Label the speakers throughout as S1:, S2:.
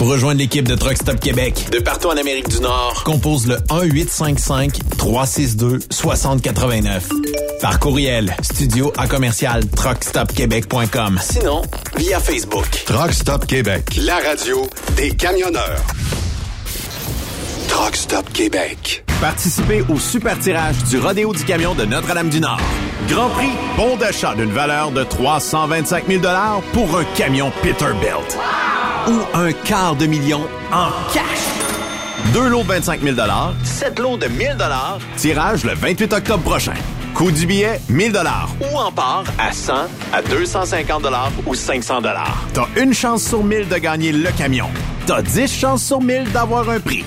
S1: Pour rejoindre l'équipe de Truck Stop Québec, de partout en Amérique du Nord, compose le 1-855-362-6089. Par courriel, studio à commercial truckstopquebec.com. Sinon, via Facebook.
S2: Truck Stop Québec, la radio des camionneurs. Truck Stop Québec.
S1: Participez au super tirage du Rodéo du Camion de Notre-Dame-du-Nord. Grand prix, bon d'achat d'une valeur de 325 000 pour un camion Peterbilt. Ou un quart de million en cash. Deux lots de 25 000 sept lots de 1000 tirage le 28 octobre prochain. Coût du billet, 1000 Ou en part à 100, à 250 ou 500 T'as une chance sur 1000 de gagner le camion. T'as 10 chances sur 1000 d'avoir un prix.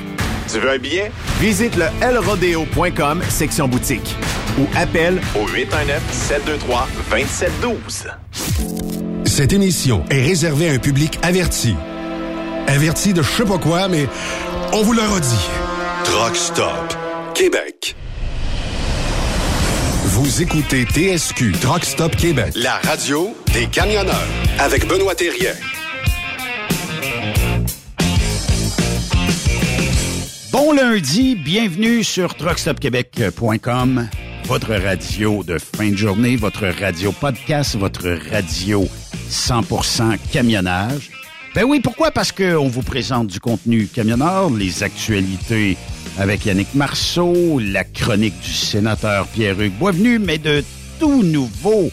S1: Tu veux un billet? Visite le lrodeo.com, section boutique. Ou appelle au 819-723-2712.
S2: Cette émission est réservée à un public averti. Averti de je sais pas quoi, mais on vous le redit. Truck Stop Québec. Vous écoutez TSQ Truck Stop Québec, la radio des camionneurs avec Benoît Thérien.
S3: Bon lundi, bienvenue sur truckstopquebec.com, votre radio de fin de journée, votre radio podcast, votre radio 100% camionnage. Ben oui, pourquoi? Parce qu'on vous présente du contenu camionneur, les actualités avec Yannick Marceau, la chronique du sénateur Pierre-Hugues Boisvenu, mais de tout nouveaux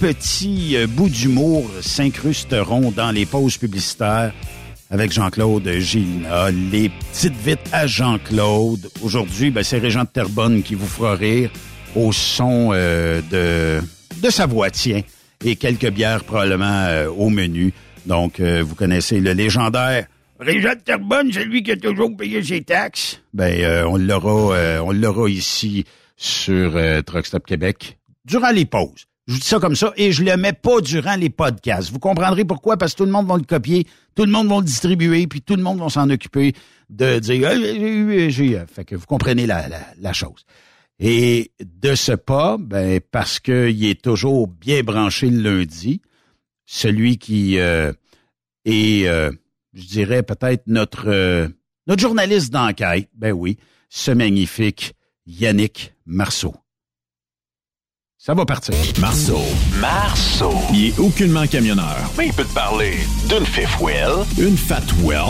S3: petits euh, bouts d'humour s'incrusteront dans les pauses publicitaires avec Jean-Claude Gélina. Les petites vites à Jean-Claude. Aujourd'hui, ben, c'est Régent de Terrebonne qui vous fera rire au son euh, de, de sa voix, tiens, et quelques bières probablement euh, au menu. Donc, euh, vous connaissez le légendaire Régent de Terrebonne, c'est lui qui a toujours payé ses taxes. Ben, euh, on l'aura, euh, on l'aura ici sur euh, Truck Stop Québec durant les pauses. Je vous dis ça comme ça et je le mets pas durant les podcasts. Vous comprendrez pourquoi parce que tout le monde va le copier, tout le monde va le distribuer, puis tout le monde va s'en occuper de dire euh, j'ai fait que vous comprenez la, la, la, chose. Et de ce pas, ben parce qu'il est toujours bien branché le lundi, celui qui euh, est, euh, je dirais peut-être notre euh, notre journaliste d'enquête, ben oui, ce magnifique Yannick Marceau. Ça va partir.
S4: Marceau.
S5: Marceau.
S4: Il est aucunement camionneur.
S5: Mais il peut te parler d'une fifth wheel,
S4: Une fat well.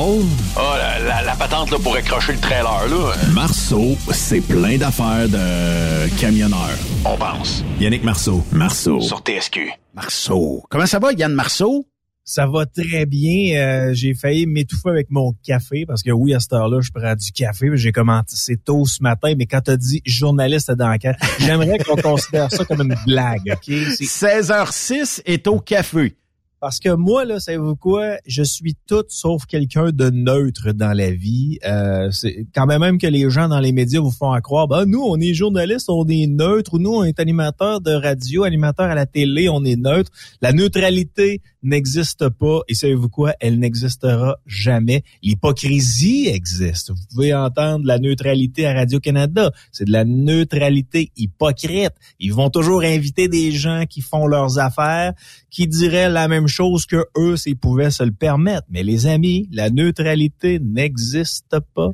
S5: oh, la, la, la patente là, pour accrocher le trailer, là.
S4: Marceau, c'est plein d'affaires de camionneur.
S5: On pense.
S4: Yannick Marceau. Marceau.
S5: Sur TSQ.
S3: Marceau. Comment ça va, Yann Marceau?
S6: Ça va très bien. Euh, j'ai failli m'étouffer avec mon café parce que oui, à cette heure-là, je prends du café. J'ai commencé tôt ce matin, mais quand tu as dit journaliste d'enquête, j'aimerais qu'on considère ça comme une blague. ok? C'est
S3: 16h06 est au café.
S6: Parce que moi, là, savez-vous quoi? Je suis tout sauf quelqu'un de neutre dans la vie. Euh, c'est quand même même que les gens dans les médias vous font à croire, ben, nous, on est journalistes, on est neutre, ou nous, on est animateur de radio, animateur à la télé, on est neutre. La neutralité n'existe pas. Et savez-vous quoi? Elle n'existera jamais. L'hypocrisie existe. Vous pouvez entendre la neutralité à Radio-Canada. C'est de la neutralité hypocrite. Ils vont toujours inviter des gens qui font leurs affaires, qui diraient la même chose que eux s'ils pouvaient se le permettre. Mais les amis, la neutralité n'existe pas.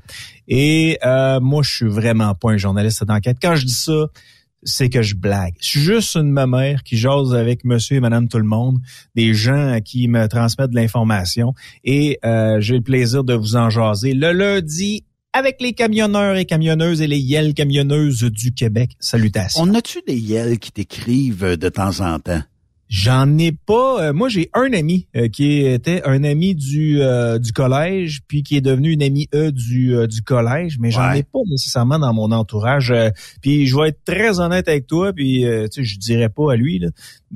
S6: Et euh, moi, je suis vraiment pas un journaliste d'enquête. Quand je dis ça, c'est que je blague. Je suis juste une mère qui jase avec monsieur et madame tout le monde, des gens qui me transmettent de l'information et euh, j'ai le plaisir de vous en jaser le lundi avec les camionneurs et camionneuses et les yel camionneuses du Québec. Salutations.
S3: On a-tu des yels qui t'écrivent de temps en temps?
S6: J'en ai pas. euh, moi, j'ai un ami euh, qui était un ami du euh, du collège, puis qui est devenu une amie E du euh, du collège, mais j'en
S3: Ouais.
S6: ai pas nécessairement dans mon entourage. euh, puis je vais être très honnête avec toi, puis euh, tu sais, je dirais pas à lui, là,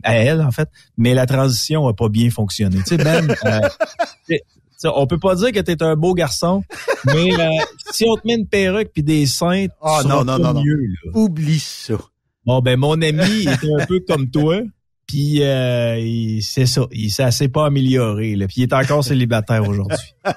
S6: à elle en fait, mais la transition a pas bien fonctionné. Tu sais, Ben, euh, on peut pas dire que t'es un beau garçon, mais euh, si on te met une perruque puis des seins,
S3: Ah, non, non, non, non.
S6: mieux, là.
S3: Oublie ça.
S6: Bon, ben mon ami était un peu comme toi. Puis euh, il- c'est ça, il s'est pas amélioré. Là, puis il est encore célibataire aujourd'hui.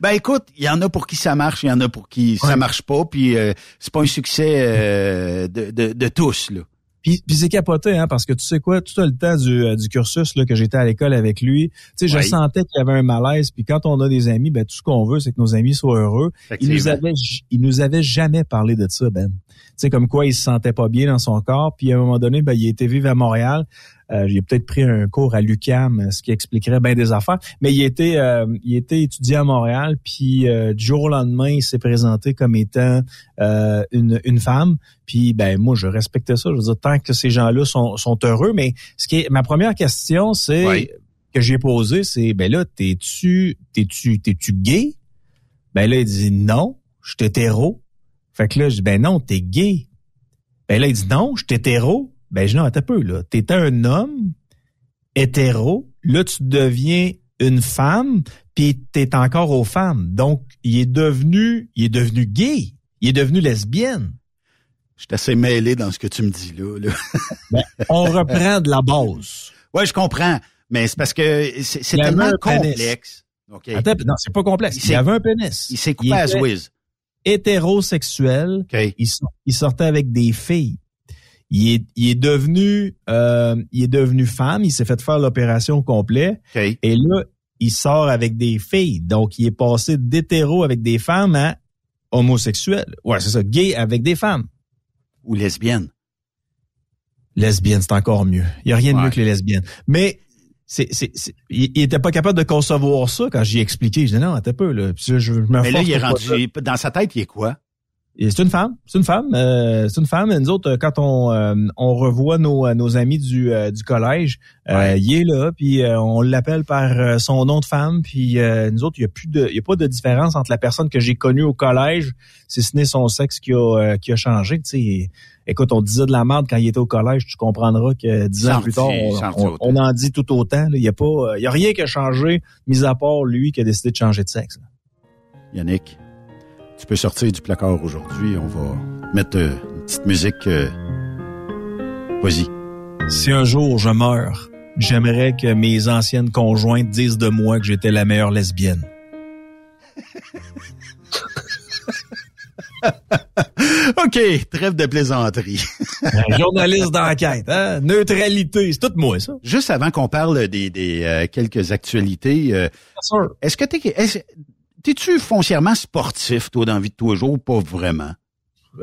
S3: Ben écoute, il y en a pour qui ça marche, il y en a pour qui ça marche pas, puis euh, c'est pas un succès euh, de, de, de tous là.
S6: Puis, puis c'est capoté, hein, parce que tu sais quoi, tout le temps du, euh, du cursus là, que j'étais à l'école avec lui, tu sais, je sentais qu'il y avait un malaise. Puis quand on a des amis, ben tout ce qu'on veut, c'est que nos amis soient heureux. Il nous avait, il nous avait jamais parlé de ça, Ben. Tu sais, comme quoi il se sentait pas bien dans son corps. Puis à un moment donné, ben il était vivre à Montréal. Euh, il a peut-être pris un cours à l'UCAM, ce qui expliquerait bien des affaires. Mais il était, euh, il était étudiant à Montréal. Puis euh, du jour au lendemain, il s'est présenté comme étant euh, une, une femme. Puis ben moi, je respectais ça. Je veux dire, tant que ces gens-là sont, sont heureux. Mais ce qui est ma première question, c'est
S3: Oui.
S6: que j'ai posée, c'est ben là, t'es-tu, t'es-tu, t'es-tu gay? Ben là, il dit non, je suis hétéro. Fait que là, je dis ben non, t'es gay. Ben là, il dit non, je suis hétéro. Ben je non, attends un peu, là. T'étais un homme hétéro, là, tu deviens une femme, puis t'es encore aux femmes. Donc, il est devenu, il est devenu gay. Il est devenu lesbienne.
S3: Je suis assez mêlé dans ce que tu me dis là. là.
S6: On reprend de la base.
S3: ouais, je comprends, mais c'est parce que c'est tellement complexe.
S6: Attends, non, c'est pas complexe.
S3: Il
S6: avait un pénis.
S3: Il s'est coupé à Zwiz.
S6: hétérosexuel. Il sortait avec des filles. Il est, il est devenu, euh, il est devenu femme. Il s'est fait faire l'opération au complet.
S3: OK.
S6: Et là, il sort avec des filles. Donc, il est passé d'hétéro avec des femmes à homosexuel. Ouais, c'est ça. Gay avec des femmes.
S3: Ou lesbienne.
S6: Lesbienne, c'est encore mieux. Il y a rien de
S3: Ouais.
S6: mieux que les lesbiennes. Mais c'est, c'est, c'est- il, il était pas capable de concevoir ça quand j'y ai expliqué. Je dis non, attends un peu là. Puis je, je me
S3: Mais là, il est rendu dans sa tête, il est quoi?
S6: C'est une femme, c'est une femme, euh, c'est une femme. nous autres, quand on euh, on revoit nos nos amis du du collège, il est là, puis on l'appelle par son nom de femme, puis nous autres, il y a plus de, il y a pas de différence entre la personne que j'ai connue au collège, si ce n'est son sexe qui a qui a changé. Tu sais, écoute, on disait de la merde quand il était au collège, tu comprendras que dix ans plus tard, on, en dit tout autant. Il y a pas, il y a rien qui a changé, mis à part lui qui a décidé de changer de sexe.
S3: Yannick tu peux sortir du placard aujourd'hui. On va mettre euh, une petite musique. Euh, Vas-y.
S6: Si un jour je meurs, j'aimerais que mes anciennes conjointes disent de moi que j'étais la meilleure lesbienne.
S3: OK, trêve de plaisanterie.
S6: journaliste d'enquête, hein? neutralité, c'est tout moi ça.
S3: Juste avant qu'on parle des, des euh, quelques actualités, est-ce que tu es, T'es-tu foncièrement sportif, toi, dans la vie de tous les jours, ou pas vraiment?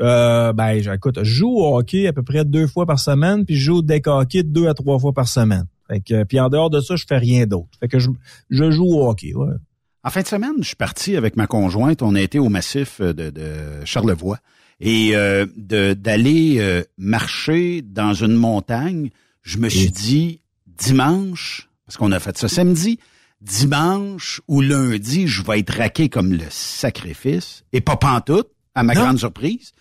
S6: Euh, ben, écoute, je joue au hockey à peu près deux fois par semaine, puis je joue au deck hockey deux à trois fois par semaine. Fait que, puis en dehors de ça, je fais rien d'autre. Fait que je, je joue au hockey, ouais.
S3: En fin de semaine, je suis parti avec ma conjointe. On a été au massif de, de Charlevoix et euh, d'aller euh, marcher dans une montagne. Je me suis dit dimanche, parce qu'on a fait ça samedi, dimanche ou lundi, je vais être raqué comme le sacrifice, et pas pantoute, à ma grande surprise.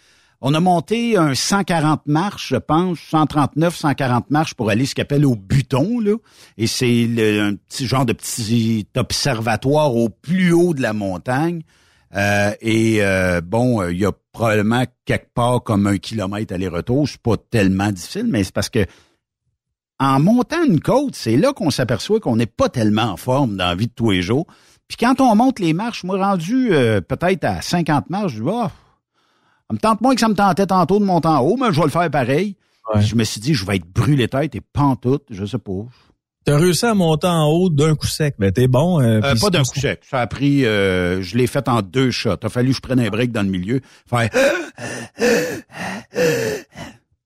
S3: On a monté un 140 marches, je pense, 139, 140 marches pour aller ce qu'on appelle au buton, là. Et c'est un petit genre de petit observatoire au plus haut de la montagne. Euh, et euh, bon, il y a probablement quelque part comme un kilomètre aller-retour. C'est pas tellement difficile, mais c'est parce que en montant une côte, c'est là qu'on s'aperçoit qu'on n'est pas tellement en forme dans la vie de tous les jours. Puis quand on monte les marches, moi rendu euh, peut-être à 50 marches, je dis, oh, ça me tente moins que ça me tentait tantôt de monter en haut, mais je vais le faire pareil. Je me suis dit, je vais être brûlé tête et pantoute, je sais pas.
S6: T'as réussi à monter en haut d'un coup sec, mais t'es bon.
S3: Euh, euh, pas d'un coup sec. Ça a pris, je l'ai fait en deux shots. Il a fallu que je prenne un break dans le milieu. Faire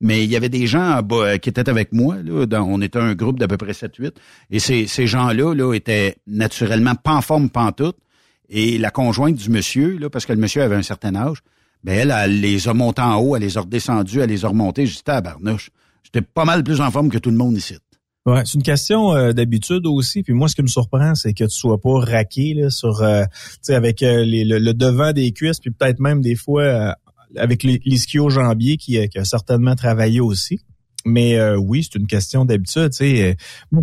S3: mais il y avait des gens qui étaient avec moi. Là, on était un groupe d'à peu près 7-8. Et ces, ces gens-là là, étaient naturellement pas en forme pantoute. Et la conjointe du monsieur, là, parce que le monsieur avait un certain âge, ben elle, elle les a montés en haut, elle les a redescendus, elle les a remontés. J'étais à Barnouche. J'étais pas mal plus en forme que tout le monde ici.
S6: Ouais, c'est une question euh, d'habitude aussi. Puis moi, ce qui me surprend, c'est que tu sois pas raqué là, sur, euh, avec euh, le, devant des cuisses, puis peut-être même des fois avec l'ischio jambier qui, qui, a certainement travaillé aussi. Mais euh, oui, c'est une question d'habitude. Tu sais, euh,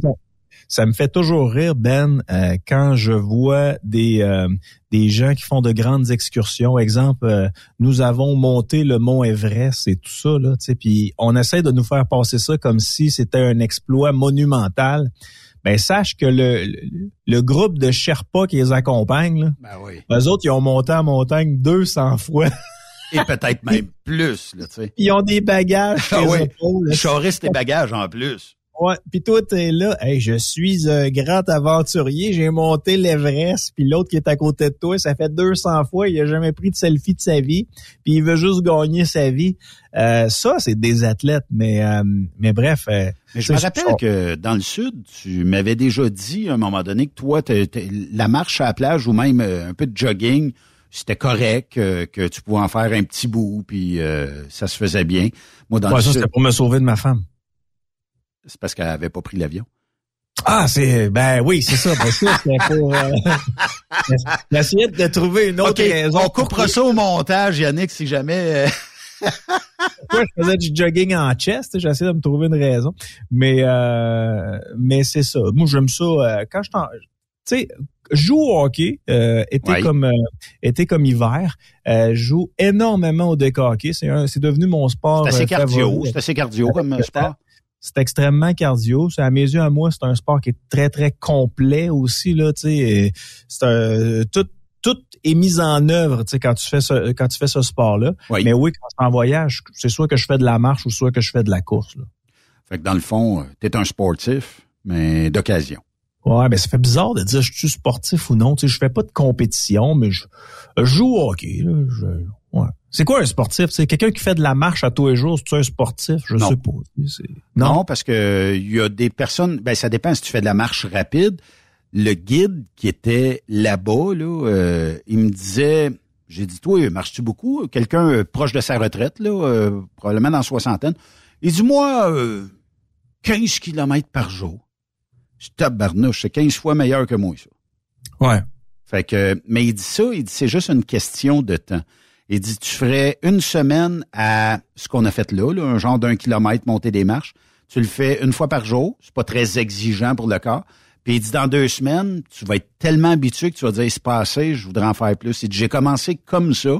S6: ça me fait toujours rire, Ben, euh, quand je vois des des gens qui font de grandes excursions. Exemple, nous avons monté le mont Everest et tout ça là. Tu sais, puis on essaie de nous faire passer ça comme si c'était un exploit monumental. Ben sache que le, le, groupe de Sherpas qui les accompagne, là,
S3: ben oui.
S6: eux autres, ils ont monté en montagne 200 fois.
S3: Et peut-être même plus, là, tu sais.
S6: Ils ont des bagages. Ah
S3: oui. tes bagages en plus.
S6: Ouais, puis toi t'es là, hey, je suis un grand aventurier, j'ai monté l'Everest, puis l'autre qui est à côté de toi, ça fait 200 fois, il a jamais pris de selfie de sa vie, puis il veut juste gagner sa vie. Euh, ça, c'est des athlètes, mais euh, mais bref. Euh,
S3: mais je me rappelle que dans le sud, tu m'avais déjà dit à un moment donné que toi, la marche à la plage ou même un peu de jogging, c'était correct, euh, que tu pouvais en faire un petit bout, puis euh, ça se faisait bien.
S6: Moi, dans ça, c'était pour me sauver de ma femme.
S3: C'est parce qu'elle avait pas pris l'avion.
S6: Ah, c'est ben oui, c'est ça. Ben, c'est pour euh, essayer de trouver une autre raison.
S3: On coupera ça au montage, Yannick, si jamais.
S6: Moi, je faisais du jogging en chest, j'essayais de me trouver une raison. Mais euh, mais c'est ça. Moi, j'aime ça. quand je tu sais, joue au hockey, euh, été comme euh, été comme hiver. Euh, joue énormément au deck hockey. C'est c'est devenu mon sport.
S3: C'est assez cardio. C'est assez cardio comme sport.
S6: C'est extrêmement cardio. À mes yeux, à moi, c'est un sport qui est très très complet aussi là. Tu c'est tout tout est mis en œuvre, tu sais, quand tu fais ce, quand tu fais ce sport-là. Mais oui, quand je suis en voyage, c'est soit que je fais de la marche ou soit que je fais de la course. Là.
S3: Fait que dans le fond, tu es un sportif, mais d'occasion.
S6: Ouais, ben ça fait bizarre de dire je suis sportif ou non. Tu sais, je fais pas de compétition, mais je, joue au hockey. Là, ouais. C'est quoi un sportif? C'est quelqu'un qui fait de la marche à tous les jours, c'est un sportif? Je sais pas.
S3: Non? non, parce que il y a des personnes. Ben ça dépend si tu fais de la marche rapide. Le guide qui était là-bas, là, euh, il me disait J'ai dit, toi, marches-tu beaucoup? Quelqu'un euh, proche de sa retraite, là, euh, probablement dans la soixantaine. Il dit, moi, 15 kilomètres par jour. Je tabarnouche, c'est 15 fois meilleur que moi, ça.
S6: Ouais.
S3: Fait que, mais il dit ça, il dit, c'est juste une question de temps. Il dit, tu ferais une semaine à ce qu'on a fait là, là un genre d'un kilomètre monter des marches. Tu le fais une fois par jour. C'est pas très exigeant pour le corps. Puis il dit, dans deux semaines, tu vas être tellement habitué que tu vas dire, c'est passé, je voudrais en faire plus. Il dit, j'ai commencé comme ça.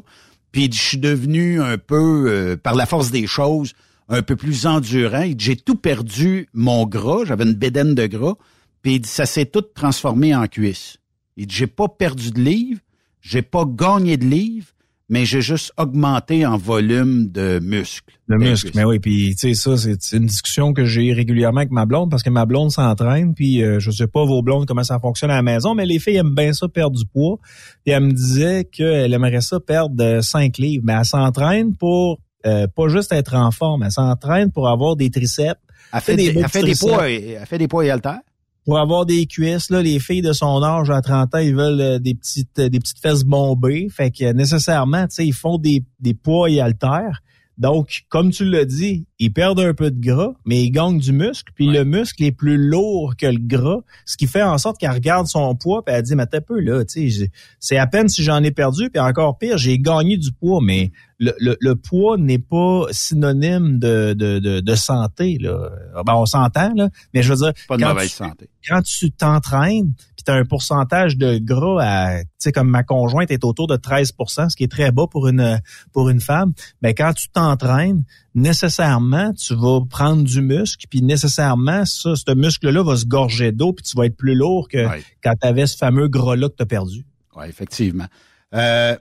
S3: Puis il dit, je suis devenu un peu, euh, par la force des choses, un peu plus endurant. Il dit, j'ai tout perdu mon gras. J'avais une bédaine de gras. Puis il dit, ça s'est tout transformé en cuisse. Il dit, j'ai pas perdu de livres. J'ai pas gagné de livres mais j'ai juste augmenté en volume de muscles.
S6: Le muscle, mais oui, puis tu sais ça c'est une discussion que j'ai régulièrement avec ma blonde parce que ma blonde s'entraîne puis euh, je sais pas vos blondes comment ça fonctionne à la maison mais les filles aiment bien ça perdre du poids. Et elle me disait qu'elle aimerait ça perdre 5 livres, mais elle s'entraîne pour euh, pas juste être en forme, elle s'entraîne pour avoir des triceps.
S3: Elle fait, des, elle fait des poids, elle fait des poids et haltères
S6: pour avoir des cuisses, là, les filles de son âge à 30 ans, ils veulent euh, des petites euh, des petites fesses bombées. Fait que nécessairement, tu sais, ils font des, des poids et haltères. Donc, comme tu l'as dit, ils perdent un peu de gras, mais ils gagnent du muscle. Puis le muscle est plus lourd que le gras, ce qui fait en sorte qu'elle regarde son poids puis elle dit, mais t'es peu là, tu sais, c'est à peine si j'en ai perdu, puis encore pire, j'ai gagné du poids, mais le, le, le poids n'est pas synonyme de, de, de, de, santé. Là. Ben, on s'entend, là, mais je veux dire,
S3: pas de mauvaise santé.
S6: quand tu t'entraînes, puis tu as un pourcentage de gras à, tu sais, comme ma conjointe est autour de 13% ce qui est très bas pour une pour une femme, mais ben, quand tu t'entraînes, nécessairement, tu vas prendre du muscle, puis nécessairement, ça, ce muscle-là va se gorger d'eau, puis tu vas être plus lourd que quand tu avais ce fameux gras-là que tu as perdu.
S3: Oui, effectivement. Euh,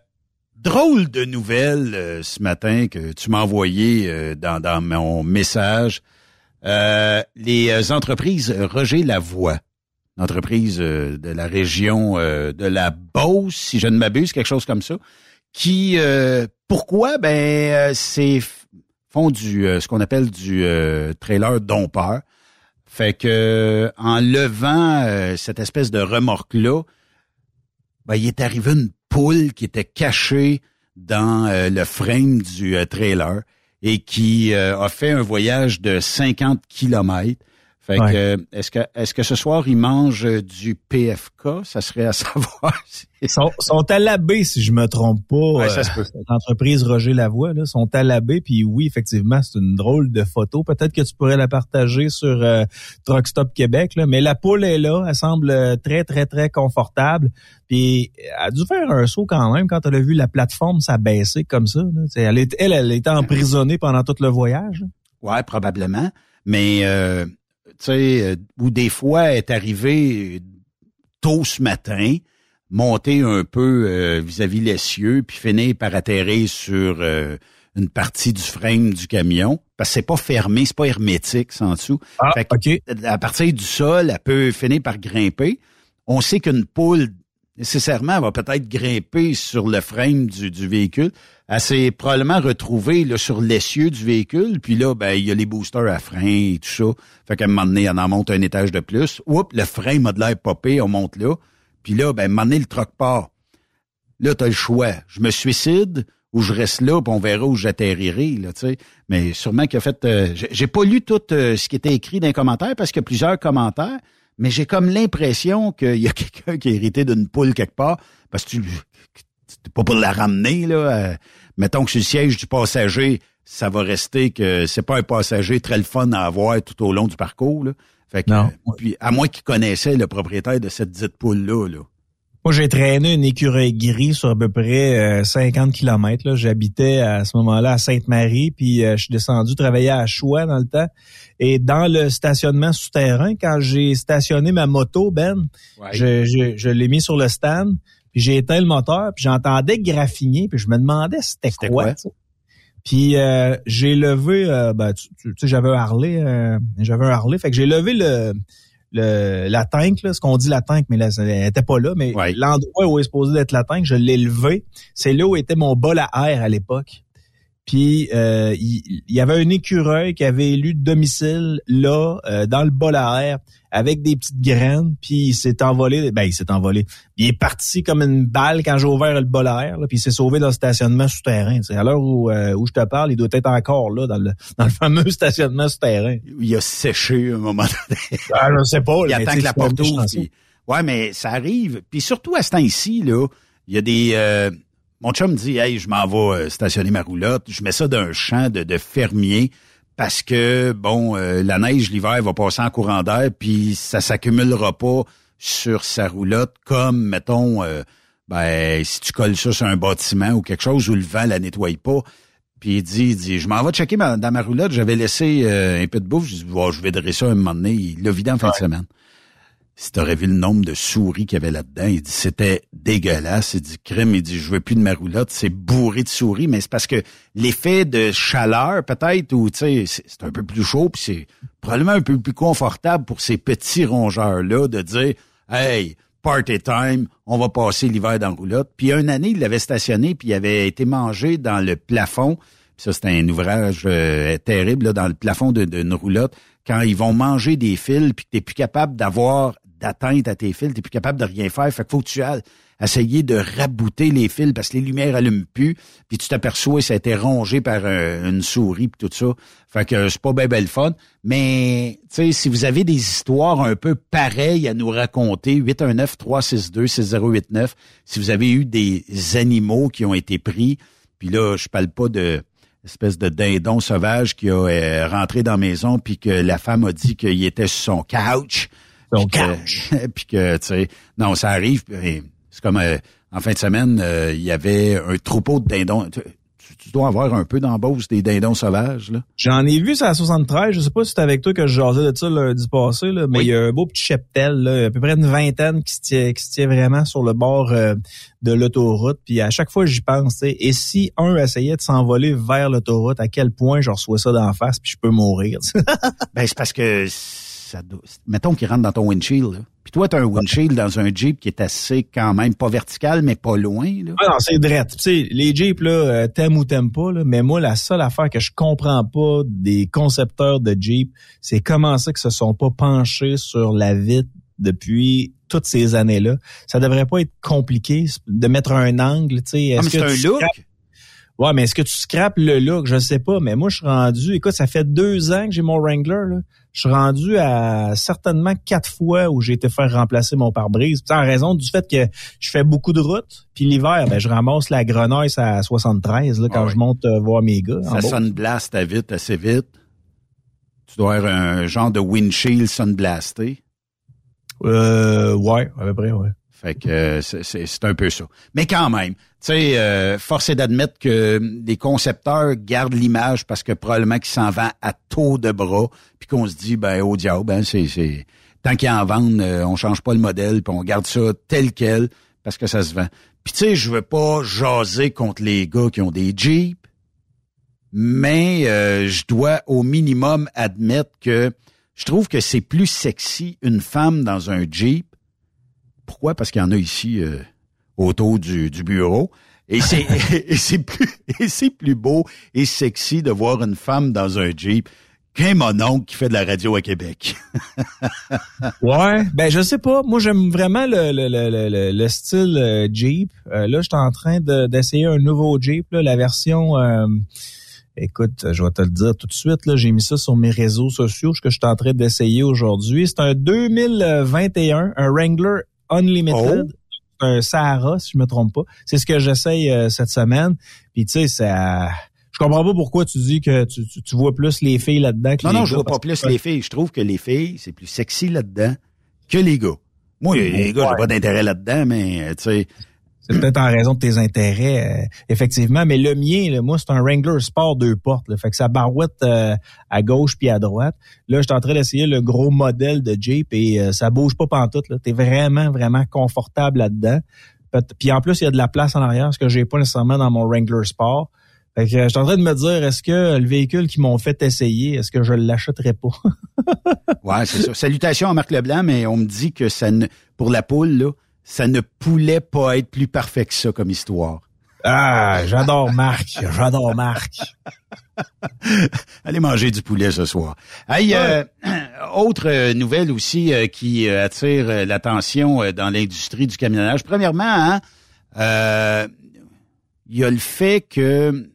S3: drôle de nouvelle euh, ce matin que tu m'as envoyé euh, dans, dans, mon message. les entreprises Roger Lavoie, entreprise de la région de la Beauce, si je ne m'abuse, quelque chose comme ça, qui pourquoi ben c'est font du euh, ce qu'on appelle du euh, trailer dompeur. Fait que en levant euh, cette espèce de remorque là, ben, il est arrivé une poule qui était cachée dans le frame du trailer et qui a fait un voyage de 50 kilomètres fait que, est-ce que, est-ce que ce soir, ils mangent du PFK? Ça serait à savoir.
S6: Ils sont, sont à la baie, si je me trompe pas. Ouais, ça se peut. Euh, l'entreprise Roger Lavoie, là, sont à la baie. Puis oui, effectivement, c'est une drôle de photo. Peut-être que tu pourrais la partager sur euh, Truckstop Québec. Là. Mais la poule est là. Elle semble très, très, très confortable. Puis elle a dû faire un saut quand même quand elle a vu la plateforme s'abaisser comme ça. Là. Elle, elle, elle, elle était emprisonnée pendant tout le voyage.
S3: Ouais, probablement. Mais... Euh sais, euh, ou des fois est arrivé tôt ce matin, monter un peu euh, vis-à-vis les cieux, puis finir par atterrir sur euh, une partie du frame du camion. Parce que c'est pas fermé, c'est pas hermétique, sans dessous.
S6: Ah, fait
S3: À partir du sol, elle peut finir par grimper. On sait qu'une poule, nécessairement, va peut-être grimper sur le frame du, du véhicule elle s'est probablement retrouvée là, sur l'essieu du véhicule, puis là, ben, il y a les boosters à frein et tout ça. Fait qu'à un moment donné, elle en monte un étage de plus. Oups, le frein m'a de l'air popé, on monte là. Puis là, ben, à un moment donné, le troc part. Là, t'as le choix. Je me suicide ou je reste là, puis on verra où j'atterrirai, là, tu sais. Mais sûrement qu'il a fait... Euh, j'ai pas lu tout euh, ce qui était écrit dans les commentaires, parce qu'il y a plusieurs commentaires, mais j'ai comme l'impression qu'il y a quelqu'un qui a hérité d'une poule quelque part, parce que tu... pas pour la ramener, là... Euh, mettons que sur le siège du passager, ça va rester que c'est pas un passager très le fun à avoir tout au long du parcours. Là. Fait que, non. puis à moins qu'il connaissait le propriétaire de cette dite poule-là. Là.
S6: Moi, j'ai traîné une écureuil gris sur à peu près 50 euh, kilomètres. J'habitais à ce moment-là à Sainte-Marie, puis euh, je suis descendu travailler à Choix dans le temps. Et dans le stationnement souterrain, quand j'ai stationné ma moto, Ben, je, je, je l'ai mis sur le stand. Puis j'ai éteint le moteur, puis j'entendais graffiner, puis je me demandais c'était quoi. quoi? Puis euh, j'ai levé, euh, ben, tu, sais, j'avais un Harley, euh, j'avais un Harley, fait que j'ai levé le, le la tank, là, ce qu'on dit la tank, mais là, elle était pas là, mais l'endroit où est supposé être la tank, je l'ai levé. C'est là où était mon bol à air à l'époque. Puis euh, il, y avait un écureuil qui avait élu domicile là, euh, dans le bol à air, avec des petites graines, puis il s'est envolé, ben il s'est envolé. Il est parti comme une balle quand j'ai ouvert le bol à air, là, puis il s'est sauvé dans le stationnement souterrain. C'est à l'heure où, euh, où je te parle, il doit être encore là, dans le, dans le fameux stationnement souterrain.
S3: Il a séché un moment donné.
S6: Ah, je sais pas.
S3: Il attend que la porte ouvre. Ouais, mais ça arrive. Puis surtout à ce temps-ci, là, il y a des mon chum me dit, hey, je m'en vais euh, stationner ma roulotte. Je mets ça d'un champ de, de fermier parce que, bon, euh, la neige l'hiver va passer en courant d'air, puis ça s'accumulera pas sur sa roulotte comme, mettons, euh, ben, si tu colles ça sur un bâtiment ou quelque chose où le vent la nettoie pas. Puis il dit, il dit, je m'en vais checker dans ma roulotte. J'avais laissé un peu de bouffe. Je dis, je vais dresser ça un moment donné. Il l'a vidé en fin de semaine si t'aurais vu le nombre de souris qu'il y avait là-dedans, il dit c'était dégueulasse. Il dit crème, il dit je veux plus de ma roulotte, c'est bourré de souris, mais c'est parce que l'effet de chaleur peut-être ou tu sais c'est un peu plus chaud puis c'est probablement un peu plus confortable pour ces petits rongeurs là de dire hey party time, on va passer l'hiver dans la roulotte. Puis une année, il l'avait stationné puis il avait été mangé dans le plafond. Puis ça, c'était un ouvrage euh, terrible là, dans le plafond d'une roulotte. Quand ils vont manger des fils puis t'es plus capable d'avoir d'atteinte à tes fils, t'es plus capable de rien faire. Fait qu'il faut que tu ailles essayer de rabouter les fils parce que les lumières allument plus, puis tu t'aperçois que ça a été rongé par une souris puis tout ça. Fait que c'est pas bien belle fun. Mais tu sais, si vous avez des histoires un peu pareilles à nous raconter, 819-362-6089, si vous avez eu des animaux qui ont été pris, puis là, je parle pas de espèce de dindon sauvage qui a euh, rentré dans la maison puis que la femme a dit qu'il était sur son couch donc, puis que, tu sais, non, ça arrive. C'est comme euh, en fin de semaine, euh, il y avait un troupeau de dindons. Tu, dois avoir un peu d'embauche des dindons sauvages, là.
S6: J'en ai vu ça à 73. Je sais pas si c'était avec toi que je jasais de ça lundi passé, là, mais il y a un beau petit cheptel, là, à peu près une vingtaine qui se tient, qui se tient vraiment sur le bord euh, de l'autoroute. Puis à chaque fois, j'y pense, et si un essayait de s'envoler vers l'autoroute, à quel point je reçois ça d'en face, puis je peux mourir.
S3: ben, c'est parce que mettons qu'il rentre dans ton windshield, Puis toi, tu as un windshield dans un Jeep qui est assez quand même pas vertical, mais pas loin. Là.
S6: Ah non, c'est drette. Tu sais, les Jeeps, là, euh, t'aimes ou t'aimes pas, là, mais moi, la seule affaire que je comprends pas des concepteurs de Jeep, c'est comment ça que se sont pas penchés sur la vitre depuis toutes ces années-là. Ça devrait pas être compliqué de mettre un angle, tu sais.
S3: Ah, c'est un look.
S6: Ouais, mais est-ce que tu scrapes le look? Je sais pas, mais moi, je suis rendu, écoute, ça fait deux ans que j'ai mon Wrangler, là. Je suis rendu à certainement quatre fois où j'ai été faire remplacer mon pare-brise. En raison du fait que je fais beaucoup de routes, puis l'hiver, ben, je ramasse la grenaille à 73 là, quand je monte euh, voir mes gars.
S3: Ça sunblast à vite, assez vite. Tu dois avoir un genre de windshield sunblasté.
S6: Euh, ouais, à peu près, ouais.
S3: Fait que euh, c'est un peu ça. Mais quand même, tu sais, euh, force est d'admettre que les concepteurs gardent l'image parce que probablement qu'ils s'en vendent à taux de bras, puis qu'on se dit, ben au diable, ben c'est tant qu'ils en vendent, euh, on change pas le modèle, puis on garde ça tel quel parce que ça se vend. Puis tu sais, je veux pas jaser contre les gars qui ont des Jeeps, mais euh, je dois au minimum admettre que je trouve que c'est plus sexy une femme dans un Jeep pourquoi? Parce qu'il y en a ici euh, autour du, bureau. Et c'est c'est plus c'est plus beau et sexy de voir une femme dans un Jeep qu'un mon oncle qui fait de la radio à Québec.
S6: ouais, ben je sais pas. Moi j'aime vraiment le, le, le, le, style euh, Jeep. Euh, là, je suis en train d'essayer un nouveau Jeep, la version Écoute, je vais te le dire tout de suite, là, j'ai mis ça sur mes réseaux sociaux, ce que je suis en train d'essayer aujourd'hui. C'est un 2021, un Wrangler Unlimited. Oh. Un Sahara, si je me trompe pas. C'est ce que j'essaye euh, cette semaine. Puis tu sais, ça. Je comprends pas pourquoi tu dis que tu, tu, vois plus les filles là-dedans que
S3: non,
S6: les
S3: gars. Non,
S6: je
S3: vois pas plus les filles. Je trouve que les filles, c'est plus sexy là-dedans que les gars. Moi, les gars, j'ai pas d'intérêt là-dedans, mais tu sais,
S6: c'est peut-être en raison de tes intérêts, euh, effectivement. Mais le mien, moi, c'est un Wrangler Sport deux portes. Là, fait que ça barouette euh, à gauche puis à droite. Là, je suis en train d'essayer le gros modèle de Jeep et euh, ça bouge pas pantoute. Tu es vraiment, vraiment confortable là-dedans. Puis en plus, il y a de la place en arrière, ce que j'ai pas nécessairement dans mon Wrangler Sport. Fait que je suis en train de me dire, est-ce que le véhicule qui m'ont fait essayer, est-ce que je l'achèterais pas?
S3: ouais, c'est ça. Salutations à Marc Leblanc, mais on me dit que ça ne, pour la poule, là, ça ne pouvait pas être plus parfait que ça comme histoire.
S6: Ah, j'adore Marc. J'adore Marc.
S3: Allez manger du poulet ce soir. Hey, euh, autre nouvelle aussi euh, qui euh, attire l'attention dans l'industrie du camionnage. Premièrement, hein, il y a le fait que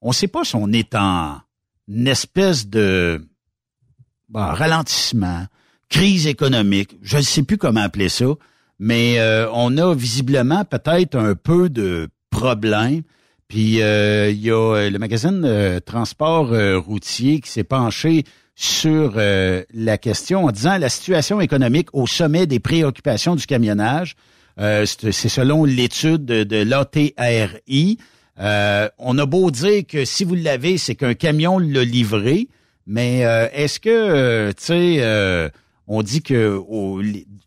S3: on ne sait pas si on est en une espèce de ralentissement, crise économique. Je ne sais plus comment appeler ça, mais on a visiblement peut-être un peu de problème. Puis euh, il y a euh, le magazine euh, Transport routier qui s'est penché sur la question en disant la situation économique au sommet des préoccupations du camionnage. c'est selon l'étude de, de l'ATRI. on a beau dire que si vous l'avez, c'est qu'un camion l'a livré, mais est-ce que, tu sais, on dit que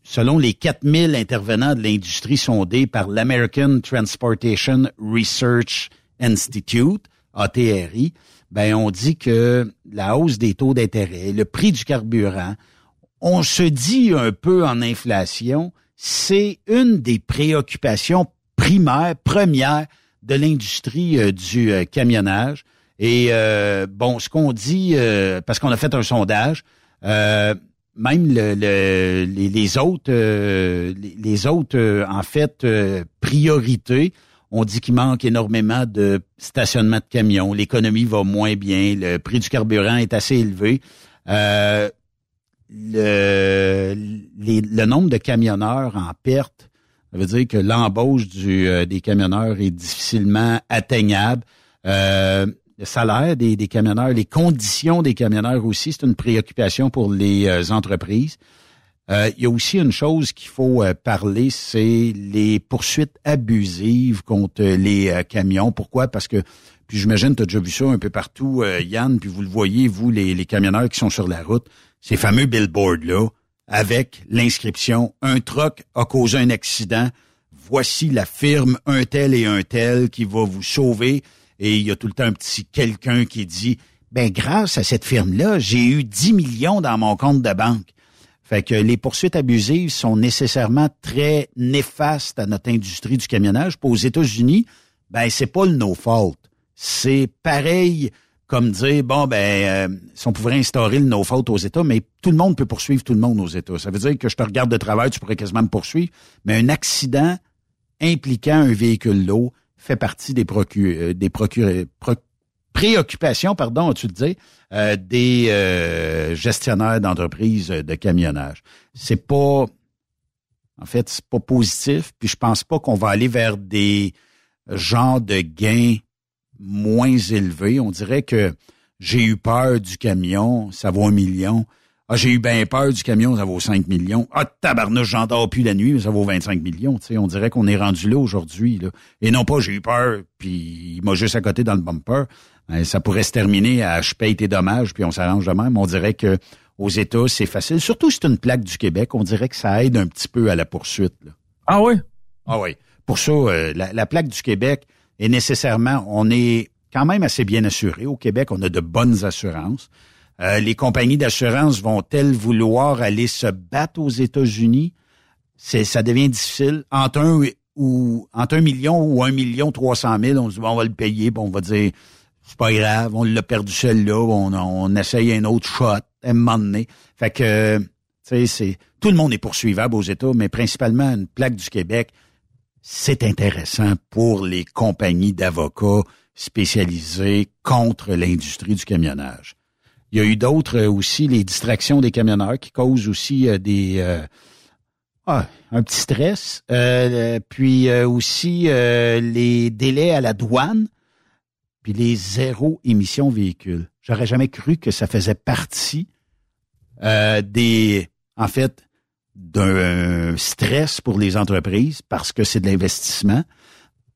S3: selon les 4000 intervenants de l'industrie sondés par l'American Transportation Research Institute, ATRI, ben on dit que la hausse des taux d'intérêt, le prix du carburant, on se dit un peu en inflation, c'est une des préoccupations primaires, premières de l'industrie euh, du euh, camionnage. Et euh, bon, ce qu'on dit, parce qu'on a fait un sondage, même le, les, autres, euh, les, autres, euh, en fait, euh, priorités, on dit qu'il manque énormément de stationnement de camions. L'économie va moins bien. Le prix du carburant est assez élevé. le, le nombre de camionneurs en perte, ça veut dire que l'embauche du, des camionneurs est difficilement atteignable le salaire des, camionneurs, les conditions des camionneurs aussi, c'est une préoccupation pour les euh, entreprises. Euh, il y a aussi une chose qu'il faut euh, parler, c'est les poursuites abusives contre les camions. Pourquoi? Parce que, puis j'imagine, tu as déjà vu ça un peu partout, Yann, puis vous le voyez, vous, les, les camionneurs qui sont sur la route, ces fameux billboards-là, avec l'inscription « Un truck a causé un accident, voici la firme un tel et un tel qui va vous sauver » et il y a tout le temps un petit quelqu'un qui dit ben grâce à cette firme-là, j'ai eu 10 millions dans mon compte de banque. Fait que les poursuites abusives sont nécessairement très néfastes à notre industrie du camionnage. Pour aux États-Unis, ben c'est pas le no fault. C'est pareil comme dire bon ben euh, si on pouvait instaurer le no fault aux États, mais tout le monde peut poursuivre tout le monde aux États. Ça veut dire que je te regarde de travail, tu pourrais quasiment me poursuivre, mais un accident impliquant un véhicule lourd, fait partie des, euh, des préoccupations, pardon, tu dis, euh, des euh, gestionnaires d'entreprises de camionnage. C'est pas, en fait, c'est pas positif. Puis je pense pas qu'on va aller vers des genres de gains moins élevés. On dirait que j'ai eu peur du camion, ça vaut un million. Ah, j'ai eu bien peur du camion, ça vaut 5 millions. Ah, tabarnouche, j'en dors plus la nuit, mais ça vaut 25 millions. Tu sais, on dirait qu'on est rendu là aujourd'hui. Là. Et non pas j'ai eu peur, puis il m'a juste à côté dans le bumper. Ben, ça pourrait se terminer à je paye tes dommages, puis on s'arrange de même. On dirait que aux États, c'est facile. Surtout si c'est une plaque du Québec, on dirait que ça aide un petit peu à la poursuite. Là.
S6: Ah oui?
S3: Ah oui. Pour ça, euh, la, la plaque du Québec est nécessairement, on est quand même assez bien assuré. Au Québec, on a de bonnes assurances. Euh, les compagnies d'assurance vont-elles vouloir aller se battre aux États-Unis? C'est, ça devient difficile. Entre un ou entre un million ou un million trois cent mille, on se dit bon, on va le payer, bon, on va dire c'est pas grave, on l'a perdu celle-là, on, on essaye un autre shot, à un moment donné. Fait que, tu c'est tout le monde est poursuivable aux États, mais principalement une plaque du Québec, c'est intéressant pour les compagnies d'avocats spécialisées contre l'industrie du camionnage. Il y a eu d'autres euh, aussi, les distractions des camionneurs qui causent aussi euh, des euh, ah, un petit stress. puis aussi les délais à la douane, puis les zéro émission véhicules. J'aurais jamais cru que ça faisait partie des, en fait, d'un stress pour les entreprises parce que c'est de l'investissement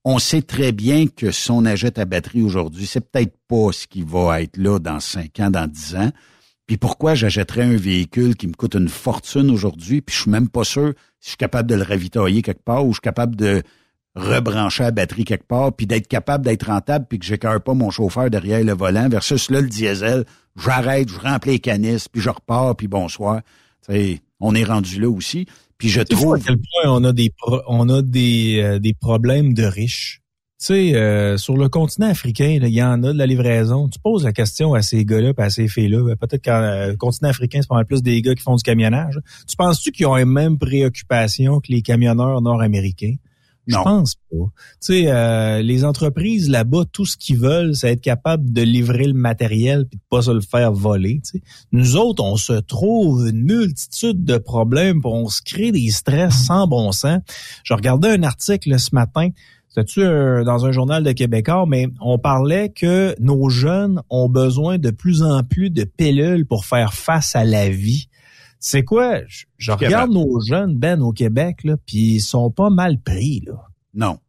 S3: on sait très bien que son on à batterie aujourd'hui, c'est peut-être pas ce qui va être là dans cinq ans, dans dix ans. Puis pourquoi j'achèterais un véhicule qui me coûte une fortune aujourd'hui, puis je suis même pas sûr si je suis capable de le ravitailler quelque part ou je suis capable de rebrancher la batterie quelque part, puis d'être capable d'être rentable, puis que j'écœure pas mon chauffeur derrière le volant, versus là, le diesel, j'arrête, je remplis les canisses, puis je repars, puis bonsoir. on est rendu là aussi. Puis je trouve.
S6: À quel point on a des on a des, euh, des problèmes de riches. sais, euh, sur le continent africain, il y en a de la livraison. Tu poses la question à ces gars-là, à ces filles-là. Ben, peut-être que euh, le continent africain, c'est pas mal plus des gars qui font du camionnage. Tu penses-tu qu'ils ont les mêmes préoccupations que les camionneurs nord-américains? Je pense pas. Tu sais, euh, les entreprises là-bas, tout ce qu'ils veulent, c'est être capable de livrer le matériel puis de pas se le faire voler. Tu Nous autres, on se trouve une multitude de problèmes, pour on se crée des stress sans bon sens. Je regardais un article ce matin. C'était-tu dans un journal de Québécois, mais on parlait que nos jeunes ont besoin de plus en plus de pilules pour faire face à la vie. C'est quoi? Je, regarde nos jeunes, Ben, au Québec, là, puis ils sont pas mal pris, là.
S3: Non.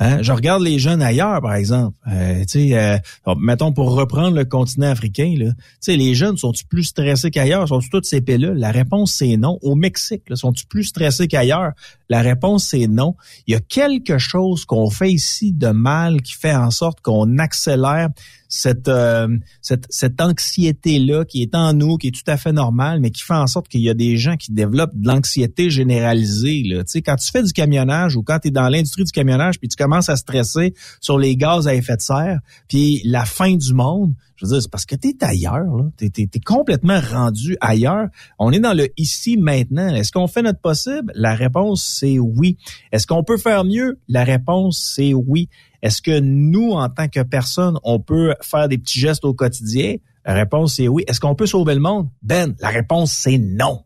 S6: Hein? Je regarde les jeunes ailleurs, par exemple. Euh, euh, mettons pour reprendre le continent africain, là, les jeunes sont-ils plus stressés qu'ailleurs? Sont-ils toutes ces là La réponse c'est non. Au Mexique, sont-ils plus stressés qu'ailleurs? La réponse c'est non. Il y a quelque chose qu'on fait ici de mal qui fait en sorte qu'on accélère cette, euh, cette, cette anxiété-là qui est en nous, qui est tout à fait normale, mais qui fait en sorte qu'il y a des gens qui développent de l'anxiété généralisée. Là. Tu sais, quand tu fais du camionnage ou quand tu es dans l'industrie du camionnage, puis tu commences à stresser sur les gaz à effet de serre, puis la fin du monde, je veux dire, c'est parce que tu es ailleurs. Tu es, complètement rendu ailleurs. On est dans le ici maintenant. Est-ce qu'on fait notre possible? La réponse, c'est oui. Est-ce qu'on peut faire mieux? La réponse, c'est oui. Est-ce que nous, en tant que personne, on peut faire des petits gestes au quotidien? La réponse, c'est oui. Est-ce qu'on peut sauver le monde? Ben, la réponse, c'est non.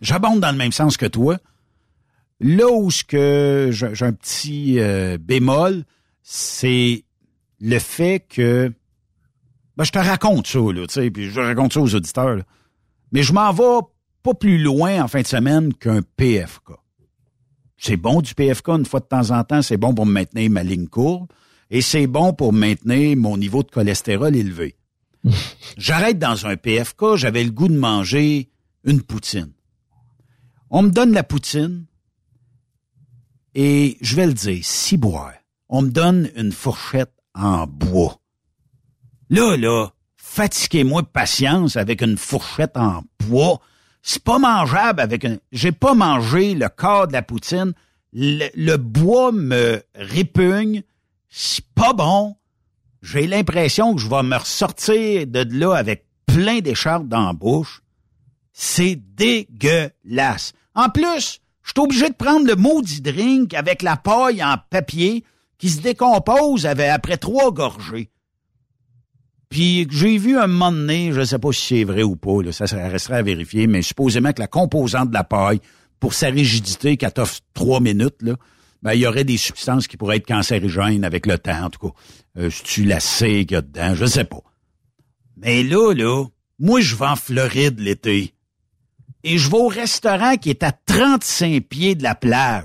S3: J'abonde dans le même sens que toi. Là où que j'ai un petit euh, bémol, c'est le fait que ben, je te raconte ça, là, tu sais, puis je raconte ça aux auditeurs. Mais je m'en vais pas plus loin en fin de semaine qu'un PFK. C'est bon du PFK une fois de temps en temps, c'est bon pour maintenir ma ligne courbe et c'est bon pour maintenir mon niveau de cholestérol élevé. J'arrête dans un PFK, j'avais le goût de manger une poutine. On me donne la poutine et je vais le dire, si boire. On me donne une fourchette en bois. Là, là, fatiguez-moi de patience avec une fourchette en bois c'est pas mangeable avec un. J'ai pas mangé le corps de la poutine. Le, bois me répugne. C'est pas bon. J'ai l'impression que je vais me ressortir de là avec plein d'écharpes dans la bouche. C'est dégueulasse. En plus, je obligé de prendre le maudit drink avec la paille en papier qui se décompose après trois gorgées. Puis j'ai vu un moment donné, je ne sais pas si c'est vrai ou pas, là, ça resterait à vérifier, mais supposément que la composante de la paille, pour sa rigidité, qu'elle t'offre trois minutes, là, ben, il y aurait des substances qui pourraient être cancérigènes avec le temps, en tout cas. Euh, tu la sais qu'il y a dedans, je sais pas. Mais là, là, moi, je vais en Floride l'été. Et je vais au restaurant qui est à 35 pieds de la plage.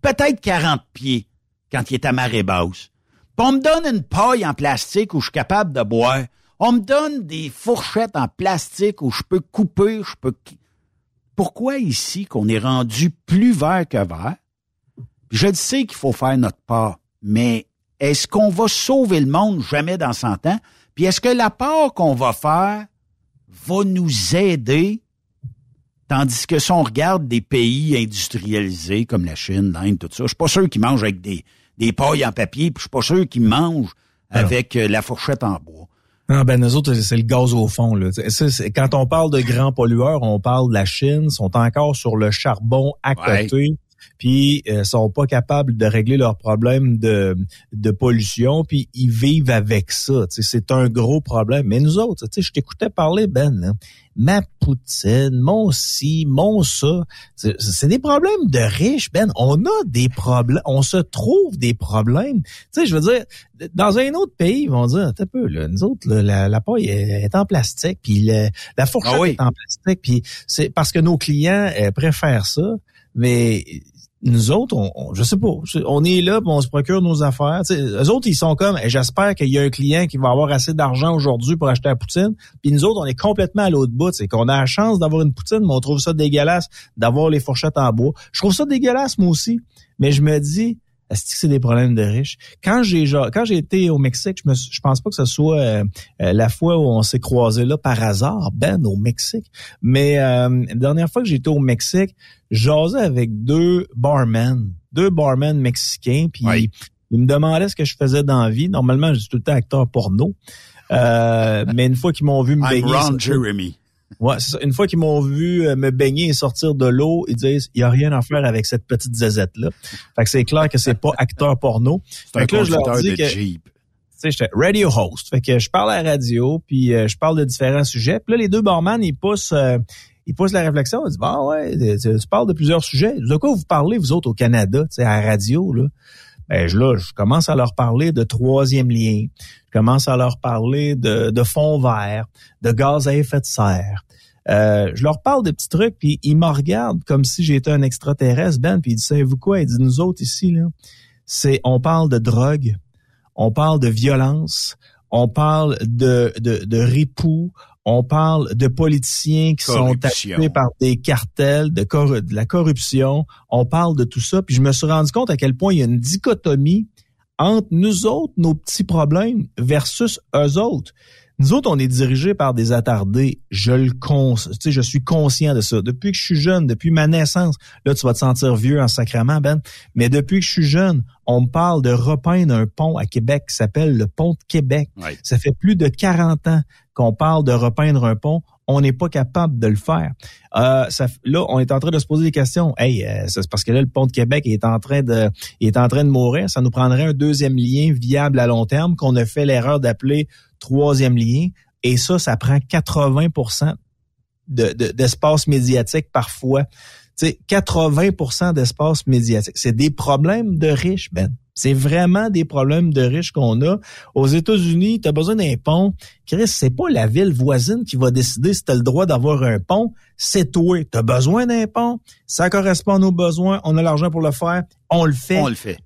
S3: Peut-être 40 pieds quand il est à marée basse on me donne une paille en plastique où je suis capable de boire. On me donne des fourchettes en plastique où je peux couper, je peux... Pourquoi ici qu'on est rendu plus vert que vert? Je sais qu'il faut faire notre part, mais est-ce qu'on va sauver le monde jamais dans 100 ans? Puis est-ce que la part qu'on va faire va nous aider? Tandis que si on regarde des pays industrialisés comme la Chine, l'Inde, tout ça, je suis pas sûr qu'ils mangent avec des, des pailles en papier, puis je suis pas sûr qu'ils mangent avec euh, la fourchette en bois.
S6: Non, ben nous autres, c'est le gaz au fond. Là. quand on parle de grands pollueurs, on parle de la Chine, sont encore sur le charbon à côté puis euh, sont pas capables de régler leurs problèmes de, de pollution, puis ils vivent avec ça. C'est un gros problème. Mais nous autres, je t'écoutais parler, Ben, ma poutine, mon ci, mon ça. C'est des problèmes de riches, Ben. On a des problèmes, on se trouve des problèmes. Tu sais, je veux dire, dans un autre pays, ils vont dire, un peu, là, nous autres, la, la paille est, en plastique, puis la fourchette ah est en plastique, puis c'est parce que nos clients euh, préfèrent ça. Mais nous autres, on, je sais pas, on est là, on se procure nos affaires. T'sais, eux autres, ils sont comme, j'espère qu'il y a un client qui va avoir assez d'argent aujourd'hui pour acheter la poutine. Puis nous autres, on est complètement à l'autre bout. C'est qu'on a la chance d'avoir une poutine, mais on trouve ça dégueulasse d'avoir les fourchettes en bois. Je trouve ça dégueulasse, moi aussi. Mais je me dis, est-ce que c'est des problèmes de riches? Quand j'ai quand j'ai été au Mexique, je me je pense pas que ce soit euh, euh, la fois où on s'est croisé là par hasard, Ben, au Mexique. Mais euh, la dernière fois que j'étais au Mexique, j'osais avec deux barmen, deux barmen mexicains, puis Il me demandait ce que je faisais dans la vie. Normalement, je suis tout le temps acteur porno. Euh, mais une fois qu'ils m'ont vu me
S3: I'm
S6: baigner...
S3: Ron Jeremy.
S6: Ouais, c'est ça. Une fois qu'ils m'ont vu euh, me baigner et sortir de l'eau, ils disent il y a rien à faire avec cette petite zézette là. Fait que c'est clair que c'est pas acteur porno. Fait que là, je leur dis que-
S3: Jeep.
S6: J'étais radio host. Fait que je parle à la radio, puis euh, je parle de différents sujets. Puis là, les deux barman, ils poussent, euh, ils poussent la réflexion. Ils disent, bah ouais, tu, tu parles de plusieurs sujets. De quoi vous parlez, vous autres, au Canada, tu sais, à la radio, là? Ben, je, là, je commence à leur parler de troisième lien. Je commence à leur parler de, de fond vert, de gaz à effet de serre. Euh, je leur parle de petits trucs, puis ils me regardent comme si j'étais un extraterrestre, Ben, puis ils disent, savez-vous quoi? Ils disent, nous autres ici, là, c'est, on parle de drogue, on parle de violence, on parle de, de, de ripoux, on parle de politiciens qui sont achetés par des cartels, de, la corruption, on parle de tout ça. Puis je me suis rendu compte à quel point il y a une dichotomie entre nous autres, nos petits problèmes, versus eux autres. Nous autres, on est dirigés par des attardés. Je le cons, tu sais, je suis conscient de ça. Depuis que je suis jeune, depuis ma naissance, là, tu vas te sentir vieux en sacrament, Ben. Mais depuis que je suis jeune, on me parle de repeindre un pont à Québec qui s'appelle le pont de Québec.
S3: Ouais.
S6: Ça fait plus de 40 ans qu'on parle de repeindre un pont. On n'est pas capable de le faire. Euh, ça, là, on est en train de se poser des questions. Hey, euh, c'est parce que là, le pont de Québec est en train de, est en train de mourir. Ça nous prendrait un deuxième lien viable à long terme qu'on a fait l'erreur d'appeler troisième lien. Et ça, ça prend 80 de- de- d'espace médiatique parfois. Tu sais, 80% d'espace médiatique. C'est des problèmes de riches, Ben. C'est vraiment des problèmes de riches qu'on a. Aux États-Unis, tu as besoin d'un pont. Chris, c'est pas la ville voisine qui va décider si tu as le droit d'avoir un pont. C'est toi. Tu as besoin d'un pont. Ça correspond à nos besoins. On a l'argent pour le faire. On le fait.
S3: On le fait.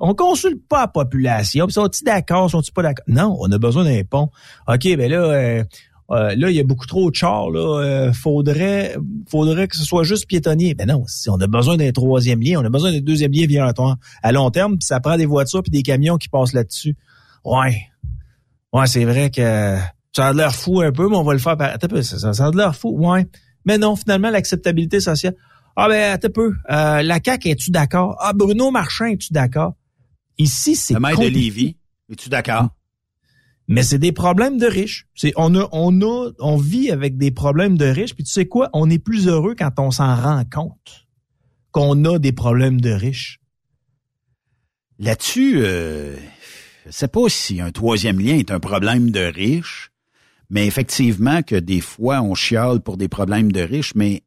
S6: On consulte pas la population. Sont-ils d'accord? Sont-ils pas d'accord? Non, on a besoin d'un pont. OK, ben là, euh, euh, là, il y a beaucoup trop de chars. Là, Euh, faudrait, faudrait que ce soit juste piétonnier. Ben non, si on a besoin d'un troisième lien, on a besoin d'un deuxième lien toit à long terme, puis ça prend des voitures puis des camions qui passent là-dessus. Ouais. Ouais, c'est vrai que ça a l'air fou un peu, mais on va le faire par... Attends peu, ça, ça, a l'air fou, ouais. Mais non, finalement, l'acceptabilité sociale. Ah ben, attends un peu. Euh, la CAQ, es-tu d'accord? Ah, Bruno Marchand, es-tu d'accord? Ici, c'est
S3: Le maire de. Lévis. Es-tu d'accord?
S6: Mais c'est des problèmes de riches. C'est on a on a on vit avec des problèmes de riches. Puis tu sais quoi, on est plus heureux quand on s'en rend compte qu'on a des problèmes de riches.
S3: Là-dessus, euh, je sais pas si un troisième lien est un problème de riches, mais effectivement que des fois on chiale pour des problèmes de riches, mais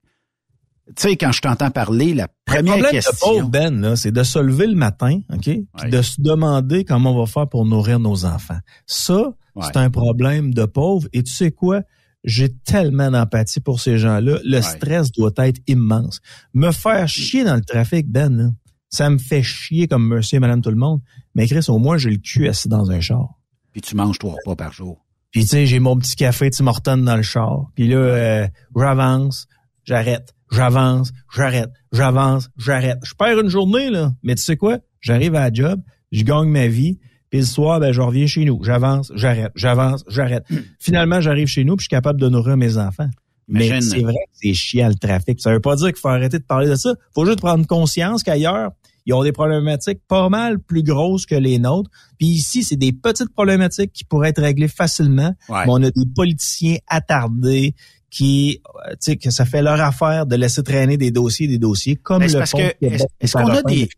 S3: tu sais, quand je t'entends parler, la
S6: Le
S3: première
S6: problème de
S3: question.
S6: pauvre Ben, là, c'est de se lever le matin, ok, puis
S3: Ouais.
S6: de se demander comment on va faire pour nourrir nos enfants. Ça,
S3: Ouais.
S6: c'est un problème de pauvre. Et tu sais quoi? J'ai tellement d'empathie pour ces gens-là. Le
S3: Ouais.
S6: stress doit être immense. Me faire chier dans le trafic, Ben, là, ça me fait chier comme monsieur et madame tout le monde. Mais Chris, au moins, j'ai le cul assis dans un char.
S3: Puis tu manges trois repas par jour.
S6: Puis tu sais, j'ai mon petit café Tim Hortons dans le char. Puis là, euh, j'avance, j'arrête, j'avance, j'arrête, j'avance, j'arrête. Je perds une journée, là. Mais tu sais quoi? J'arrive à la job, je gagne ma vie, puis le soir, ben, je reviens chez nous. J'avance, j'arrête, j'avance, j'arrête. Finalement, j'arrive chez nous, puis je suis capable de nourrir mes enfants. Mais c'est vrai que c'est chiant le trafic. Ça veut pas dire qu'il faut arrêter de parler de ça. faut juste prendre conscience qu'ailleurs, ils ont des problématiques pas mal plus grosses que les nôtres. Puis ici, c'est des petites problématiques qui pourraient être réglées facilement.
S3: Ouais.
S6: Mais on a des politiciens attardés qui, euh, tu sais, que ça fait leur affaire de laisser traîner des dossiers, des dossiers, comme le
S3: parce que, est-ce- qu'on a des-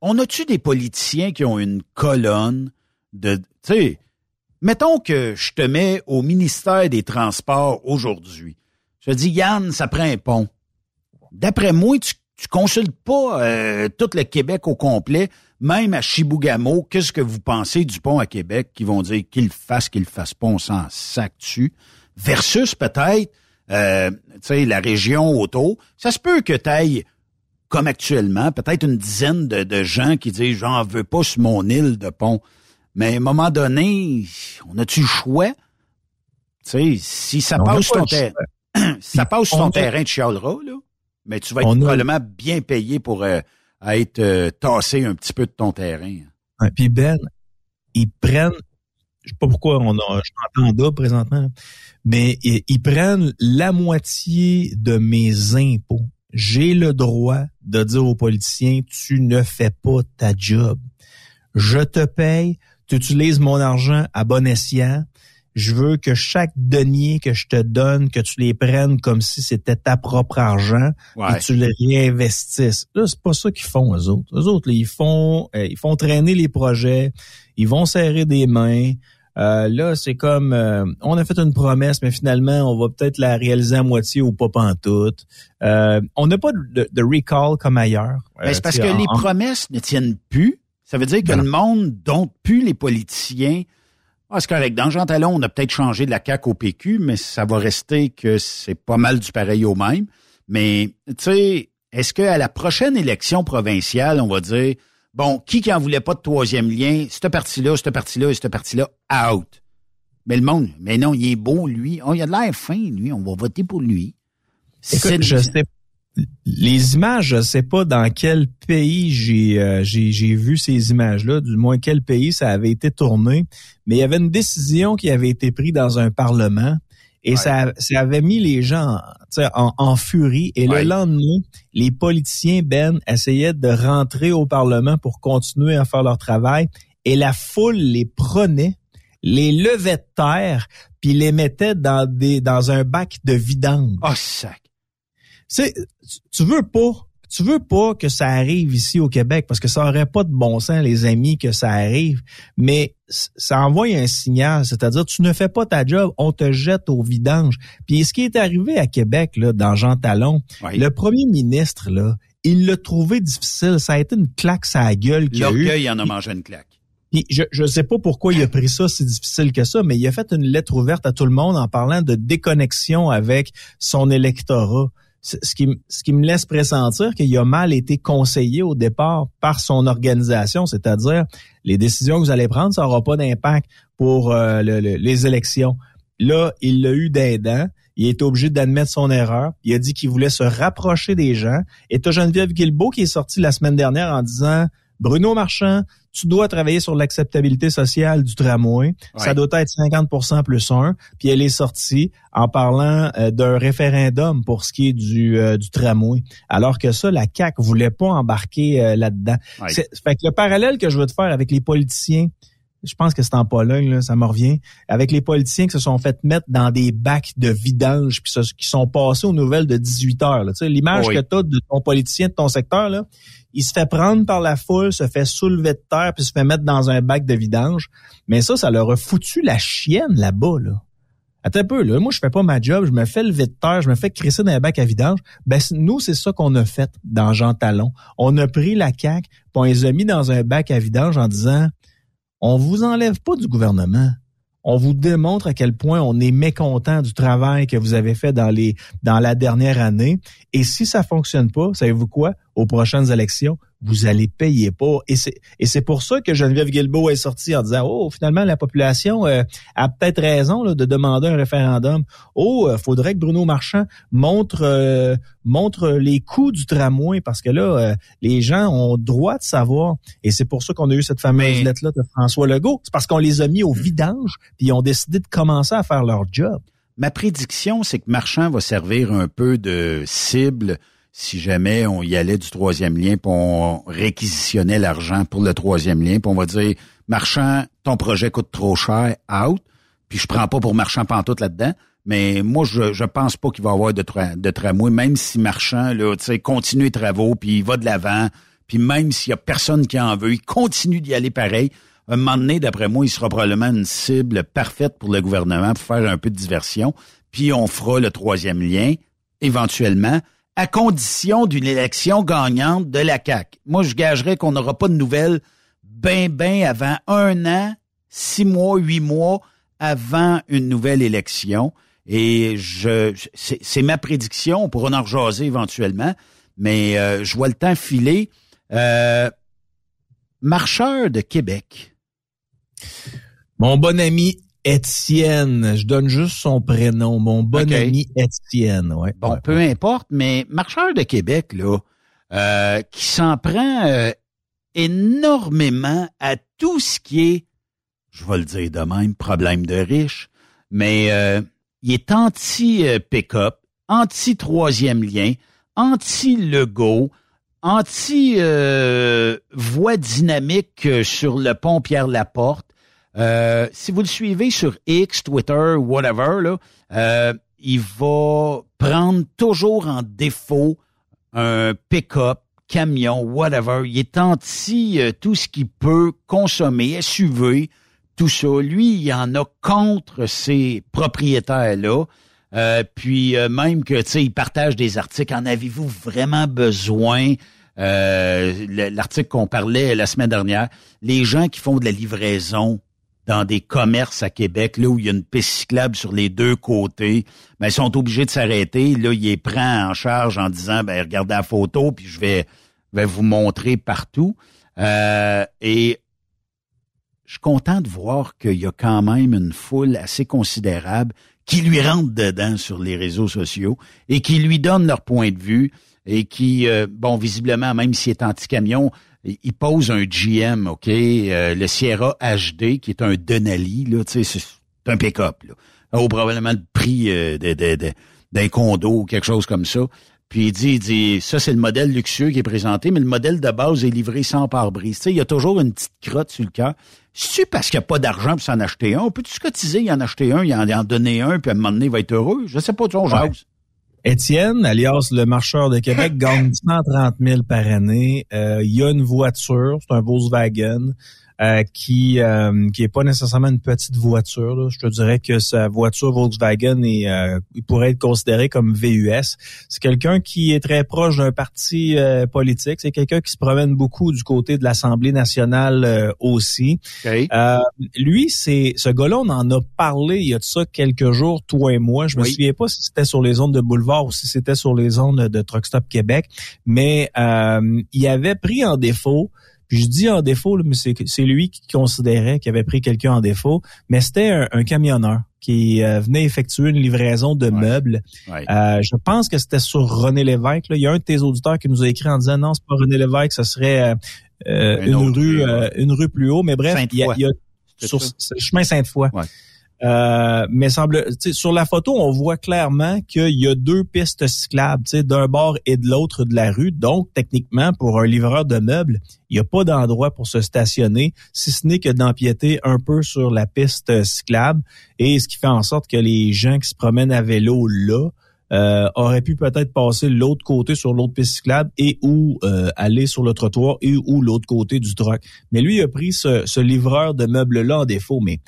S3: On a-tu des politiciens qui ont une colonne de, tu sais, mettons que je te mets au ministère des Transports aujourd'hui. Je te dis, Yann, ça prend un pont. D'après moi, tu, tu consultes pas euh, tout le Québec au complet, même à Chibougamau, qu'est-ce que vous pensez du pont à Québec, qui vont dire qu'il fasse, qu'il fasse pas, on s'en sac dessus, versus peut-être, euh, tu sais, la région autour. Ça se peut que tu ailles comme actuellement, peut-être une dizaine de, de gens qui disent j'en veux pas sur mon île de pont. Mais à un moment donné, on a-tu le choix? Tu sais, si ça
S6: On a
S3: passe
S6: pas
S3: ton ça passe ton
S6: a-
S3: terrain, tu chialeras, là. Mais tu vas être
S6: On a-
S3: probablement bien payé pour euh, être euh, tassé un petit peu de ton terrain.
S6: Puis Ben, ils prennent, je sais pas pourquoi on a, je t'entends en double présentement, mais ils, ils prennent la moitié de mes impôts. J'ai le droit de dire aux politiciens, tu ne fais pas ta job. je te paye, tu utilises mon argent à bon escient. Je veux que chaque denier que je te donne, que tu les prennes comme si c'était ta propre argent et tu le réinvestisses. Là, c'est pas ça qu'ils font, eux autres. Eux autres, ils font, euh, ils font traîner les projets, ils vont serrer des mains. Euh, là, c'est comme euh, on a fait une promesse, mais finalement, on va peut-être la réaliser à moitié ou pas pantoute. Euh, on n'a pas de, de, recall comme ailleurs.
S3: Ben, c'est parce que les promesses ne tiennent plus. Ça veut dire que le monde dont plus les politiciens. Ah, c'est correct. Dans Jean Talon, on a peut-être changé de la CAQ au PQ, mais ça va rester que c'est pas mal du pareil au même. Mais, tu sais, est-ce qu'à la prochaine élection provinciale, on va dire, bon, qui qui en voulait pas de troisième lien, cette partie-là, cette partie-là et cette partie-là, out. Mais le monde, mais non, il est beau, lui. Oh, il a de l'air fin, lui. On va voter pour lui.
S6: Écoute, je sais les images, je sais pas dans quel pays j'ai euh, j'ai vu ces images-là, du moins quel pays ça avait été tourné, mais il y avait une décision qui avait été prise dans un parlement et ça, ça avait mis les gens en, en furie. Et le lendemain, les politiciens, Ben, essayaient de rentrer au Parlement pour continuer à faire leur travail et la foule les prenait les levait de terre puis les mettait dans des dans un bac de vidange.
S3: Oh sac
S6: tu veux pas tu veux pas que ça arrive ici au Québec parce que ça aurait pas de bon sens, les amis, que ça arrive, mais ça envoie un signal, c'est-à-dire tu ne fais pas ta job, on te jette au vidange. Puis ce qui est arrivé à Québec, là, dans Jean Talon, le premier ministre, là, il l'a trouvé difficile. Ça a été une claque la gueule qu'il a
S3: eu. il en a mangé une claque.
S6: Puis je ne sais pas pourquoi il a pris ça si difficile que ça, mais il a fait une lettre ouverte à tout le monde en parlant de déconnexion avec son électorat ce qui, me laisse pressentir qu'il a mal été conseillé au départ par son organisation, c'est-à-dire les décisions que vous allez prendre, ça n'aura pas d'impact pour euh, les élections. Là, il l'a eu d'aidant. Il est obligé d'admettre son erreur. Il a dit qu'il voulait se rapprocher des gens. Et tu Geneviève Guilbeault qui est sorti la semaine dernière en disant Bruno Marchand, tu dois travailler sur l'acceptabilité sociale du tramway. Ça doit être 50% plus 1. Puis elle est sortie en parlant euh, d'un référendum pour ce qui est du, euh, du tramway. Alors que ça, la CAQ voulait pas embarquer euh, là-dedans. Fait que le parallèle que je veux te faire avec les politiciens, je pense que c'est en Pologne, là, ça me revient, avec les politiciens qui se sont fait mettre dans des bacs de vidange puis qui sont passés aux nouvelles de 18 heures. L'image que tu as de ton politicien de ton secteur, là, il se fait prendre par la foule, se fait soulever de terre puis se fait mettre dans un bac de vidange. Mais ça, ça leur a foutu la chienne là-bas, là. Attends un peu, là. Moi, je fais pas ma job, je me fais lever de terre, je me fais crisser dans un bac à vidange. Ben, nous, c'est ça qu'on a fait dans Jean Talon. On a pris la CAQ, puis on les a mis dans un bac à vidange en disant, on vous enlève pas du gouvernement. On vous démontre à quel point on est mécontent du travail que vous avez fait dans les dans la dernière année. Et si ça fonctionne pas, savez-vous quoi? Aux prochaines élections, vous allez payer pas. Et c'est et c'est pour ça que Geneviève Guilbeault est sortie en disant oh finalement la population euh, a peut-être raison de demander un référendum. Oh euh, faudrait que Bruno Marchand montre euh, montre les coûts du tramway parce que là les gens ont droit de savoir et c'est pour ça qu'on a eu cette fameuse lettre là de François Legault. C'est parce qu'on les a mis au vidange puis ils ont décidé de commencer à faire leur job.
S3: Ma prédiction c'est que Marchand va servir un peu de cible si jamais on y allait du troisième lien, puis on réquisitionnait l'argent pour le troisième lien, puis on va dire Marchand, ton projet coûte trop cher, out. Puis je prends pas pour Marchand pantoute là-dedans. Mais moi, je, je pense pas qu'il va y avoir de, de tramway, même si Marchand, là, tu sais, continue les travaux, puis il va de l'avant, puis même s'il y a personne qui en veut, il continue d'y aller pareil. Un moment donné, d'après moi, il sera probablement une cible parfaite pour le gouvernement pour faire un peu de diversion. Puis on fera le troisième lien, éventuellement, à condition d'une élection gagnante de la CAQ. Moi, je gagerais qu'on n'aura pas de nouvelles ben, ben avant un an, six mois, huit mois avant une nouvelle élection. Et je, c'est ma prédiction. On pourra en rejaser éventuellement, mais euh, je vois le temps filer. Euh, marcheur de Québec.
S6: Mon bon ami Étienne, je donne juste son prénom, mon bon ami Étienne. Ouais,
S3: bon, peu importe, mais Marcheur de Québec, là, euh, qui s'en prend euh, énormément à tout ce qui est, je vais le dire de même, problème de riches, mais euh, il est anti-pick-up, anti-troisième lien, anti-Lego, anti-voix dynamique sur le pont Pierre-Laporte. Si vous le suivez sur X, Twitter, whatever, là, il va prendre toujours en défaut un pick-up, camion, whatever. Il est anti tout ce qu'il peut consommer, SUV, tout ça. Lui, il en a contre ces propriétaires-là. Euh, puis euh, même que, tu sais, il partage des articles. En avez-vous vraiment besoin? Euh, l'article qu'on parlait la semaine dernière, les gens qui font de la livraison dans des commerces à Québec, là où il y a une piste cyclable sur les deux côtés, ben, ils sont obligés de s'arrêter. Là, il les prend en charge en disant, ben, regardez la photo, puis je vais, vais vous montrer partout. et je suis content de voir qu'il y a quand même une foule assez considérable qui lui rentre dedans sur les réseaux sociaux et qui lui donne leur point de vue et qui, euh, bon, visiblement, même s'il est anti-camion, il pose un GM, OK, euh, le Sierra HD, qui est un Denali, là, tu sais, c'est un pick-up, là. Au probablement le prix euh, d'un condo ou quelque chose comme ça. Puis il dit, il dit, ça c'est le modèle luxueux qui est présenté, mais le modèle de base est livré sans pare-brise. Tu sais, il y a toujours une petite crotte sur le cœur. C'est parce qu'il n'y a pas d'argent pour s'en acheter un? On peut-tu cotiser, il en acheter un, il en, en donner un, puis à un moment donné, il va être heureux? Je sais pas, tu ouais.
S6: Étienne, alias le marcheur de Québec, gagne 130 000 par année. Euh, il y a une voiture, c'est un Volkswagen. Euh, qui euh, qui est pas nécessairement une petite voiture. Je te dirais que sa voiture Volkswagen est, euh, il pourrait être considéré comme VUS. C'est quelqu'un qui est très proche d'un parti euh, politique. C'est quelqu'un qui se promène beaucoup du côté de l'Assemblée nationale aussi. lui, c'est ce gars-là, on en a parlé il y a de ça quelques jours, toi et moi. Je me souviens pas si c'était sur les zones de boulevard ou si c'était sur les zones de Truck Stop Québec, mais il avait pris en défaut je dis en défaut, mais c'est lui qui considérait qu'il avait pris quelqu'un en défaut, mais c'était un, camionneur qui euh, venait effectuer une livraison de meubles. Euh, je pense que c'était sur René Lévesque. Là. Il y a un de tes auditeurs qui nous a écrit en disant non, c'est pas René Lévesque, ce serait euh, une rue, une rue plus haut. Mais bref, il y a, sur le chemin Sainte-Foy. Euh, mais semble, sur la photo, on voit clairement qu'il y a deux pistes cyclables, d'un bord et de l'autre de la rue. Donc, techniquement, pour un livreur de meubles, il n'y a pas d'endroit pour se stationner, si ce n'est que d'empiéter un peu sur la piste cyclable. Et ce qui fait en sorte que les gens qui se promènent à vélo là, euh, auraient pu peut-être passer l'autre côté sur l'autre piste cyclable et ou euh, aller sur le trottoir et ou l'autre côté du truck. Mais lui il a pris ce, ce livreur de meubles là en défaut. Mais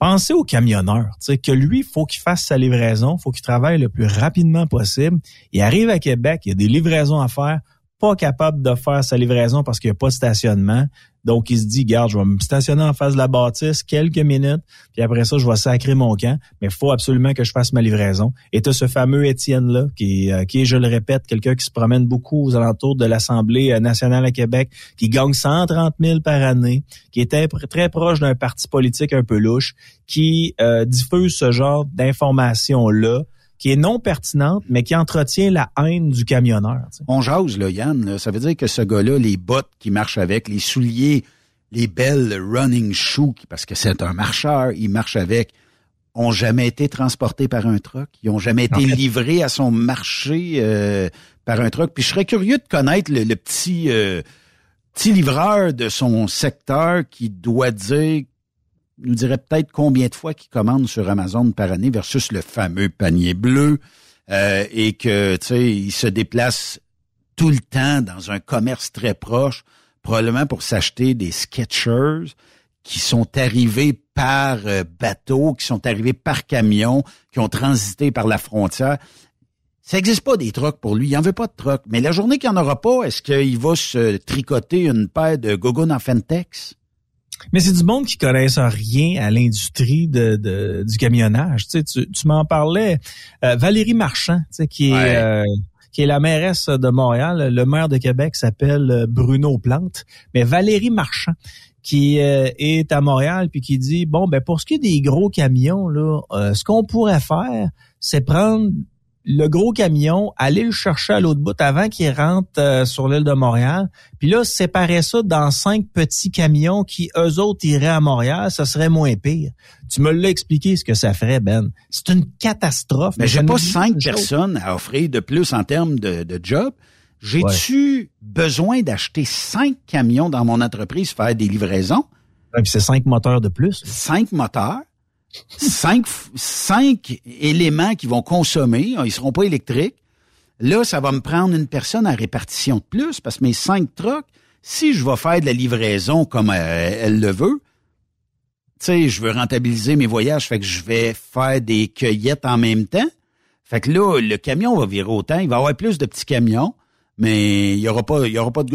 S6: pensez au camionneur, que lui, faut qu'il fasse sa livraison, faut qu'il travaille le plus rapidement possible. Il arrive à Québec, il y a des livraisons à faire, pas capable de faire sa livraison parce qu'il n'y a pas de stationnement. Donc, il se dit, garde, je vais me stationner en face de la bâtisse quelques minutes, puis après ça, je vais sacrer mon camp, mais il faut absolument que je fasse ma livraison. Et tu ce fameux Étienne-là, qui, euh, qui est, je le répète, quelqu'un qui se promène beaucoup aux alentours de l'Assemblée euh, nationale à Québec, qui gagne 130 000 par année, qui est très proche d'un parti politique un peu louche, qui euh, diffuse ce genre d'informations-là, qui est non pertinente, mais qui entretient la haine du camionneur.
S3: On jase, là, Yann. Ça veut dire que ce gars-là, les bottes qui marchent avec, les souliers, les belles running shoes, parce que c'est un marcheur, il marche avec, ont jamais été transportés par un truck. Ils ont jamais été livrés à son marché euh, par un truck. Puis je serais curieux de connaître le, petit euh, petit livreur de son secteur qui doit dire nous dirait peut-être combien de fois qu'il commande sur Amazon par année versus le fameux panier bleu euh, et que tu sais il se déplace tout le temps dans un commerce très proche, probablement pour s'acheter des Sketchers qui sont arrivés par euh, bateau, qui sont arrivés par camion, qui ont transité par la frontière. Ça n'existe pas des trucks pour lui. Il n'en veut pas de trucks. Mais la journée qu'il n'y en aura pas, est-ce qu'il va se tricoter une paire de gogoon en Fentex?
S6: Mais c'est du monde qui connaissent rien à l'industrie de, du camionnage. Tu, sais, tu, m'en parlais. Euh, Valérie Marchand, tu sais, qui est euh, qui est la mairesse de Montréal. Le maire de Québec s'appelle euh, Bruno Plante. Mais Valérie Marchand, qui est à Montréal, puis qui dit bon ben pour ce qui est des gros camions là, ce qu'on pourrait faire, c'est prendre le gros camion, aller le chercher à l'autre bout avant qu'il rentre euh, sur l'île de Montréal. Puis là, séparer ça dans cinq petits camions qui, eux autres, iraient à Montréal, ça serait moins pire. Tu me l'as expliqué ce que ça ferait, Ben. C'est une catastrophe.
S3: Mais, j'ai pas cinq personnes à offrir de plus en termes de, de job. J'ai-tu besoin d'acheter cinq camions dans mon entreprise pour faire des livraisons?
S6: c'est cinq moteurs de plus.
S3: Cinq moteurs, cinq, éléments qui vont consommer, ils seront pas électriques. Là, ça va me prendre une personne à répartition de plus parce que mes cinq trucks, si je vais faire de la livraison comme elle, elle le veut, tu sais, je veux rentabiliser mes voyages, fait que je vais faire des cueillettes en même temps. Fait que là, le camion va virer autant, il va y avoir plus de petits camions, mais il y aura pas,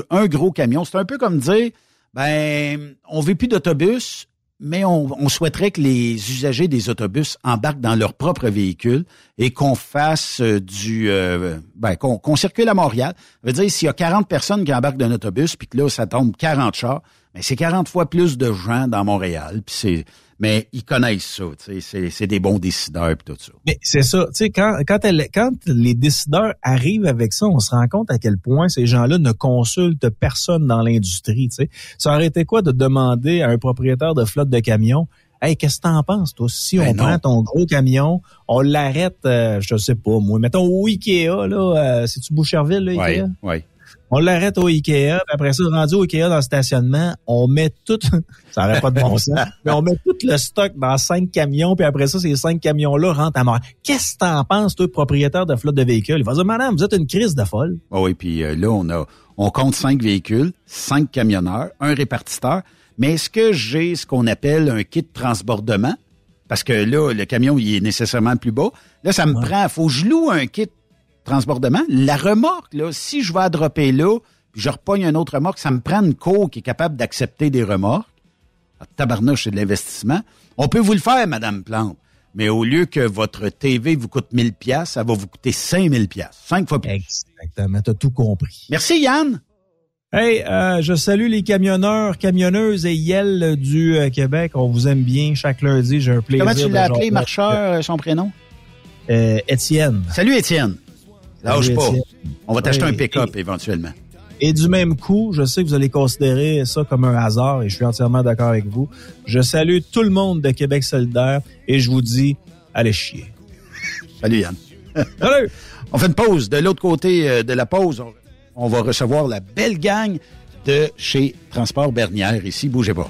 S3: un gros camion. C'est un peu comme dire, ben, on veut plus d'autobus, mais on, souhaiterait que les usagers des autobus embarquent dans leur propre véhicule et qu'on fasse euh, du euh, ben, qu'on circule à Montréal. Ça veut dire s'il y a 40 personnes qui embarquent d'un autobus puis que là ça tombe 40 chars, mais ben, c'est 40 fois plus de gens dans Montréal puis c'est mais ils connaissent ça, c'est, c'est des bons décideurs et tout ça.
S6: Mais c'est ça, tu sais, quand, quand, quand les décideurs arrivent avec ça, on se rend compte à quel point ces gens-là ne consultent personne dans l'industrie, tu sais. Ça aurait été quoi de demander à un propriétaire de flotte de camions, Hey, qu'est-ce que t'en penses, toi? Si ben on prend ton gros camion, on l'arrête, euh, je sais pas, moi, mettons au Ikea, là, euh, c'est-tu Boucherville, là, Ikea?
S3: Oui, oui.
S6: On l'arrête au Ikea, puis après ça, rendu au Ikea dans le stationnement, on met tout, ça n'aurait pas de bon sens, mais on met tout le stock dans cinq camions, puis après ça, ces cinq camions-là rentrent à mort. Qu'est-ce que t'en penses, toi, propriétaire de flotte de véhicules? Il va dire, madame, vous êtes une crise de folle.
S3: Oh oui, puis euh, là, on a, on compte cinq véhicules, cinq camionneurs, un répartiteur, mais est-ce que j'ai ce qu'on appelle un kit de transbordement? Parce que là, le camion, il est nécessairement plus bas. Là, ça me prend, faut que je loue un kit transportement. La remorque, là, si je vais à dropper là, puis je repogne un autre remorque, ça me prend une cour qui est capable d'accepter des remorques. Ah, tabarnouche, c'est de l'investissement. On peut vous le faire, Madame Plante. Mais au lieu que votre TV vous coûte 1000 pièces, ça va vous coûter 5000 pièces, cinq fois plus.
S6: Exactement, t'as tout compris.
S3: Merci Yann.
S6: Hey, euh, je salue les camionneurs, camionneuses et yel du euh, Québec. On vous aime bien chaque lundi. J'ai un plaisir.
S3: Comment tu l'as appelé, marcheur, euh, son prénom?
S6: Étienne.
S3: Salut Étienne. Lâche pas. On va t'acheter un pick-up éventuellement.
S6: Et du même coup, je sais que vous allez considérer ça comme un hasard et je suis entièrement d'accord avec vous. Je salue tout le monde de Québec solidaire et je vous dis, allez chier.
S3: Salut Yann.
S6: Salut.
S3: on fait une pause. De l'autre côté euh, de la pause, on va recevoir la belle gang de chez Transport Bernière ici. Bougez pas.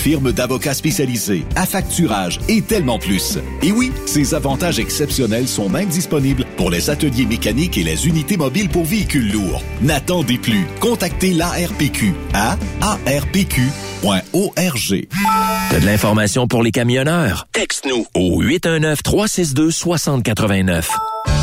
S4: firme d'avocats spécialisés, affacturage et tellement plus. Et oui, ces avantages exceptionnels sont même disponibles pour les ateliers mécaniques et les unités mobiles pour véhicules lourds. N'attendez plus. Contactez l'ARPQ à arpq
S7: T'as de l'information pour les camionneurs? Texte-nous au 819-362-6089.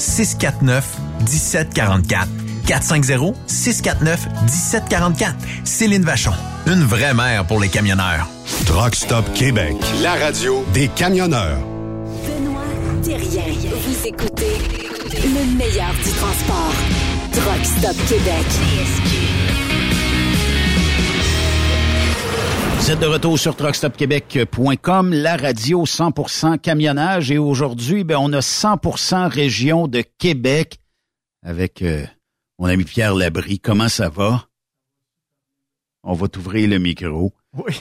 S1: 649 1744. 450-649-1744. Céline Vachon, une vraie mère pour les camionneurs.
S2: Truck Stop Québec, la radio des camionneurs.
S8: Benoît Thérien. Vous écoutez le meilleur du transport. Truck Stop Québec.
S3: Vous êtes de retour sur truckstopquebec.com, la radio 100% camionnage. Et aujourd'hui, ben, on a 100% région de Québec avec euh, mon ami Pierre Labry. Comment ça va? On va t'ouvrir le micro.
S9: Oui.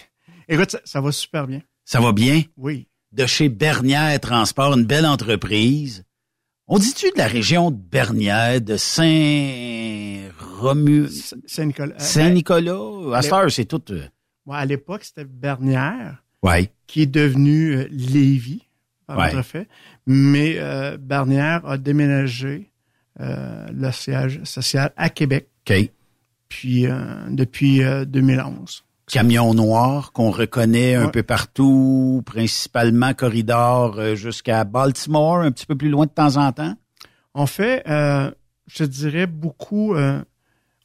S9: Écoute, ça, ça va super bien.
S3: Ça va bien?
S9: Oui.
S3: De chez Bernière Transport, une belle entreprise. On dit-tu de la région de Bernière, de Saint-Romu...
S9: Saint-Nicolas. Euh,
S3: Saint-Nicolas? À cette heure, c'est tout... euh,
S9: À l'époque, c'était Bernière,
S3: Ouais.
S9: qui est devenu euh, Lévis, par
S3: Ouais.
S9: fait. Mais euh, Bernière a déménagé euh, le siège social à Québec, puis euh, depuis euh, 2011.
S3: Camion noir qu'on reconnaît un
S9: Ouais.
S3: peu partout, principalement corridor jusqu'à Baltimore, un petit peu plus loin de temps en temps?
S9: On fait, je te dirais, beaucoup, euh,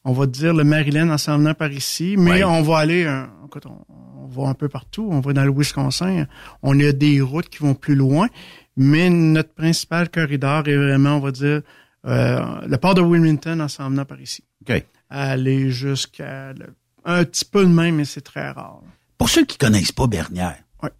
S9: on va dire le Maryland en s'en venant par ici, mais
S3: Ouais.
S9: on va aller, euh, écoute, on, on va un peu partout. On va dans le Wisconsin. On a des routes qui vont plus loin, mais notre principal corridor est vraiment, on va dire, euh, le port de Wilmington en s'en venant par ici.
S3: OK.
S9: Aller jusqu'à un petit peu de même, mais c'est très rare.
S3: Pour ceux qui connaissent pas Bernière,
S9: Ouais.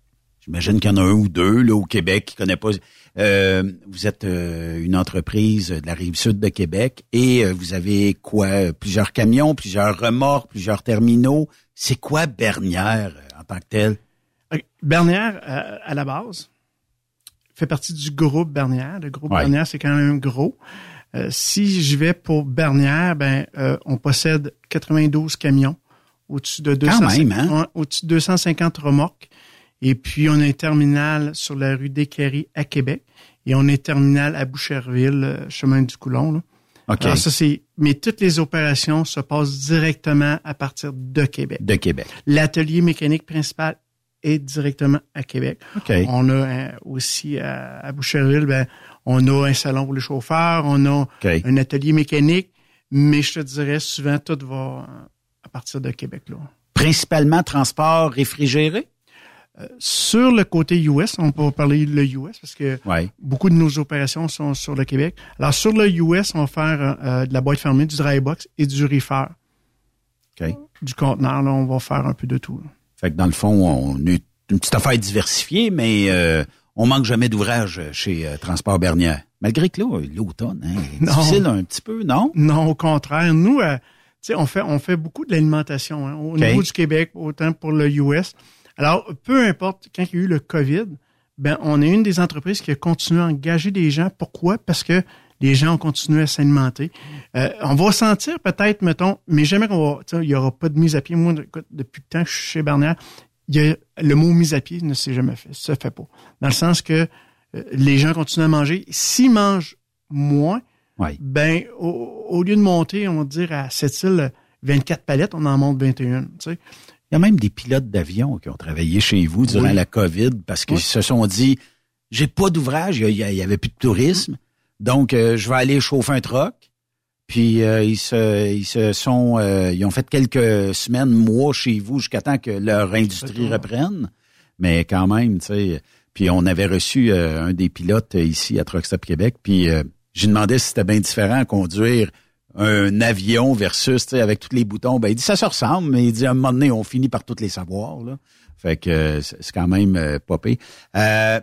S3: j'imagine qu'il y en a un ou deux là, au Québec qui connaissent pas. Euh, vous êtes euh, une entreprise de la rive sud de Québec et euh, vous avez quoi Plusieurs camions, plusieurs remorques, plusieurs terminaux. C'est quoi Bernière euh, en tant que tel
S9: Ok. Bernière, euh, à la base, fait partie du groupe Bernière. Le groupe
S3: Ouais.
S9: Bernière, c'est quand même gros. Euh, si je vais pour Bernière, ben, euh, on possède 92 camions, au-dessus de 200,
S3: même, hein?
S9: au-dessus de 250 remorques. Et puis, on a un terminal sur la rue des à Québec. Et on a un terminal à Boucherville, euh, chemin du Coulon. Là.
S3: Ok.
S9: Alors, ça, c'est, mais toutes les opérations se passent directement à partir de Québec.
S3: De Québec.
S9: L'atelier mécanique principal est directement à Québec.
S3: OK.
S9: On a euh, aussi à, à Boucherville, ben, on a un salon pour les chauffeurs, on a un atelier mécanique, mais je te dirais souvent tout va euh, à partir de Québec. Là.
S3: Principalement transport réfrigéré?
S9: Sur le côté US, on peut parler le US parce que
S3: Ouais.
S9: beaucoup de nos opérations sont sur le Québec. Alors sur le US, on va faire euh, de la boîte fermée, du dry box et du reefer.
S3: OK.
S9: Du conteneur, là, on va faire un peu de tout. là.
S3: Fait que dans le fond, on a une petite affaire diversifiée, mais euh, on manque jamais d'ouvrage chez euh, Transport Bernière. Malgré que là, l'automne, hein, est difficile un petit peu, non?
S9: Non, au contraire. Nous, euh, on fait, on fait beaucoup de l'alimentation hein, au niveau du Québec, autant pour le US. Alors, peu importe, quand il y a eu le COVID, ben, on est une des entreprises qui a continué à engager des gens. Pourquoi? Parce que les gens ont continué à s'alimenter. Euh, on va sentir peut-être, mettons, mais jamais qu'on va, il y aura pas de mise à pied. Moi, écoute, depuis le temps que je suis chez Bernière, il y a, le mot mise à pied ne s'est jamais fait, se fait pas. Dans le sens que euh, les gens continuent à manger. S'ils mangent moins,
S3: Oui.
S9: ben, au, au lieu de monter, on va dire, à cette île 24 palettes, on en monte 21. Tu sais.
S3: Il y a même des pilotes d'avion qui ont travaillé chez vous durant
S9: Oui.
S3: la COVID parce qu'ils
S9: Oui.
S3: se sont dit, j'ai pas d'ouvrage, il y, avait plus de tourisme, donc euh, je vais aller chauffer un truck. Puis euh, ils se ils se sont euh, ils ont fait quelques semaines, mois chez vous jusqu'à temps que leur industrie reprenne. Mais quand même, tu sais. Puis on avait reçu un des pilotes ici à Truck Stop Québec. Puis j'ai demandé si c'était bien différent à conduire un avion versus, tu sais, avec tous les boutons. Ben, il dit, ça se ressemble, mais il dit, à un moment donné, on finit par tous les savoir, là. Fait que c'est quand même euh, popé. Euh,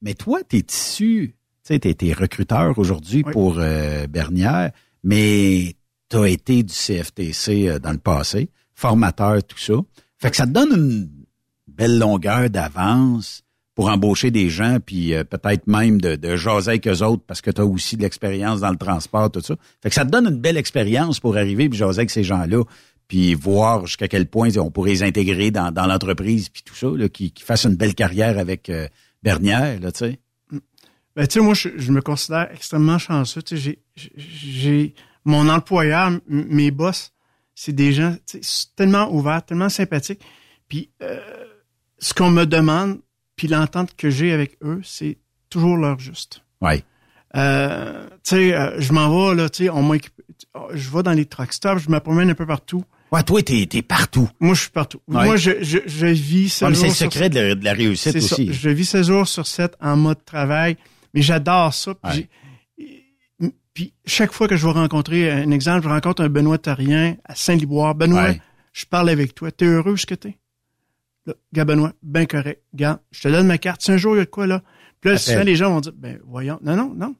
S3: mais toi, t'es issu, tu sais, t'es, t'es recruteur aujourd'hui
S9: Oui.
S3: pour euh, Bernière, mais t'as été du CFTC euh, dans le passé, formateur, tout ça. Fait que ça te donne une, belle longueur d'avance pour embaucher des gens, puis euh, peut-être même de, de jaser avec eux autres parce que tu as aussi de l'expérience dans le transport, tout ça. Fait que ça te donne une belle expérience pour arriver puis jaser avec ces gens-là, puis voir jusqu'à quel point on pourrait les intégrer dans, l'entreprise, puis tout ça, qui, qui fassent une belle carrière avec euh, Bernière, tu sais.
S9: Ben, tu sais, moi, je, me considère extrêmement chanceux. Tu sais, j'ai, mon employeur, mes boss, c'est des gens tellement ouverts, tellement sympathiques. Puis, euh, ce qu'on me demande, puis l'entente que j'ai avec eux, c'est toujours leur juste.
S3: Ouais.
S9: Euh, tu sais, euh, je m'en vais, là, tu sais, on m'a équipé- je vais dans les truck stops, je me promène un peu partout.
S3: Ouais, toi, t'es, t'es partout.
S9: Moi, je suis partout.
S3: Ouais.
S9: Moi, je, je, je vis sept
S3: Ouais, mais c'est le secret de la, de la réussite
S9: ça.
S3: aussi.
S9: Je vis 16 jours sur 7 en mode travail, mais j'adore ça. Puis,
S3: Ouais.
S9: j'ai- puis chaque fois que je vais rencontrer un exemple, je rencontre un Benoît Tarien à Saint-Liboire. Benoît, je parle avec toi. T'es heureux ce que t'es? Là, gars Benoît, ben correct. Regarde, je te donne ma carte. Si un jour il y a de quoi là? Puis là, souvent les gens vont dire, ben voyons. Non, non, non.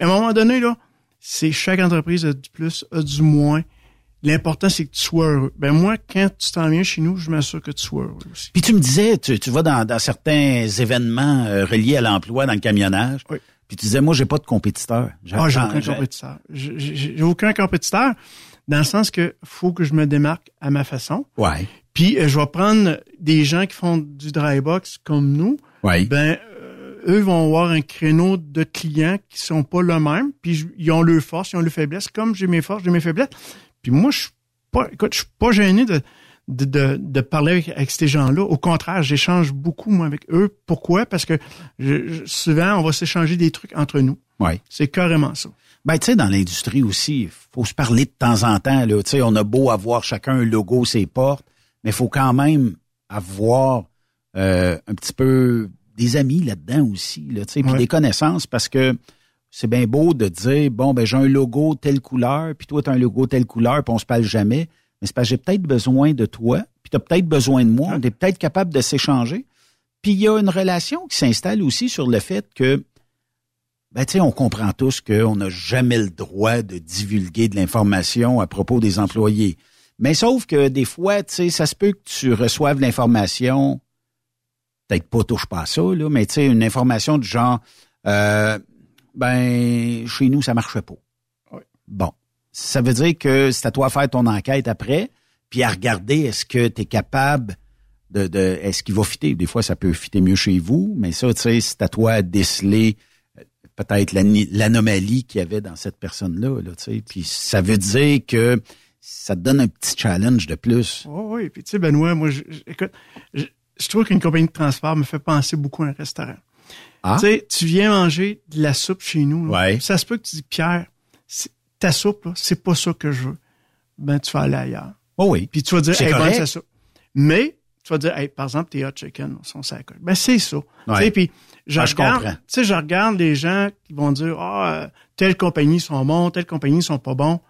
S9: À un moment donné, là, c'est chaque entreprise a du plus, a du moins. L'important, c'est que tu sois heureux. Ben moi, quand tu t'en viens chez nous, je m'assure que tu sois heureux aussi.
S3: Puis tu me disais, tu, tu vas dans, dans certains événements euh, reliés à l'emploi, dans le camionnage.
S9: Oui.
S3: Puis tu disais, moi, j'ai pas de compétiteur.
S9: Ah, j'ai aucun compétiteur. J'ai aucun compétiteur dans le sens que faut que je me démarque à ma façon.
S3: Ouais.
S9: Puis euh, je vais prendre des gens qui font du dry box comme nous.
S3: Ouais.
S9: Ben euh, eux vont avoir un créneau de clients qui sont pas le même. Puis ils ont leurs forces, ils ont leurs faiblesses. Comme j'ai mes forces, j'ai mes faiblesses. Puis moi, je suis pas, écoute, je suis pas gêné de de, de, de parler avec, avec ces gens-là. Au contraire, j'échange beaucoup moi avec eux. Pourquoi? Parce que je- je- souvent on va s'échanger des trucs entre nous.
S3: Ouais.
S9: C'est carrément ça.
S3: Ben, tu sais, dans l'industrie aussi, il faut se parler de temps en temps. Là. Tu sais, on a beau avoir chacun un logo, ses portes, mais il faut quand même avoir euh, un petit peu des amis là-dedans aussi, là, puis
S9: Ouais.
S3: des connaissances, parce que c'est bien beau de dire, bon, ben j'ai un logo telle couleur, puis toi, tu as un logo telle couleur, puis on se parle jamais. Mais c'est parce que j'ai peut-être besoin de toi, puis tu as peut-être besoin de moi, on est peut-être capable de s'échanger. Puis il y a une relation qui s'installe aussi sur le fait que ben, tu sais, on comprend tous qu'on n'a jamais le droit de divulguer de l'information à propos des employés. Mais sauf que des fois, tu sais, ça se peut que tu reçoives l'information, peut-être pas touche pas à ça, là, mais tu sais, une information du genre, euh, ben, chez nous, ça marchait pas.
S9: Oui.
S3: Bon. Ça veut dire que c'est à toi de faire ton enquête après, puis à regarder est-ce que tu es capable de, de est-ce qu'il va fitter? Des fois, ça peut fitter mieux chez vous, mais ça, tu sais, c'est à toi de déceler euh, peut-être l'anomalie qu'il y avait dans cette personne-là, là, tu sais. Puis ça veut dire que ça te donne un petit challenge de plus.
S9: Oh, oui, puis tu sais, Benoît, moi, je, je- écoute, je, je trouve qu'une compagnie de transport me fait penser beaucoup à un restaurant.
S3: Ah?
S9: Tu sais, tu viens manger de la soupe chez nous. là.
S3: Ouais.
S9: Ça se peut que tu dis, Pierre, ta soupe, là, c'est pas ça que je veux. Ben, tu vas aller ailleurs.
S3: Oh oui.
S9: Puis tu vas dire,
S3: C'est
S9: hey, bonne, c'est ça. Mais, tu vas dire, hey, par exemple, tes hot chicken sont ça coche. Ben, c'est ça. Tu sais, puis je,
S3: Ah,
S9: regarde,
S3: comprends.
S9: tu sais, je regarde les gens qui vont dire, ah, euh, telle compagnie sont bons, telle compagnie sont pas bons.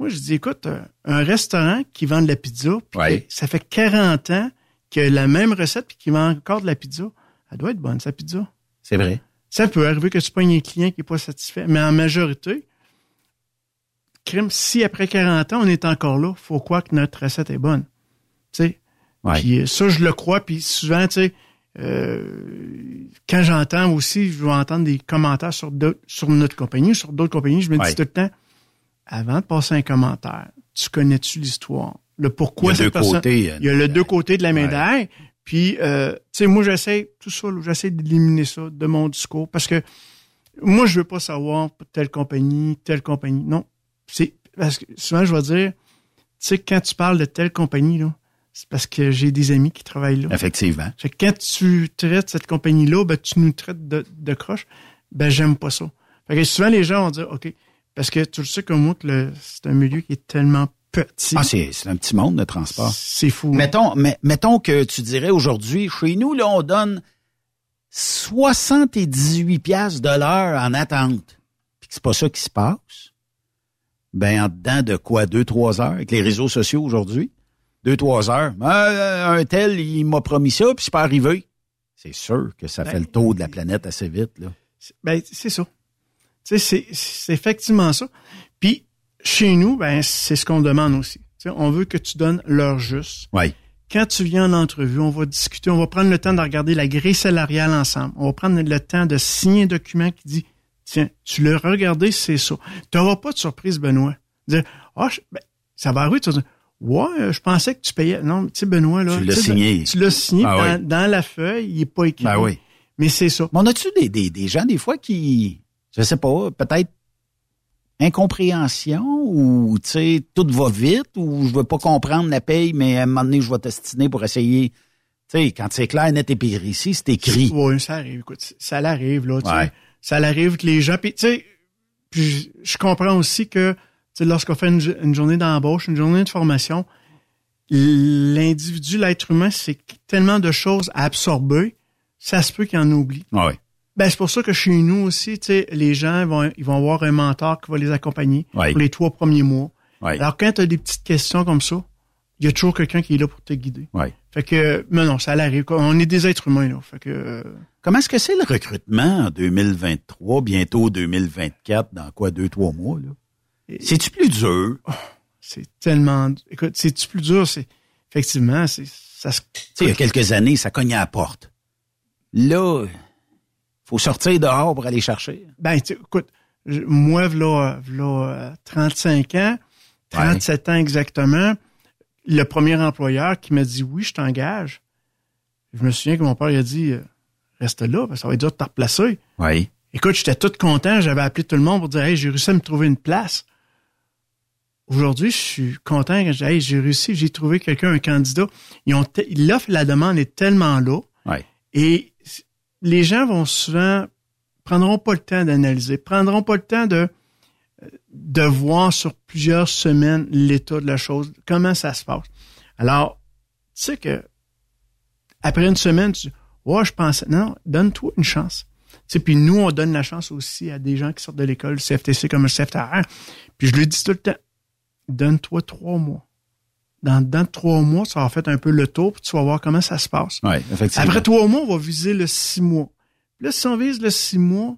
S9: Moi, je dis, écoute, euh, un restaurant qui vend de la pizza, puis
S3: Ouais.
S9: ça fait 40 ans qu'il a la même recette puis qu'il vend encore de la pizza, elle doit être bonne, sa pizza.
S3: C'est vrai.
S9: Ça peut arriver que tu pognes un client qui est pas satisfait, mais en majorité, crime, si après 40 ans, on est encore là, faut croire que notre recette est bonne. Tu sais?
S3: Ouais.
S9: Puis euh, ça, je le crois, puis souvent, tu sais, euh, quand j'entends aussi, je vais entendre des commentaires sur, notre compagnie, sur d'autres compagnies, je me
S3: Ouais.
S9: dis tout le temps, avant de passer un commentaire, tu connais-tu l'histoire? Le pourquoi
S3: Il y a deux
S9: personne-
S3: côtés, euh,
S9: Il y a le
S3: de-
S9: deux côtés de la médaille. Puis, euh, tu sais, moi, j'essaie, tout ça, j'essaie d'éliminer ça de mon discours parce que moi, je veux pas savoir telle compagnie, telle compagnie. Non. C'est, parce que souvent, je vais dire, tu sais, quand tu parles de telle compagnie, là, c'est parce que j'ai des amis qui travaillent là.
S3: Effectivement.
S9: Fait que quand tu traites cette compagnie-là, ben, tu nous traites de, de croche, ben, j'aime pas ça. Fait que souvent, les gens vont dire, OK, parce que tu le sais comme moi que le- c'est un milieu qui est tellement petit.
S3: Ah, c'est un petit monde de transport.
S9: c'est fou.
S3: Mettons, mais, mettons que tu dirais aujourd'hui, chez nous, là, on donne 78 piastres de l'heure en attente. Puis que c'est pas ça qui se passe. Ben, en dedans de quoi? Deux, trois heures avec les réseaux sociaux aujourd'hui? Deux, trois heures. Ah, un tel, il m'a promis ça, puis c'est pas arrivé. C'est sûr que ça fait le tour de la planète assez vite, là.
S9: Ben, c'est ça. Tu sais, c'est, effectivement ça. Puis, chez nous, ben, c'est ce qu'on demande aussi. Tu sais, on veut que tu donnes l'heure juste.
S3: Oui.
S9: quand tu viens en entrevue, on va discuter, on va prendre le temps de regarder la grille salariale ensemble. On va prendre le temps de signer un document qui dit, tiens, tu l'as regardé, c'est ça. Tu n'auras pas de surprise, Benoît. Dire, ah, ben, ça va arriver, tu vas dire, ouais, euh, je pensais que tu payais. Non, tu sais, Benoît, là.
S3: Tu l'as signé.
S9: Tu l'as signé
S3: Ah
S9: dans, dans la feuille, il n'est pas écrit.
S3: Ben oui.
S9: Mais c'est ça.
S3: Mais on a-tu des, des, des gens, des fois, qui, je sais pas, peut-être incompréhension ou, tu sais, tout va vite ou je veux pas comprendre la paye, mais à un moment donné, je vais t'estiner pour essayer. Tu sais, quand c'est clair, net et pire ici, c'est écrit.
S9: Oui, ça arrive. Écoute, ça l'arrive, là. tu
S3: Ouais.
S9: sais. Ça l'arrive que les gens. Puis, tu sais, puis je, comprends aussi que, tu sais, lorsqu'on fait une, une journée d'embauche, une journée de formation, l'individu, l'être humain, c'est tellement de choses à absorber, ça se peut qu'il en oublie.
S3: Ouais.
S9: Ben, c'est pour ça que chez nous aussi, tu sais, les gens vont, ils vont avoir un mentor qui va les accompagner
S3: Ouais.
S9: pour les trois premiers mois.
S3: Ouais.
S9: Alors, quand tu as des petites questions comme ça, il y a toujours quelqu'un qui est là pour te guider.
S3: Ouais.
S9: Fait que, mais non, ça l'arrive. On est des êtres humains, là. Fait que, euh,
S3: Comment est-ce que c'est le recrutement en 2023, bientôt 2024, dans quoi, deux, trois mois, là? C'est-tu plus dur?
S9: c'est tellement, écoute, c'est plus dur, c'est, effectivement, c'est, ça se,
S3: il y a quelques années, ça cognait à la porte. Là, faut sortir dehors pour aller chercher.
S9: ben, tu- écoute, je- moi, v'là, v'là, euh, 35 ans, 37 ans exactement, le premier employeur qui m'a dit oui, je t'engage. Je me souviens que mon père il a dit euh, reste là, parce que ça va être dur de te replacer.
S3: Oui.
S9: Écoute, j'étais tout content, j'avais appelé tout le monde pour dire Hey, j'ai réussi à me trouver une place. Aujourd'hui, je suis content que j'ai hey, j'ai réussi, j'ai trouvé quelqu'un, un candidat. L'offre et la demande est tellement là.
S3: Ouais.
S9: Et les gens vont souvent prendront pas le temps d'analyser, prendront pas le temps de de voir sur plusieurs semaines l'état de la chose, comment ça se passe. Alors, tu sais que après une semaine, tu dis, ouais, je pensais, non, donne-toi une chance. Tu sais, puis nous, on donne la chance aussi à des gens qui sortent de l'école, le CFTC comme le CFTR. Puis je lui dis tout le temps, donne-toi trois mois. Dans, dans trois mois, ça va faire un peu le tour, puis tu vas voir comment ça se passe.
S3: Effectivement.
S9: Après trois mois, on va viser le six mois. Puis là, si on vise le six mois,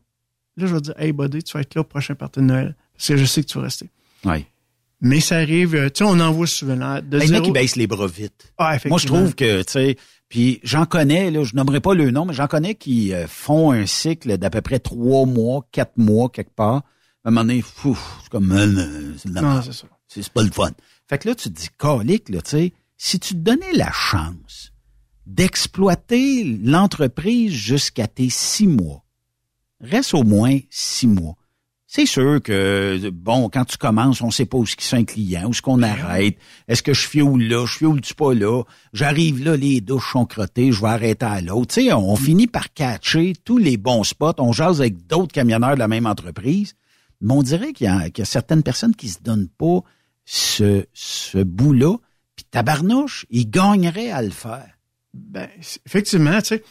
S9: là, je vais dire, hey, buddy, tu vas être là au prochain party de Noël. Parce que je sais que tu vas rester.
S3: Oui.
S9: Mais ça arrive, euh, tu sais, on en voit souvent. là, de
S3: Il y en a
S9: zéro-
S3: qui baissent les bras vite.
S9: Ah,
S3: Moi, je
S9: effectivement.
S3: trouve que, tu sais, puis j'en connais, là, je nommerai pas le nom, mais j'en connais qui euh, font un cycle d'à peu près trois mois, quatre mois, quelque part. À un moment donné, fou, c'est comme, euh, c'est de la
S9: Non,
S3: merde.
S9: c'est ça.
S3: C'est c'est pas le fun. Fait que là, tu te dis, calique, là, tu sais, si tu te donnais la chance d'exploiter l'entreprise jusqu'à tes six mois, reste au moins six mois. C'est sûr que, bon, quand tu commences, on sait pas où ce qui sont un client, où ce qu'on arrête. Est-ce que je fioule là, je fioule-tu pas là? J'arrive là, les douches sont crottées, je vais arrêter à l'autre. Tu sais, on finit par catcher tous les bons spots. On jase avec d'autres camionneurs de la même entreprise. Mais on dirait qu'il y, y a certaines personnes qui se donnent pas ce, ce bout-là. Puis tabarnouche, ils gagneraient à le faire.
S9: Ben, effectivement, tu sais,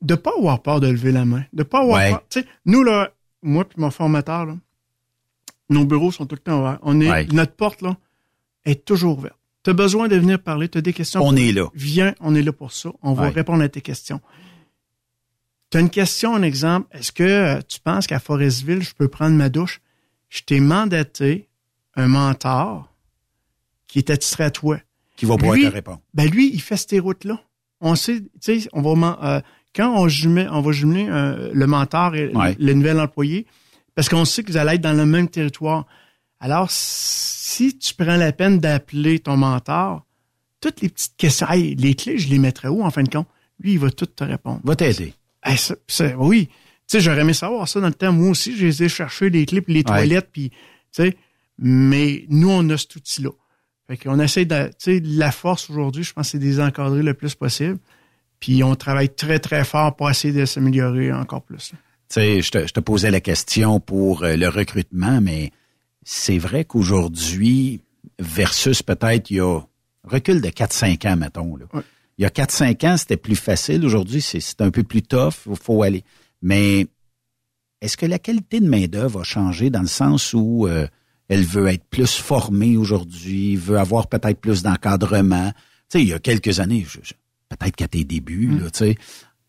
S9: de pas avoir peur de lever la main, de pas avoir
S3: Ouais.
S9: peur. Tu sais, nous, là, moi puis mon formateur, là, nos bureaux sont tout le temps ouverts. On est,
S3: Ouais.
S9: Notre porte, là, est toujours ouverte. Tu as besoin de venir parler, tu as des questions.
S3: On est là.
S9: Viens, on est là pour ça. On va
S3: Ouais.
S9: répondre à tes questions. Tu as une question, un exemple. Est-ce que euh, tu penses qu'à Forestville, je peux prendre ma douche? Je t'ai mandaté un mentor qui est attitré à toi.
S3: Qui va pouvoir
S9: Lui,
S3: te répondre.
S9: Ben lui, il fait ces routes-là. On sait, tu sais, on va euh, quand on on va jumeler euh, le mentor et
S3: Ouais.
S9: le nouvel employé, parce qu'on sait que vous allez être dans le même territoire. Alors, si tu prends la peine d'appeler ton mentor, toutes les petites questions, hey, les clés, je les mettrais où en fin de compte? Lui, il va tout te répondre.
S3: Va t'aider.
S9: Hey, ça- ça- oui. Tu sais, j'aurais aimé savoir ça dans le temps. Moi aussi, j'ai été chercher les clés puis les toilettes, puis, tu sais, mais nous, on a cet outil-là. Fait qu'on essaie de, tu sais, la force aujourd'hui, je pense, c'est de les encadrer le plus possible. Puis on travaille très, très fort pour essayer de s'améliorer encore plus. là.
S3: Tu sais, je te, je te posais la question pour euh, le recrutement, mais c'est vrai qu'aujourd'hui, versus peut-être il y a recul de 4-5 ans, mettons. Là. Il y a 4-5 ans, c'était plus facile. Aujourd'hui, c'est c'est un peu plus tough. Il faut aller. Mais est-ce que la qualité de main-d'œuvre a changé dans le sens où euh, elle veut être plus formée aujourd'hui, veut avoir peut-être plus d'encadrement? Tu sais, il y a quelques années, peut-être qu'à tes débuts, là, tu sais,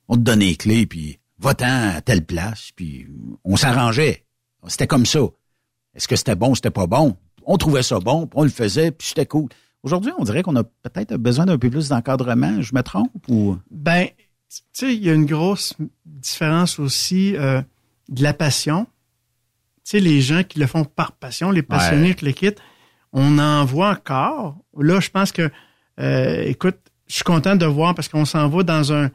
S3: on te donnait les clés, puis va-t'en à telle place, puis on s'arrangeait. C'était comme ça. Est-ce que c'était bon, c'était pas bon? On trouvait ça bon, puis on le faisait, puis c'était cool. Aujourd'hui, on dirait qu'on a peut-être besoin d'un peu plus d'encadrement. Je me trompe ou?
S9: Ben, tu sais, il y a une grosse différence aussi euh, de la passion. Tu sais, les gens qui le font par passion, les passionnés qui le quittent, on en voit encore. Là, je pense que, euh, écoute, je suis content de voir parce qu'on s'en va dans un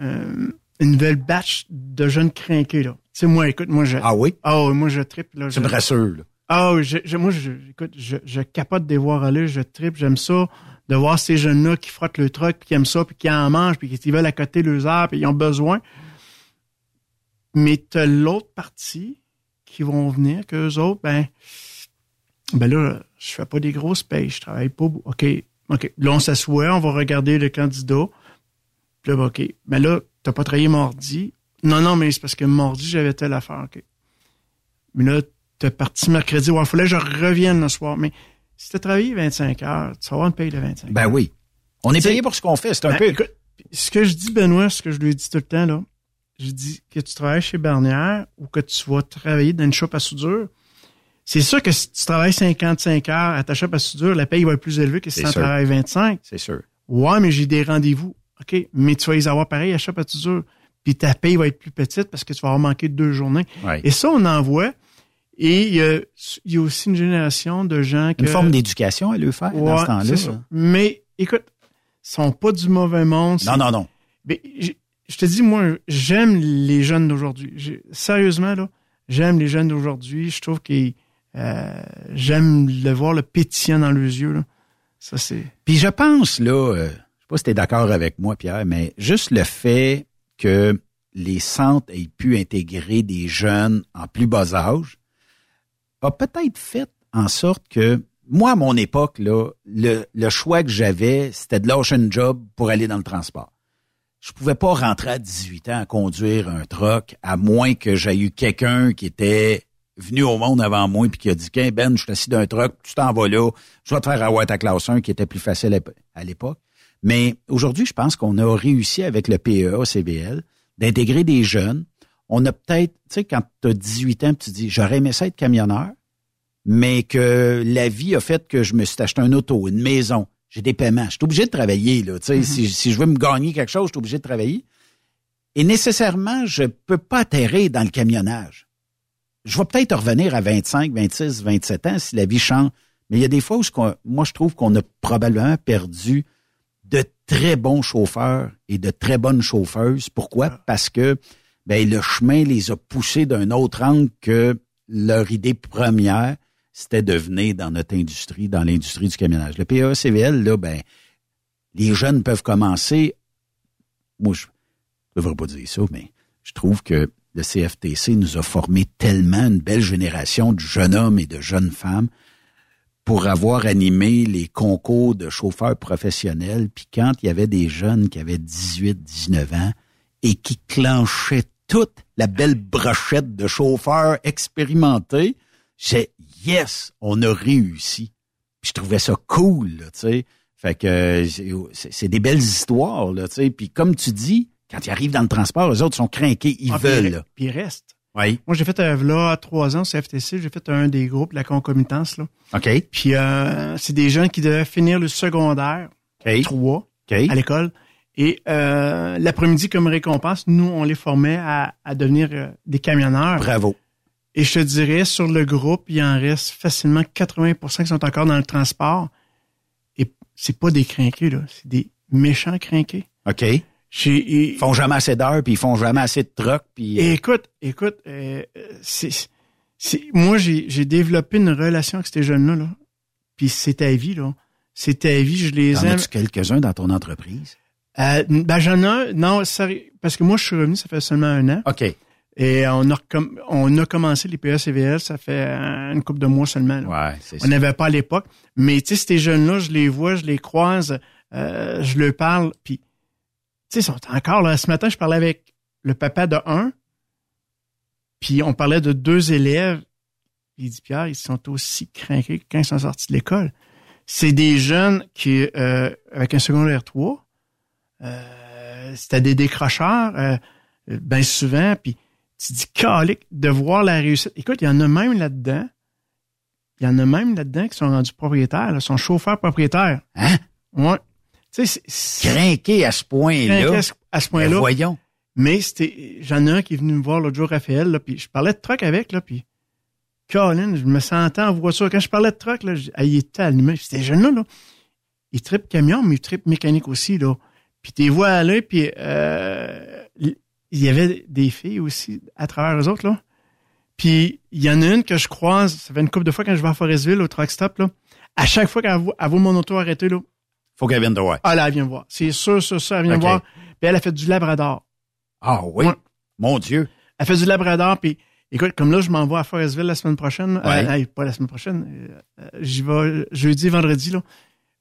S9: euh, une nouvelle batch de jeunes crinqués, là. Tu sais, moi, écoute, moi, je...
S3: Ah oui?
S9: Ah oui, moi, je tripe, là.
S3: C'est brasseux, là.
S9: Ah oui, je, je- moi, je, écoute, je, je capote des voir aller, je tripe, j'aime ça, de voir ces jeunes-là qui frottent le truc, puis qui aiment ça, puis qui en mangent, puis qui veulent à côté leurs heures, puis ils ont besoin. Mais t'as l'autre partie qui vont venir, qu'eux autres, ben, ben là, je fais pas des grosses payes, je travaille pas. OK, OK. Là, on s'assoit, on va regarder le candidat. Puis là, ben, OK. Mais là, t'as pas travaillé mardi. Non, non, mais c'est parce que mardi, j'avais telle affaire, OK. Mais là, t'es parti mercredi. Ouais, il fallait que je revienne le soir. Mais si t'as travaillé 25 heures, tu vas avoir une paye de 25
S3: Ben oui. On est payé pour ce qu'on fait. C'est un
S9: ben,
S3: peu.
S9: écoute, ce que je dis, Benoît, ce que je lui dis tout le temps, là, je dis que tu travailles chez Bernière ou que tu vas travailler dans une shop à soudure. C'est sûr que si tu travailles 55 heures à ta shop à soudure, la paye va être plus élevée que si tu en travailles 25.
S3: C'est sûr.
S9: Ouais, mais j'ai des rendez-vous. OK, mais tu vas les avoir pareil à shop à soudure. Puis ta paye va être plus petite parce que tu vas avoir manqué deux journées.
S3: Ouais.
S9: Et ça, on en voit. Et il y a, il y a aussi une génération de gens que...
S3: Une forme d'éducation à le faire dans
S9: Ouais,
S3: ce temps-là.
S9: Mais écoute, ils sont pas du mauvais monde.
S3: Non, non, non.
S9: Mais je, te dis, moi, j'aime les jeunes d'aujourd'hui. Sérieusement, là, j'aime les jeunes d'aujourd'hui. Je trouve que euh, j'aime le voir le pétillant dans leurs yeux. Là. Ça, c'est.
S3: Puis je pense, là, euh, je sais pas si tu es d'accord avec moi, Pierre, mais juste le fait que les centres aient pu intégrer des jeunes en plus bas âge a peut-être fait en sorte que, moi, à mon époque, là, le, le choix que j'avais, c'était de lâcher un job pour aller dans le transport. Je pouvais pas rentrer à 18 ans à conduire un truck, à moins que j'aie eu quelqu'un qui était venu au monde avant moi puis qui a dit Ben, je suis assis d'un truck, tu t'en vas là, je vais te faire avoir ta classe 1 qui était plus facile à- l'époque. Mais aujourd'hui, je pense qu'on a réussi avec le PEA, CBL, d'intégrer des jeunes. On a peut-être, tu sais, quand tu as 18 ans, tu dis j'aurais aimé ça être camionneur, mais que la vie a fait que je me suis acheté un auto, une maison, j'ai des paiements. Je suis obligé de travailler, là. Sais, si, si je veux me gagner quelque chose, je suis obligé de travailler. Et nécessairement, je peux pas atterrir dans le camionnage. Je vais peut-être revenir à 25, 26, 27 ans si la vie change. Mais il y a des fois où moi, je trouve qu'on a probablement perdu de très bons chauffeurs et de très bonnes chauffeuses. Pourquoi? Parce que ben, le chemin les a poussés d'un autre angle que leur idée première, c'était de venir dans notre industrie, dans l'industrie du camionnage. Le PA-CVL, là, ben, les jeunes peuvent commencer. Moi, je ne devrais pas dire ça, mais je trouve que le CFTC nous a formé tellement une belle génération de jeunes hommes et de jeunes femmes pour avoir animé les concours de chauffeurs professionnels. Puis quand il y avait des jeunes qui avaient 18, 19 ans et qui clenchaient toute la belle brochette de chauffeurs expérimentés, j'ai yes, on a réussi. Puis je trouvais ça cool, là, tu sais. Fait que euh, c'est des belles histoires, là, tu sais. Puis comme tu dis, quand ils arrivent dans le transport, les autres sont crinqués, ils
S9: Ah,
S3: veulent.
S9: Puis il reste.
S3: Oui.
S9: Moi, j'ai fait, euh, là, trois ans, CFTC, j'ai fait un des groupes, la concomitance, là.
S3: OK.
S9: Puis euh, c'est des jeunes qui devaient finir le secondaire,
S3: OK.
S9: trois,
S3: OK.
S9: à l'école. Et euh, l'après-midi, comme récompense, nous, on les formait à, à devenir euh, des camionneurs.
S3: Bravo.
S9: Et je te dirais, sur le groupe, il en reste facilement 80% qui sont encore dans le transport. Et c'est pas des crinqués, là. C'est des méchants crinqués.
S3: OK.
S9: J'ai,
S3: Ils font jamais assez d'heures, puis ils font jamais assez de trucks, puis...
S9: et écoute, écoute, euh, c'est, moi, j'ai, développé une relation avec ces jeunes-là, là. Puis c'est ta vie, là. C'est ta vie, je les
S3: T'en
S9: aime.
S3: as-tu quelques-uns dans ton entreprise?
S9: Euh, ben, j'en ai un, non, sérieux, parce que moi, je suis revenu, ça fait seulement un an.
S3: OK.
S9: Et on a, on a commencé les PSCVL, ça fait euh, une couple de mois seulement. là.
S3: Ouais,
S9: On n'avait pas à l'époque. Mais tu sais, ces jeunes-là, je les vois, je les croise, euh, je leur parle, puis tu sais, ils sont encore là. Ce matin, je parlais avec le papa de un, puis on parlait de deux élèves. Il dit Pierre, ils sont aussi craqués que quand ils sont sortis de l'école. C'est des jeunes qui, euh, avec un secondaire 3, euh, c'était des décrocheurs, euh, bien souvent, puis tu dis calique de voir la réussite. Écoute, il y en a même là-dedans il y en a même là-dedans qui sont rendus propriétaires, là, sont chauffeurs propriétaires.
S3: Hein?
S9: Ouais. Tu sais, c'est-
S3: Crinqué à ce point-là.
S9: À ce- point-là.
S3: Ben voyons.
S9: Mais c'était, j'en ai un qui est venu me voir l'autre jour, Raphaël, là, puis je parlais de truck avec, là, puis Colin, je me sentais en voiture. Quand je parlais de truck, là, je- ah, il était allumé. C'était jeune là, là. Il tripe camion, mais il tripe mécanique aussi, là. Puis t'es vois aller, puis euh, il y avait des filles aussi à travers les autres, là. Puis il y en a une que je croise, ça fait une couple de fois quand je vais à Forestville, au truck stop, là. À chaque fois qu'elle voit, mon auto arrêté, là,
S3: Faut qu'elle vienne te voir.
S9: ah là, elle vient me voir. C'est sûr, sûr, sûr, elle vient me voir. Puis elle a fait du labrador.
S3: Ah oui?
S9: Ouais.
S3: Mon Dieu.
S9: Elle fait du labrador, puis écoute, comme là, je m'en vais à Forestville la semaine prochaine.
S3: Ouais.
S9: Euh, hey, pas la semaine prochaine. euh, euh, J'y vais jeudi, vendredi, là.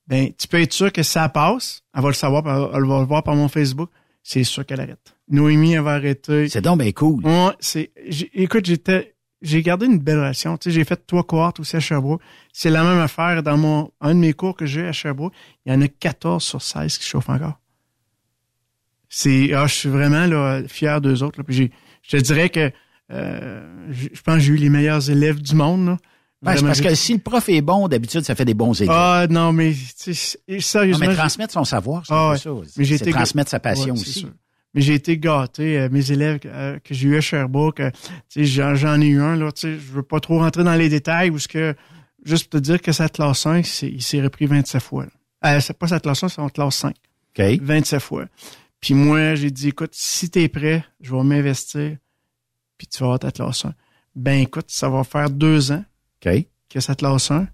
S9: Ben, tu peux être sûr que ça passe. Elle va le savoir, elle va le voir par mon Facebook. C'est sûr qu'elle arrête. Noémie, va arrêter.
S3: C'est donc bien cool.
S9: Ouais, c'est, écoute, j'étais, j'ai gardé une belle relation. Tu sais, j'ai fait trois cohortes aussi à Sherbrooke. C'est la même affaire dans mon, un de mes cours que j'ai à Sherbrooke. Il y en a 14 sur 16 qui chauffent encore. C'est, ah, je suis vraiment, là, fier d'eux autres, là. Puis j'ai, je te dirais que, euh, je pense que j'ai eu les meilleurs élèves du monde, là.
S3: Ben, parce que si le prof est bon, d'habitude, ça fait des bons élèves.
S9: Ah, non, mais, sais,
S3: non,
S9: sérieusement.
S3: mais transmettre son savoir, c'est
S9: Ah ouais.
S3: ça.
S9: Mais j'ai
S3: C'est
S9: été
S3: transmettre sa passion
S9: Ouais,
S3: aussi.
S9: sûr. Mais j'ai été gâté. euh, mes élèves euh, que j'ai eu à Sherbrooke, euh, j'en, ai eu un, là, je veux pas trop rentrer dans les détails, que, juste pour te dire que sa classe 5, c'est- il s'est repris 27 fois. Euh, c'est pas sa classe 1, c'est son classe 5.
S3: OK?
S9: 27 fois. Puis moi, j'ai dit, écoute, si t'es prêt, je vais m'investir, puis tu vas avoir ta classe 1. Ben écoute, ça va faire deux ans que sa classe 1,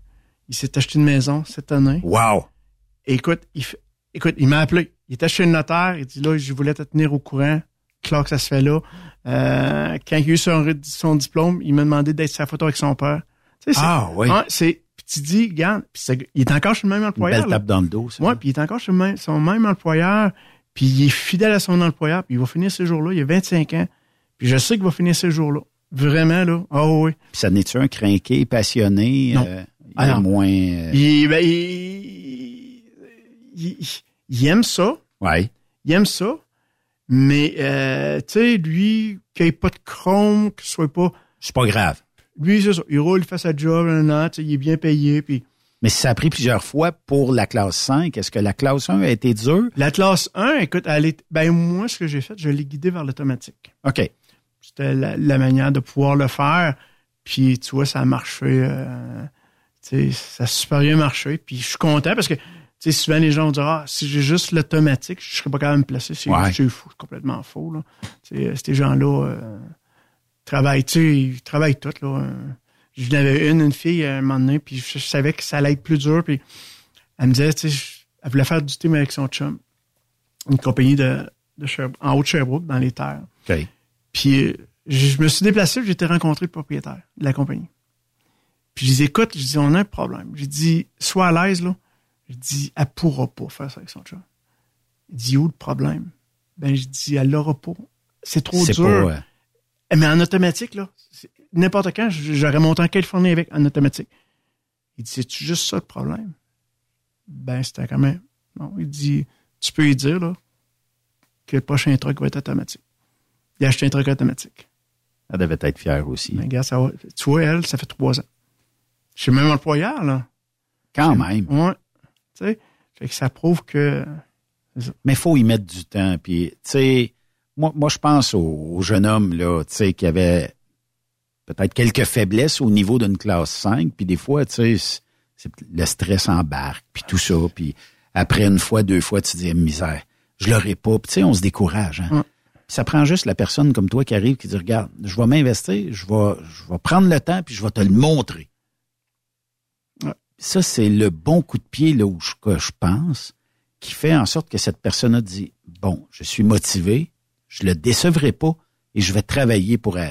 S9: il s'est acheté une maison cette année.
S3: Wow!
S9: Écoute, il, écoute, il m'a appelé. Il était chez le notaire. Il dit là, je voulais te tenir au courant. Claire, que ça se fait là. Euh, quand il a eu son, son diplôme, il m'a demandé d'être sa photo avec son père. Tu sais, c'est-
S3: Ah, oui.
S9: c'est, puis tu dis, regarde, puis il est encore chez le même
S3: Une
S9: employeur.
S3: belle
S9: là.
S3: tape dans le dos, ça.
S9: Ouais, puis il est encore chez le même- son même employeur. Puis il est fidèle à son employeur. Puis il va finir ce jour-là. Il a 25 ans. Puis je sais qu'il va finir ce jour-là. Vraiment, là. Ah oui.
S3: Puis ça n'est-tu un crinqué, passionné?
S9: Non.
S3: euh,
S9: Ah non.
S3: moins... euh,
S9: Il, ben, il, il- il aime ça.
S3: Ouais.
S9: il aime ça, mais euh, tu sais, lui, qu'il ait pas de chrome, qu'il soit pas.
S3: C'est pas grave.
S9: Lui, c'est ça. Il roule, il fait sa job, an, tu sais, il est bien payé. Puis
S3: Mais ça a pris plusieurs fois pour la classe 5, est-ce que la classe 1 a été dure?
S9: la classe 1, écoute, elle est. Ben moi, ce que j'ai fait, je l'ai guidé vers l'automatique.
S3: OK.
S9: C'était la, la manière de pouvoir le faire. Puis tu vois, ça a marché. euh, tu sais, ça a super bien marché. Puis je suis content parce que sais, souvent les gens vont dire Ah, si j'ai juste l'automatique, je serais pas capable de me placer. C'est
S3: Ouais.
S9: fou, c'est complètement faux. Là. Ces gens-là euh, travaillent, tu sais, ils travaillent tout. Là. Euh, Je n'avais une, une fille à un moment donné, puis je, je savais que ça allait être plus dur. Puis elle me disait, tu sais, je- elle voulait faire du thé avec son chum. Une compagnie de, de Sherbrooke- en haut de Sherbrooke, dans les terres.
S3: OK.
S9: Puis euh, je me suis déplacé, été rencontrer le propriétaire de la compagnie. Puis je dis écoute, je dis on a un problème. J'ai dit sois à l'aise là. Je dis elle pourra pas faire ça avec son chum. Il dit où le problème? Ben je dis elle l'aura pas. C'est trop
S3: C'est
S9: dur.
S3: pas... euh,
S9: Eh, Mais en automatique là, n'importe quand j'aurais monté en Californie avec en automatique. Il dit c'est juste ça le problème? Ben c'était quand même non. Il dit tu peux lui dire là que le prochain truc va être automatique. Il a acheté un truc automatique.
S3: elle devait être fière aussi.
S9: Mais regarde, ça va. Tu vois, elle, ça fait trois ans. Je suis même employeur, là.
S3: Quand même.
S9: Ouais. Tu sais, fait que ça prouve que.
S3: Mais il faut y mettre du temps. Puis, tu sais, moi, moi je pense au, au jeune homme, là, tu sais, qui avait peut-être quelques faiblesses au niveau d'une classe 5. Puis des fois, tu sais, le stress embarque, puis tout ça. Puis après une fois, deux fois, tu dis, misère, je l'aurai pas. Puis tu sais, on se décourage. Hein? Ça prend juste la personne comme toi qui arrive, qui dit, regarde, je vais m'investir, je vais, je vais prendre le temps, puis je vais te le montrer. Ça, c'est le bon coup de pied là où je, que je pense qui fait en sorte que cette personne a dit bon, je suis motivé, je le décevrai pas et je vais travailler pour euh,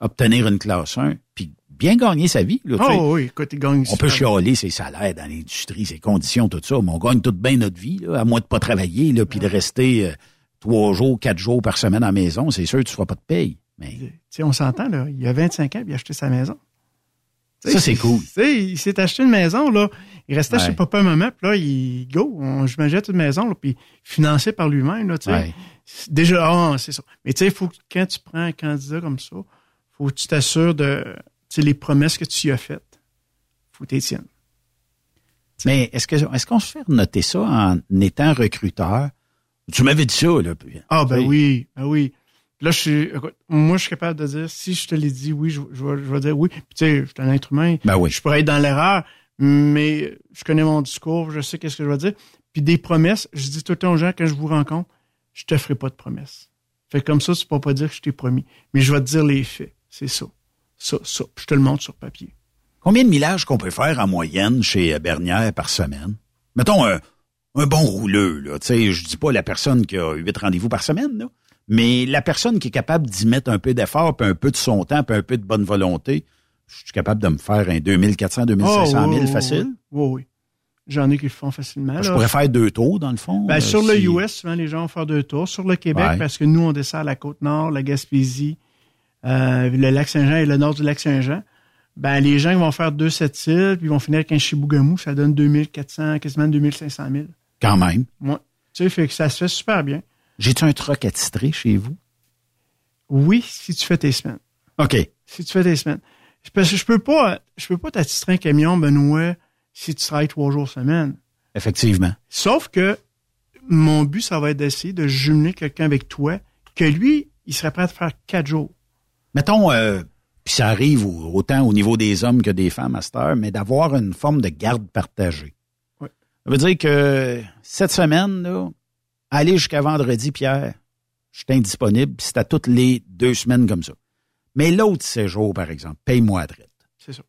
S3: obtenir une classe 1 puis bien gagner sa vie. Là.
S9: Oh oui, écoute, il gagne.
S3: on peut chialer ses salaires dans l'industrie, ses conditions, tout ça, mais on gagne tout bien notre vie, là, à moins de pas travailler, là, puis de rester euh, trois jours, quatre jours par semaine à la maison. C'est sûr que tu ne feras pas de paye. Mais
S9: on s'entend, là. Il a 25 ans, il a acheté sa maison.
S3: Ça, c'est cool.
S9: Tu sais, il s'est acheté une maison, là. Il restait
S3: Ouais.
S9: chez papa et maman, puis là, il go. On, je m'achète une maison, là, puis financé par lui-même, là, tu sais.
S3: Ouais.
S9: Déjà, ah, c'est ça. Mais tu sais, faut quand tu prends un candidat comme ça, faut que tu t'assures de, tu sais, les promesses que tu y as faites faut que tu tiennes.
S3: Mais est-ce que est-ce qu'on se fait noter ça en étant recruteur? Tu m'avais dit ça, là.
S9: Ah, ben oui, ben oui. Là, je suis, écoute, moi, je suis capable de dire, si je te l'ai dit oui, je, je, vais, je vais dire oui. Puis, tu sais, je suis un être humain.
S3: Ben oui.
S9: Je pourrais être dans l'erreur, mais je connais mon discours, je sais qu'est-ce que je vais dire. Puis des promesses, je dis tout le temps aux gens, quand je vous rencontre, je te ferai pas de promesses. Fait comme ça, tu peux pas dire que je t'ai promis. Mais je vais te dire les faits. C'est ça. Ça, ça. Puis je te le montre sur papier.
S3: Combien de millages qu'on peut faire en moyenne chez Bernière par semaine? Mettons un, un bon rouleux, là. Tu sais, je dis pas la personne qui a huit rendez-vous par semaine, là. Mais la personne qui est capable d'y mettre un peu d'effort, puis un peu de son temps, puis un peu de bonne volonté, je suis capable de me faire un 2400, 2500 000 facile.
S9: Oui, oui. J'en ai qui le font facilement.
S3: Je pourrais faire deux tours, dans le fond.
S9: Ben, sur le US, souvent, les gens vont faire deux tours. Sur le Québec, parce que nous, on descend à la Côte-Nord, la Gaspésie, euh, le Lac-Saint-Jean et le nord du Lac-Saint-Jean. Ben, les gens vont faire deux sept îles, puis ils vont finir avec un Chibougamau. Ça donne 2400, quasiment 2500 000.
S3: Quand même.
S9: Ouais. Tu sais, fait que ça se fait super bien.
S3: J'ai-tu un truc attitré chez vous?
S9: Oui, si tu fais tes semaines.
S3: OK.
S9: Si tu fais tes semaines. Parce que je peux pas, je peux pas t'attitrer un camion, Benoît, si tu travailles trois jours semaine.
S3: Effectivement.
S9: Sauf que mon but, ça va être d'essayer de jumeler quelqu'un avec toi, que lui, il serait prêt à faire quatre jours.
S3: Mettons, euh, puis ça arrive autant au niveau des hommes que des femmes à cette heure, mais d'avoir une forme de garde partagée.
S9: Oui.
S3: Ça veut dire que cette semaine, là, aller jusqu'à vendredi, Pierre, je suis indisponible, puis c'est à toutes les deux semaines comme ça. Mais l'autre séjour, par exemple, paye-moi à traite.
S9: C'est ça.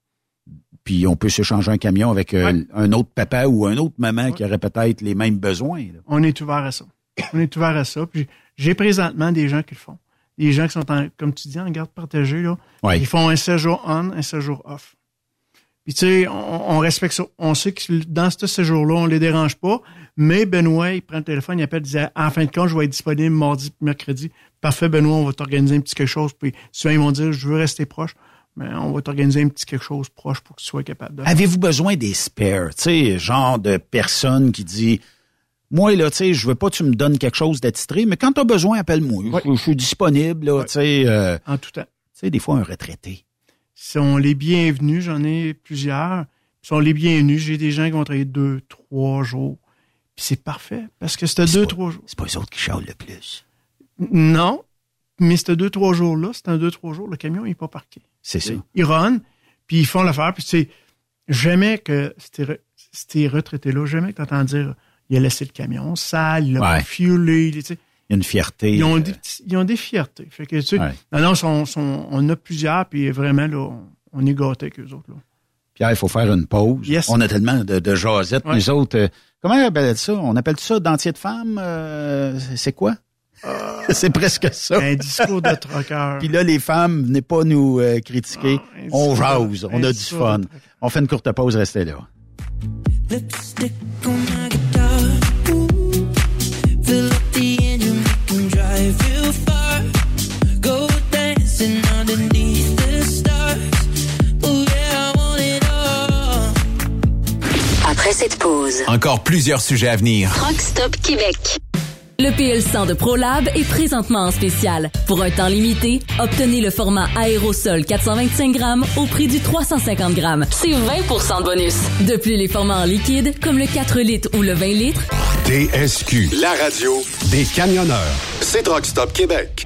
S3: Puis on peut s'échanger un camion avec euh, un autre papa ou un autre maman qui aurait peut-être les mêmes besoins. là.
S9: On est ouvert à ça. On est ouvert à ça. Puis j'ai présentement des gens qui le font. Des gens qui sont, en, comme tu dis, en garde partagée. Là.
S3: Ouais.
S9: Ils font un séjour on, un séjour off. Puis tu sais, on, on respecte ça. On sait que dans ce séjour-là, on les dérange pas. Mais Benoît, il prend le téléphone, il appelle, il dit en fin de compte, je vais être disponible mardi, mercredi. Parfait, Benoît, on va t'organiser un petit quelque chose. Puis souvent, ils vont dire, je veux rester proche. Mais on va t'organiser un petit quelque chose proche pour que tu sois capable de.
S3: Avez-vous besoin des spares? Tu sais, genre de personne qui dit Moi, là, tu sais, je veux pas que tu me donnes quelque chose d'attitré, mais quand tu as besoin, appelle-moi. Je, je suis disponible, là, tu sais. euh,
S9: En tout temps.
S3: tu sais, des fois, un retraité.
S9: sont les bienvenus. J'en ai plusieurs. Ils sont les bienvenus. J'ai des gens qui vont travailler deux, trois jours. Puis c'est parfait. Parce que c'était deux,
S3: pas-
S9: trois jours.
S3: C'est pas eux autres qui chialent le plus.
S9: Non. Mais c'était deux, trois jours-là. C'était un deux, trois jours. Le camion n'est pas parqué.
S3: C'est ça.
S9: Ils run, puis ils font l'affaire. Puis sais, jamais que ces, re- ces retraités-là, jamais que t'entends dire il a laissé le camion sale, il l'a
S3: Ouais.
S9: fuelé. Tu sais,
S3: Il y a une fierté.
S9: ils, ont
S3: euh,
S9: des, ils ont des fiertés. Fait que, tu sais,
S3: Ouais.
S9: non, non, on a plusieurs, puis vraiment, là, on, on est gâtés avec eux autres. Là.
S3: Pierre, il faut faire une pause.
S9: Yes.
S3: On a tellement de, de jasettes,
S9: Ouais.
S3: nous autres. Euh, comment on appelle ça? On appelle ça dentier de femme? euh, c'est- quoi? c'est presque ça.
S9: Un discours de troqueur.
S3: Puis là, les femmes, venez pas nous euh, critiquer.
S9: Ah,
S3: on jase, on a du fun. On fait une courte pause, restez là.
S10: Lipstick on my guitar. Ooh. Fill up the engine, we can drive real
S8: Après cette pause,
S1: Encore plusieurs sujets à venir.
S8: Truck Stop Québec.
S11: Le PL100 de ProLab est présentement en spécial. Pour un temps limité, obtenez le format aérosol 425 grammes au prix du 350 grammes. C'est 20 de bonus. De plus, les formats en liquide, comme le 4 litres ou le 20 litres,
S2: TSQ, la radio des camionneurs. C'est Truck Stop Québec.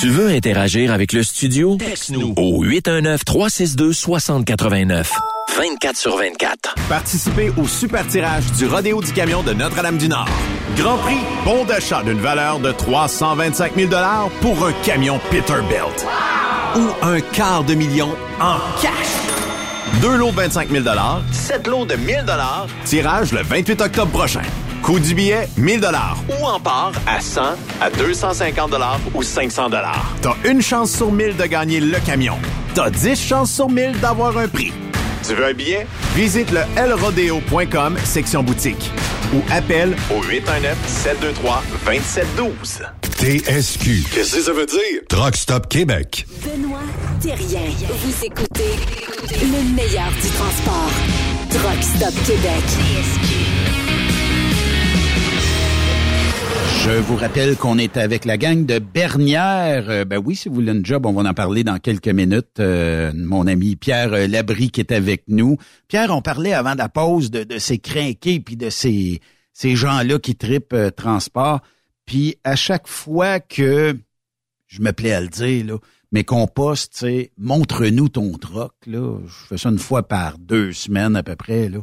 S7: Tu veux interagir avec le studio? Texte-nous au 819-362-6089. 24 sur 24.
S1: Participez au super tirage du Rodéo du Camion de Notre-Dame-du-Nord. Grand prix, bon d'achat d'une valeur de 325 000 pour un camion Peterbilt. Ou un quart de million en cash. Deux lots de 25 000 sept lots de 1000 tirage le 28 octobre prochain. Coût du billet, 1000 Ou en part à 100, à 250 ou 500 T'as une chance sur 1000 de gagner le camion. T'as 10 chances sur 1000 d'avoir un prix. Tu veux un billet? Visite le lrodeo.com, section boutique. Ou appelle au 819-723-2712.
S2: TSQ.
S4: Qu'est-ce que ça veut dire?
S2: Truck Stop Québec.
S8: Benoît Thérien. Vous écoutez le meilleur du transport. Truck Stop Québec.
S3: Je vous rappelle qu'on est avec la gang de Bernière. Euh, ben oui, si vous voulez un job, on va en parler dans quelques minutes. Euh, mon ami Pierre euh, Labry qui est avec nous. Pierre, on parlait avant la pause de, de ces crinqués puis de ces, ces gens-là qui tripent transport. Puis à chaque fois que, je me plais à le dire, là, mais qu'on poste, montre-nous ton troc, là. Je fais ça une fois par deux semaines à peu près, là.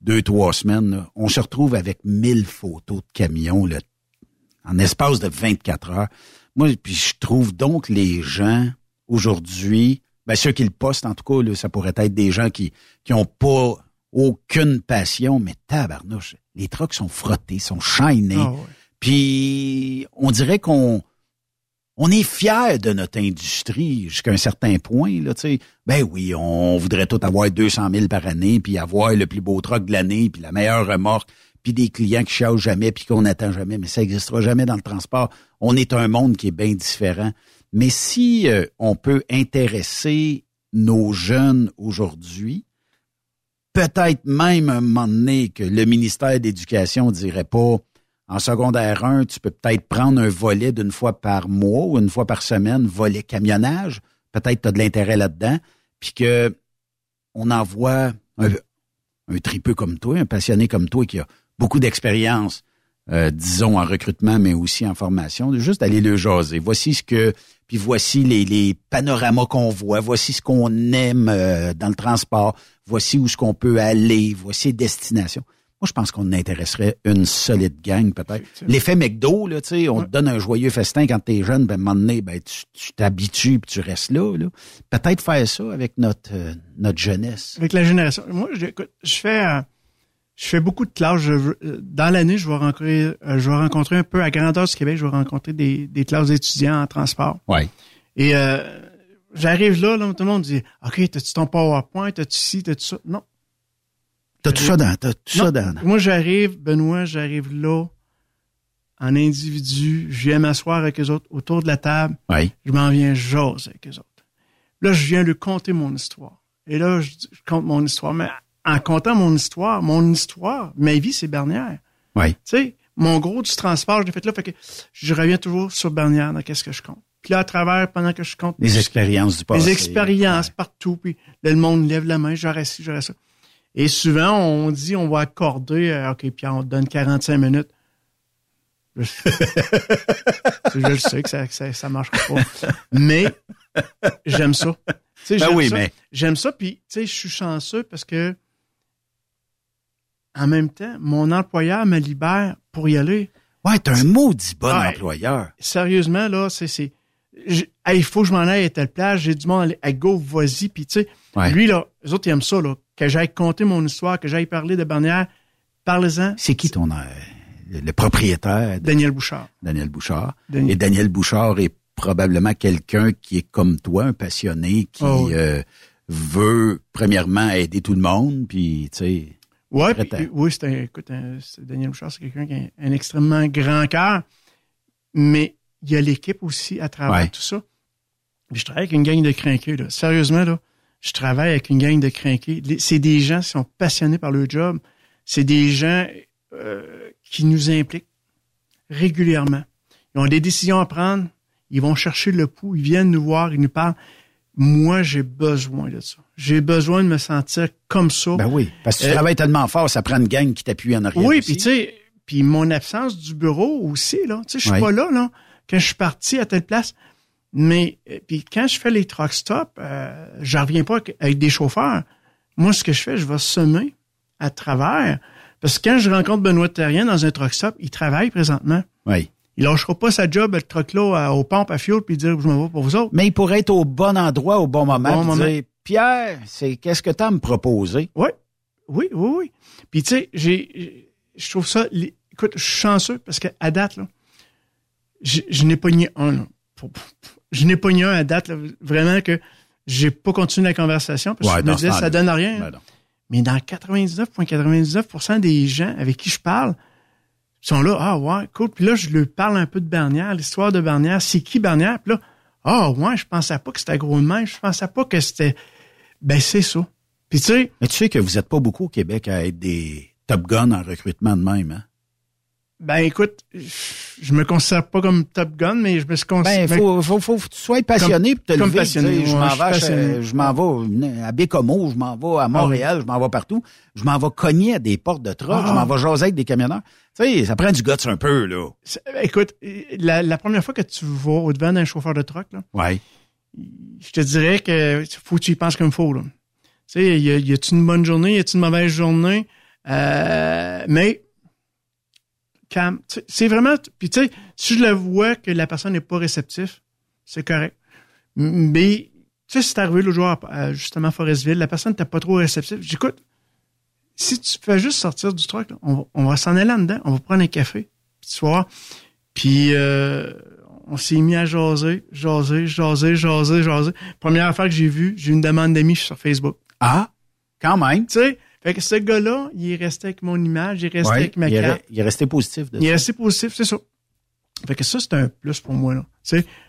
S3: Deux, trois semaines. On se retrouve avec mille photos de camions, là, en espace de 24 heures. Moi, puis je trouve donc les gens aujourd'hui, ben ceux qui le postent en tout cas, là, ça pourrait être des gens qui qui ont pas aucune passion, mais tabarnouche, les trucks sont frottés, sont shinés.
S9: Ah ouais.
S3: Puis on dirait qu'on on est fier de notre industrie jusqu'à un certain point. Là, tu sais. ben oui, on voudrait tout avoir 200 000 par année, puis avoir le plus beau truck de l'année, puis la meilleure remorque, puis des clients qui chialent jamais, puis qu'on n'attend jamais. Mais ça n'existera jamais dans le transport. On est un monde qui est bien différent. Mais si euh, on peut intéresser nos jeunes aujourd'hui, peut-être même un moment donné que le ministère d'éducation dirait pas en secondaire 1, tu peux peut-être prendre un volet d'une fois par mois ou une fois par semaine, volet camionnage. Peut-être tu as de l'intérêt là-dedans. Puis que on envoie un, un tripeux comme toi, un passionné comme toi qui a beaucoup d'expérience, euh, disons, en recrutement, mais aussi en formation, de juste aller le jaser. Voici ce que, puis voici les, les panoramas qu'on voit, voici ce qu'on aime euh, dans le transport, voici où ce qu'on peut aller, voici les destinations. Moi, je pense qu'on intéresserait une solide gang, peut-être. L'effet McDo, là, tu sais, on te donne un joyeux festin quand t'es jeune, ben, à un moment donné, ben, tu tu t'habitues puis tu restes là, là. Peut-être faire ça avec notre, euh, notre jeunesse.
S9: Avec la génération. Moi, je, écoute, je fais, euh, je fais beaucoup de classes. Je euh, dans l'année, je vais rencontrer, euh, je vais rencontrer un peu à grandeur du Québec, je vais rencontrer des, des classes d'étudiants en transport.
S3: Ouais.
S9: Et euh, j'arrive là, là, tout le monde dit, OK, t'as-tu ton PowerPoint, t'as-tu ci, t'as-tu ça? Non.
S3: T'as tout ça dans, t'as tout ça dans.
S9: Moi, j'arrive, Benoît, j'arrive là, en individu, je viens m'asseoir avec les autres autour de la table.
S3: Oui.
S9: Je m'en viens jaser avec les autres. Là, je viens lui conter mon histoire. Et là, je, je compte mon histoire. Mais en comptant mon histoire, mon histoire, ma vie, c'est Bernière.
S3: Oui.
S9: Tu sais, mon gros du transport, je l'ai fait là, fait que je reviens toujours sur Bernière dans qu'est-ce que je compte. Puis là, à travers, pendant que je compte...
S3: Les expériences du passé.
S9: Les expériences partout, puis là, le monde lève la main, j'aurais ci, j'aurais ça. Et souvent, on dit, on va accorder, euh, OK, puis on te donne 45 minutes. Je, je le sais que ça, ça, ça marchera pas. Mais j'aime ça.
S3: Ben oui,
S9: ça.
S3: mais-
S9: J'aime ça, puis tu sais, je suis chanceux parce que en même temps, mon employeur me libère pour y aller.
S3: Ouais, t'as un maudit bon
S9: Ouais.
S3: employeur.
S9: Sérieusement, là, c'est... hey, il faut que je m'en aille à telle plage, j'ai du monde, allez, hey, go, vas-y. Puis, tu sais,
S3: Ouais.
S9: lui, là, les autres, ils aiment ça, là, que j'aille conter mon histoire, que j'aille parler de Barnière. Parlez-en.
S3: C'est qui ton... euh, le, le propriétaire? de-
S9: Daniel Bouchard.
S3: Daniel Bouchard.
S9: Daniel-
S3: Et Daniel Bouchard est probablement quelqu'un qui est comme toi, un passionné, qui
S9: Oh oui.
S3: euh, veut, premièrement, aider tout le monde, puis, tu sais...
S9: Ouais, oui, c'est un, écoute, un- Daniel Bouchard, c'est quelqu'un qui a un, un extrêmement grand cœur, mais il y a l'équipe aussi à travers
S3: Ouais.
S9: tout ça. Puis je travaille avec une gang de crinqués, là. Sérieusement, là, je travaille avec une gang de crinqués. C'est des gens qui sont passionnés par leur job. C'est des gens euh, qui nous impliquent régulièrement. Ils ont des décisions à prendre. Ils vont chercher le pouls. Ils viennent nous voir. Ils nous parlent. Moi, j'ai besoin de ça. J'ai besoin de me sentir comme ça.
S3: Ben oui, parce que tu
S9: Euh,
S3: travailles tellement fort, ça prend une gang qui t'appuie en arrière
S9: oui, puis tu sais, puis mon absence du bureau aussi là, tu sais, je suis pas là là quand je suis parti à telle place. Mais euh, puis quand je fais les truck stops, euh, je reviens pas avec- avec des chauffeurs. Moi, ce que je fais, je vais semer à travers. Parce que quand je rencontre Benoît Terrien dans un truck stop, il travaille présentement.
S3: Oui.
S9: Il lâchera pas sa job, le truck là, à- aux pompes à fuel, puis dire je m'en vais pour vous autres.
S3: Mais il pourrait être au bon endroit, au bon moment,
S9: Bon
S3: puis
S9: moment.
S3: dire, Pierre, c'est qu'est-ce que tu as à me proposer?
S9: Oui, oui, oui, oui. Puis tu sais, j'ai, je trouve ça, écoute, je suis chanceux parce qu'à date, là, je, je n'ai pas nié un, là. Je n'ai pas nié un à date, là, vraiment que j'ai pas continué la conversation parce que je me disais, ça donne à rien.
S3: Ben.
S9: Mais dans 99,99% des gens avec qui je parle sont là, ah ouais, cool. Puis là, je leur parle un peu de Bernière, l'histoire de Bernière, c'est qui Bernière? Puis là, ah ouais, je pensais pas que c'était gros de même, je pensais pas que c'était... Ben c'est ça. Puis tu sais,
S3: Mais tu sais que vous n'êtes pas beaucoup au Québec à être des Top Gun en recrutement de même, hein?
S9: Ben écoute, je- me considère pas comme Top Gun, mais je me suis
S3: Ben,
S9: considéré.
S3: faut, faut, faut que tu sois passionné pour te
S9: comme
S3: lever.
S9: passionné,
S3: je m'en vais, je m'en vais à Bécomo, je m'en vais à Montréal, je m'en vais partout. Je m'en vais cogner à des portes de truck,
S9: Ah.
S3: je m'en vais jaser avec des camionneurs. Tu sais, ça prend du guts un peu, là.
S9: Ben, écoute, la, la première fois que tu vas au devant d'un chauffeur de truck, là,
S3: Ouais.
S9: je te dirais que faut que tu y penses comme faut. Là. Tu sais, y a- y a-tu une bonne journée, y a-tu une mauvaise journée? Euh, mais calme. C'est vraiment. Puis tu sais, si je le vois que la personne n'est pas réceptive, c'est correct. Mais tu sais, c'est arrivé le jour à, à, justement Forestville, la personne n'était pas trop réceptive. J'écoute, si tu fais juste sortir du truck, là, on, va- on va s'en aller là-dedans, on va prendre un café, puis tu voir. Puis euh, on s'est mis à jaser, jaser, jaser, jaser, jaser. Première affaire que j'ai vue, j'ai eu une demande d'amis sur Facebook.
S3: Ah, quand même.
S9: Tu sais, fait que ce gars-là, il est resté avec mon image, il est resté
S3: Ouais,
S9: avec ma
S3: il,
S9: carte.
S3: il est resté positif de
S9: Il est resté positif, c'est ça. Fait que ça, c'est un plus pour moi, là.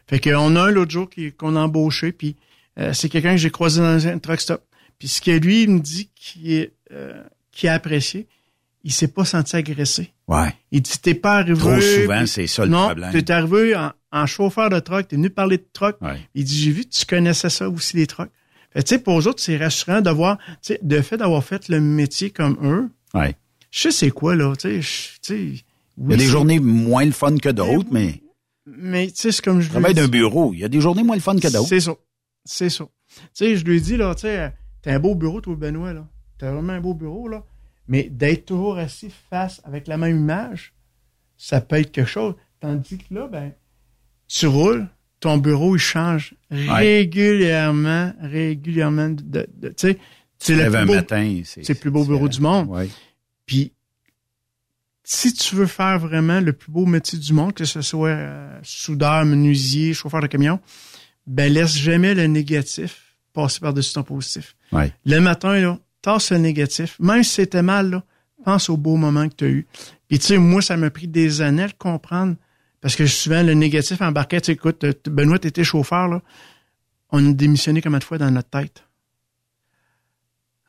S9: Fait qu'on a un l'autre jour qui- qu'on a embauché, puis euh, c'est quelqu'un que j'ai croisé dans un truck stop. Puis ce que lui, il me dit qu'il est, euh, a apprécié, il s'est pas senti agressé.
S3: Ouais.
S9: Il dit, t'es pas arrivé...
S3: Trop souvent, c'est ça le
S9: non,
S3: problème.
S9: t'es arrivé en, en chauffeur de truck, t'es venu parler de truck.
S3: Ouais.
S9: Il dit, j'ai vu que tu connaissais ça aussi, les trucks. Fait, tu sais, pour eux autres, c'est rassurant de voir, tu sais, de fait d'avoir fait le métier comme eux.
S3: Ouais.
S9: Je sais c'est quoi, là, tu sais, je- tu sais.
S3: Il y a des journées moins le fun que d'autres, mais
S9: Mais, tu sais, c'est comme je ai
S3: d'un bureau. Il y a des journées moins le fun que d'autres.
S9: C'est ça. C'est ça. Tu sais, je lui ai dit, là, tu sais, t'as un beau bureau, toi, Benoît, là. T'as vraiment un beau bureau, là. Mais d'être toujours assis face avec la même image, ça peut être quelque chose. Tandis que là, ben, tu roules, ton bureau, il change régulièrement, régulièrement. De, de- de- tu sais, c'est le plus beau-
S3: matin.
S9: c'est le plus beau bureau du monde.
S3: Ouais.
S9: Puis, si tu veux faire vraiment le plus beau métier du monde, que ce soit euh, soudeur, menuisier, chauffeur de camion, ben laisse jamais le négatif passer par-dessus ton positif.
S3: Ouais.
S9: Le matin, là, tasse le négatif. Même si c'était mal, là, pense au beau moment que tu as eu. Puis tu sais, moi, ça m'a pris des années à le comprendre. Parce que souvent, le négatif embarquait, tu sais, écoute, euh, Benoît, t'étais chauffeur, là. On a démissionné combien de fois dans notre tête?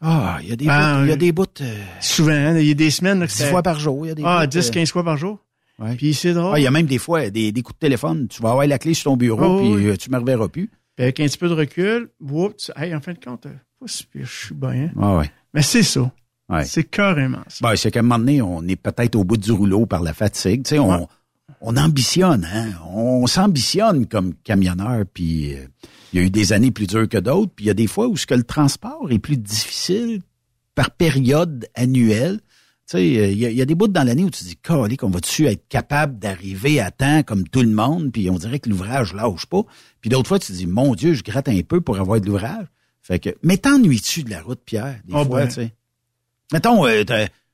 S3: Ah, il y a des
S9: Ah,
S3: bouts, il y a
S9: oui.
S3: des bouts euh,
S9: Souvent, hein, il y a des semaines, là, que
S3: dix
S9: c'était-
S3: fois par jour. Y a des
S9: Ah,
S3: bouts,
S9: 10,
S3: euh,
S9: 15 fois par jour.
S3: ouais.
S9: Puis c'est drôle.
S3: Ah, il y a même des fois des, des coups de téléphone. Tu vas avoir la clé sur ton bureau,
S9: Oh,
S3: puis
S9: oui.
S3: euh, tu me reverras plus.
S9: Puis avec un petit peu de recul, whoops, hey, en fin de compte, euh, je suis bien. hein.
S3: Ah ouais.
S9: Mais c'est ça.
S3: Ouais.
S9: C'est carrément ça.
S3: Ben, c'est qu'à un moment donné, on est peut-être au bout du rouleau par la fatigue. Tu sais, on, on ambitionne, hein? On s'ambitionne comme camionneur, puis euh, il y a eu des années plus dures que d'autres, puis il y a des fois où ce que le transport est plus difficile par période annuelle. Tu sais, euh, il y, a- il y a des bouts dans l'année où tu te dis, calé, qu'on va-tu être capable d'arriver à temps comme tout le monde, puis on dirait que l'ouvrage lâche pas. Puis d'autres fois, tu te dis, mon Dieu, je gratte un peu pour avoir de l'ouvrage. Fait que, mais t'ennuies-tu de la route, Pierre, des
S9: Oh,
S3: fois,
S9: ben.
S3: tu sais? Mettons, euh,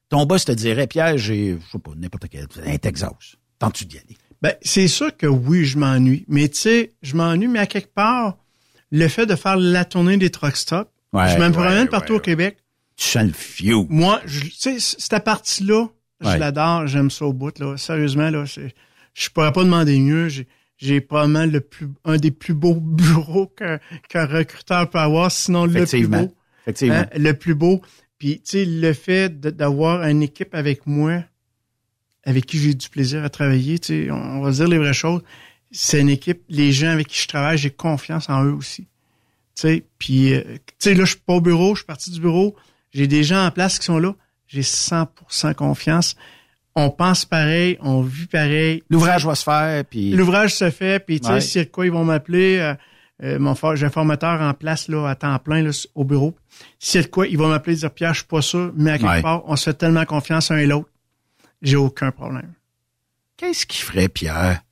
S3: ton boss te dirait, Pierre, j'ai, je sais pas, n'importe quel, un Texas. Tentes-tu d'y aller?
S9: Ben, c'est sûr que oui, je m'ennuie. Mais tu sais, je m'ennuie, mais à quelque part, le fait de faire la tournée des truck stops,
S3: Ouais,
S9: je me
S3: ouais,
S9: promène partout
S3: ouais,
S9: au Québec.
S3: Tu sens le fio.
S9: Moi, tu sais, cette partie-là, je l'adore, j'aime ça au bout, là. Sérieusement, là, je pourrais pas demander mieux. J'ai, probablement le plus, un des plus beaux bureaux qu'un, recruteur peut avoir, sinon le plus beau.
S3: Effectivement.
S9: Hein, le plus beau. Puis, tu sais, le fait d'avoir une équipe avec moi, avec qui j'ai du plaisir à travailler, tu sais, on, va se dire les vraies choses. C'est une équipe, les gens avec qui je travaille, j'ai confiance en eux aussi. Tu sais, puis, euh, tu sais, là, je suis pas au bureau, je suis parti du bureau, j'ai des gens en place qui sont là, j'ai 100% confiance. On pense pareil, on vit pareil.
S3: L'ouvrage va se faire, puis...
S9: L'ouvrage se fait, puis tu sais, s'il y a de quoi, ils vont m'appeler. euh, euh, mon j'ai un formateur en place là, à temps plein là, au bureau. S'il y a de quoi, ils vont m'appeler et dire Pierre, je suis pas sûr, mais à quelque
S3: Ouais.
S9: part, on se fait tellement confiance un et l'autre. J'ai aucun problème.
S3: Qu'est-ce qui ferait, Pierre,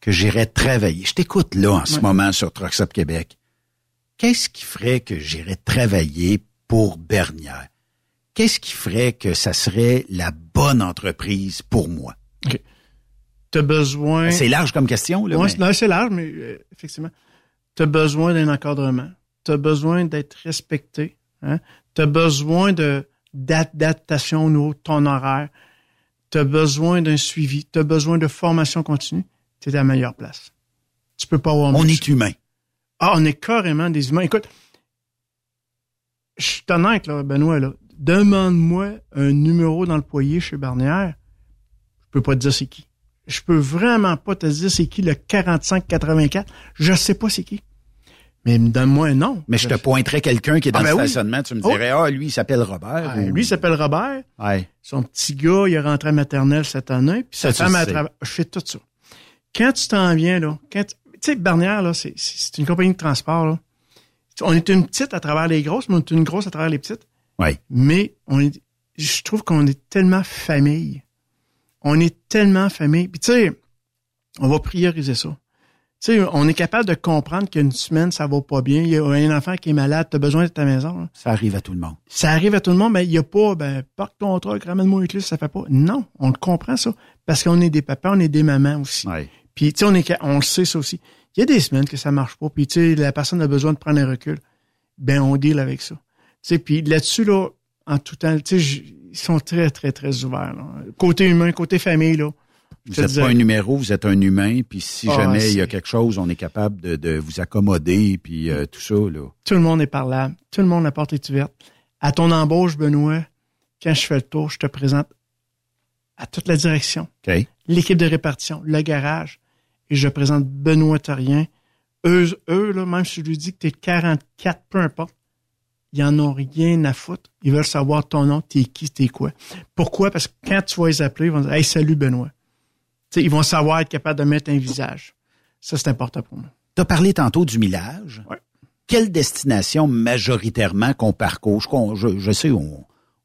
S3: que j'irais travailler? Je t'écoute là en ce moment sur Trucks Up Québec. Qu'est-ce qui ferait que j'irais travailler pour Bernière? Qu'est-ce qui ferait que ça serait la bonne entreprise pour moi?
S9: Tu as besoin.
S3: C'est large comme question, là. Mais-
S9: c'est- non, c'est large, mais euh, effectivement. Tu as besoin d'un encadrement. Tu as besoin d'être respecté. Hein? Tu as besoin de d'adaptation au niveau de ton horaire. Tu as besoin d'un suivi. Tu as besoin de formation continue. Tu es à la meilleure place. Tu peux pas avoir
S3: On est humain.
S9: Ah, on est carrément des humains. Écoute, je suis honnête, là, Benoît, là. Demande-moi un numéro dans le poignet chez Barnière. Je peux pas te dire c'est qui. Je peux vraiment pas te dire c'est qui le 4584. Je sais pas c'est qui. Mais donne-moi un nom.
S3: Mais je te pointerais quelqu'un qui est dans
S9: Ah, ben
S3: le
S9: oui.
S3: stationnement, tu me
S9: Oh.
S3: dirais, ah, lui, il s'appelle Robert.
S9: Ah,
S3: ou-
S9: Lui, il s'appelle Robert.
S3: Ouais.
S9: Son petit gars, il est rentré à maternelle cette année. Puis sa femme
S3: le
S9: a
S3: sais.
S9: travaillé. Je fais tout ça. Quand tu t'en viens, là, quand tu sais, Barnière, là, c'est, une compagnie de transport, là. On est une petite à travers les grosses, mais on est une grosse à travers les petites.
S3: Ouais.
S9: Mais on est, je trouve qu'on est tellement famille. On est tellement famille. Puis tu sais, on va prioriser ça. Tu sais, on est capable de comprendre qu'une semaine, ça va pas bien. Il y a un enfant qui est malade, tu as besoin de ta maison. là.
S3: Ça arrive à tout le monde.
S9: Ça arrive à tout le monde, mais il y a pas, ben, parque ton truck, ramène-moi une clé, ça fait pas. Non, on le comprend, ça. Parce qu'on est des papas, on est des mamans aussi.
S3: Ouais.
S9: Puis, tu sais, on, est, on le sait, ça aussi. Il y a des semaines que ça marche pas, puis, tu sais, la personne a besoin de prendre un recul. Ben, on deal avec ça. Tu sais, puis là-dessus, là, en tout temps, tu sais, ils sont très, très, très ouverts. là. Côté humain, côté famille, là.
S3: Vous
S9: te
S3: n'êtes pas un numéro, vous êtes un humain, puis si
S9: Ah,
S3: jamais il y a quelque chose, on est capable de, de vous accommoder, puis euh, tout ça, là.
S9: Tout le monde est parlable. Tout le monde, la porte est ouverte. À ton embauche, Benoît, quand je fais le tour, je te présente à toute la direction. L'équipe de répartition, le garage. Et je présente Benoît Tarien. Eux, eux, là, même si je lui dis que t'es 44, peu importe, ils en ont rien à foutre. Ils veulent savoir ton nom, t'es qui, t'es quoi. Pourquoi? Parce que quand tu vas les appeler, ils vont dire, hey, salut Benoît. Ils vont savoir être capables de mettre un visage. Ça, c'est important pour moi.
S3: Tu as parlé tantôt du millage.
S9: Ouais.
S3: Quelle destination majoritairement qu'on parcourt? Je, qu'on- je, je sais, on,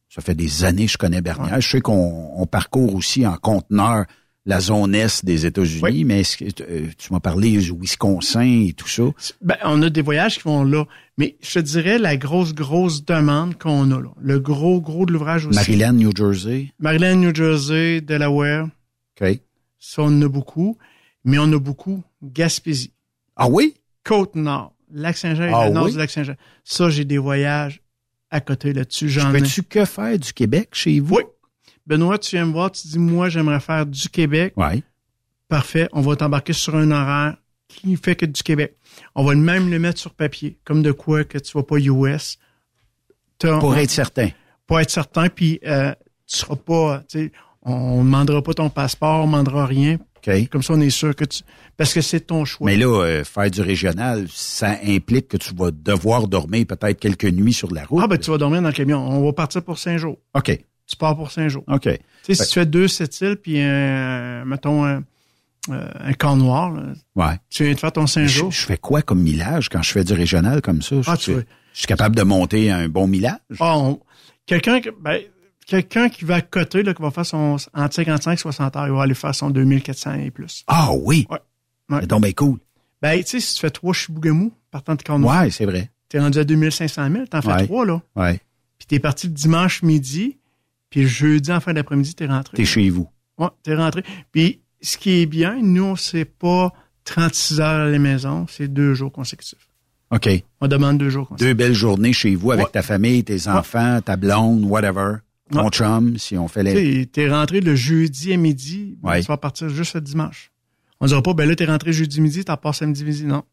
S3: ça fait des années que je connais Bernière. Je sais qu'on on parcourt aussi en conteneur la zone est des États-Unis, mais est-ce que, euh, tu m'as parlé du Wisconsin et tout ça.
S9: Ben, on a des voyages qui vont là. Mais je te dirais la grosse, grosse demande qu'on a là. Le gros, gros de l'ouvrage aussi.
S3: Maryland, New Jersey.
S9: Maryland, New Jersey, Delaware.
S3: OK.
S9: Ça, on en a beaucoup. Mais on a beaucoup Gaspésie.
S3: Ah oui?
S9: Côte-Nord. Lac-Saint-Jean,
S3: Ah
S9: le nord du Lac-Saint-Jean. Ça, j'ai des voyages à côté là-dessus. J'en ai.
S3: Peux-tu que faire du Québec chez vous?
S9: Oui. Benoît, tu viens me voir, tu dis, moi, j'aimerais faire du Québec.
S3: Oui.
S9: Parfait. On va t'embarquer sur un horaire qui fait que du Québec. On va même le mettre sur papier, comme de quoi que tu vas pas US.
S3: Pour être certain.
S9: Pour être certain, puis euh, tu seras pas, on ne demandera pas ton passeport, on ne demandera rien. Comme ça, on est sûr que tu... Parce que c'est ton choix.
S3: Mais là, euh, faire du régional, ça implique que tu vas devoir dormir peut-être quelques nuits sur la route.
S9: Ah, ben tu vas dormir dans le camion. On va partir pour cinq jours.
S3: OK.
S9: Tu pars pour cinq jours.
S3: OK.
S9: Tu sais, si tu fais deux, sept îles, puis, euh, mettons, euh, euh, un corps noir. là.
S3: Ouais.
S9: Tu viens de faire ton cinq
S3: Je,
S9: jours.
S3: je fais quoi comme millage quand je fais du régional comme ça? Je,
S9: Ah,
S3: suis-
S9: tu vois.
S3: je suis capable de monter un bon millage?
S9: Ah, quelqu'un qui- ben, quelqu'un qui va à côté, là, qui va faire son entre 55 et 60 heures, il va aller faire son 2400 et plus.
S3: Ah oui!
S9: Ouais. Ouais.
S3: C'est donc bien cool.
S9: Ben, tu sais, si tu fais trois Chibougamau, partant de noir,
S3: Ouais, c'est vrai.
S9: t'es rendu à 2500 000, t'en fais
S3: Ouais.
S9: trois, là.
S3: Ouais.
S9: Puis t'es parti le dimanche midi, puis le jeudi en fin d'après-midi, t'es rentré.
S3: T'es chez vous.
S9: Ouais, t'es rentré. Puis ce qui est bien, nous, c'est pas 36 heures à la maison, c'est deux jours consécutifs.
S3: OK.
S9: On demande deux jours consécutifs.
S3: Deux belles journées chez vous avec
S9: Ouais.
S3: ta famille, tes enfants, ta blonde, whatever.
S9: Ouais.
S3: chum, si on fait les...
S9: T'es rentré le jeudi à midi, ben,
S3: Ouais.
S9: tu vas partir juste le dimanche. On dira pas, ben là, t'es rentré jeudi midi, t'en pars samedi midi, non.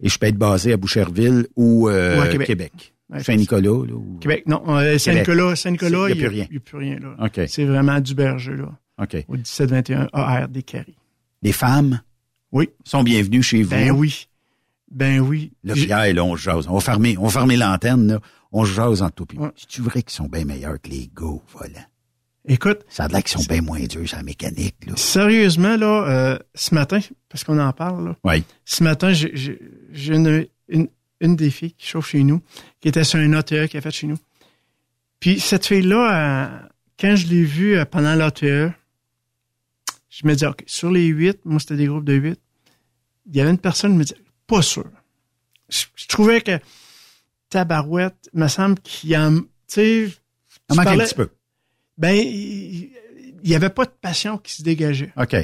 S3: Et je peux être basé à Boucherville ou, euh,
S9: Ou à Québec.
S3: Saint-Nicolas, là. ou-
S9: Québec, non. Saint-Nicolas, Saint-Nicolas,
S3: Il
S9: n'y
S3: a plus rien.
S9: il y a plus rien, là.
S3: OK.
S9: C'est vraiment du berger, là.
S3: OK.
S9: Au 1721 AR des Caries.
S3: Les femmes?
S9: Oui.
S3: sont bienvenues chez vous?
S9: Ben oui. Ben oui. J'ai-
S3: Pierre, là, on se jase. On fermer, on fermer l'antenne, là. On se jase en tout.
S9: Ouais.
S3: C'est-tu vrai qu'ils sont bien meilleurs que les gars au volant?
S9: Écoute,
S3: Ça a l'air qu'ils sont bien moins durs sur la mécanique, là.
S9: sérieusement, là, euh, ce matin, parce qu'on en parle, là,
S3: Oui.
S9: ce matin, j'ai- une, une, une des filles qui chauffe chez nous, qui était sur un ATE qui a fait chez nous. Puis cette fille-là, quand je l'ai vue euh, pendant l'ATE, je me dis, OK, sur les huit, moi c'était des groupes de huit, il y avait une personne qui me dit, pas sûr. Je, je trouvais que Tabarouette, me semble qu'il y a, tu sais,
S3: manque un petit peu.
S9: Ben, il il y avait pas de passion qui se dégageait.
S3: OK.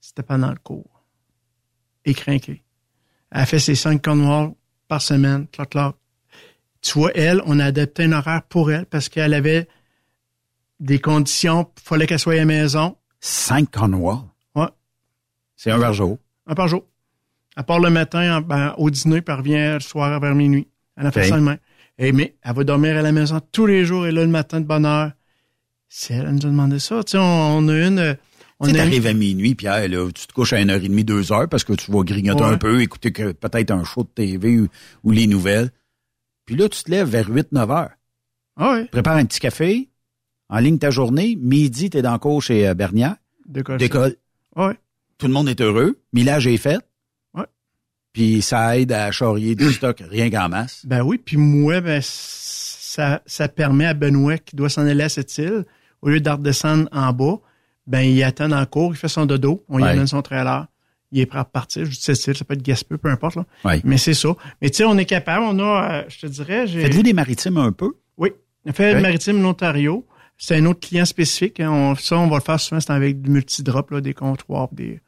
S9: C'était pendant le cours. Et crinqué. Elle a fait ses cinq noirs par semaine, clac, clac. Tu vois, elle, on a adapté un horaire pour elle parce qu'elle avait des conditions, fallait qu'elle soit à la maison.
S3: Cinq Cornwall.
S9: Ouais.
S3: C'est un par jour.
S9: Un par jour. À part le matin, en- ben, au dîner, puis elle revient le soir vers minuit. Elle a fait
S3: Ok.
S9: ça demain. Et mais elle va dormir à la maison tous les jours et là le matin de bonne heure. C'est elle nous a demandé ça. Tu sais, on, on a une. euh, On
S3: Tu sais,
S9: a une-
S3: t'arrives à minuit, Pierre, là, tu te couches à 1h30, 2h parce que tu vas grignoter
S9: Ouais.
S3: un peu, écouter que peut-être un show de TV ou, ou les nouvelles. Puis là, tu te lèves vers 8, 9 heures.
S9: Ah ouais.
S3: Prépare un petit café, en ligne ta journée. Midi, t'es dans le cours chez euh, Bernière.
S9: D'école.
S3: D'école.
S9: Ouais.
S3: Tout le monde est heureux. Millage est fait.
S9: Ouais.
S3: Puis ça aide à charrier du stock rien qu'en masse.
S9: Ben oui, puis moi, ben, ça, ça permet à Benoît qui doit s'en aller à cette île, au lieu de redescendre en bas, ben il attend le cours, il fait son dodo, on lui
S3: Ouais.
S9: amène son trailer, il est prêt à partir. Je dis cette île, ça peut être Gaspé, peu importe. Là.
S3: Ouais.
S9: Mais c'est ça. Mais tu sais, on est capable, on a, euh, je te dirais, j'ai...
S3: Faites-vous des maritimes un peu?
S9: Oui. On fait
S3: Ok.
S9: le maritime l'Ontario. C'est un autre client spécifique. hein. On, ça, on va le faire souvent, c'est avec du multidrop, là, des comptoirs, des...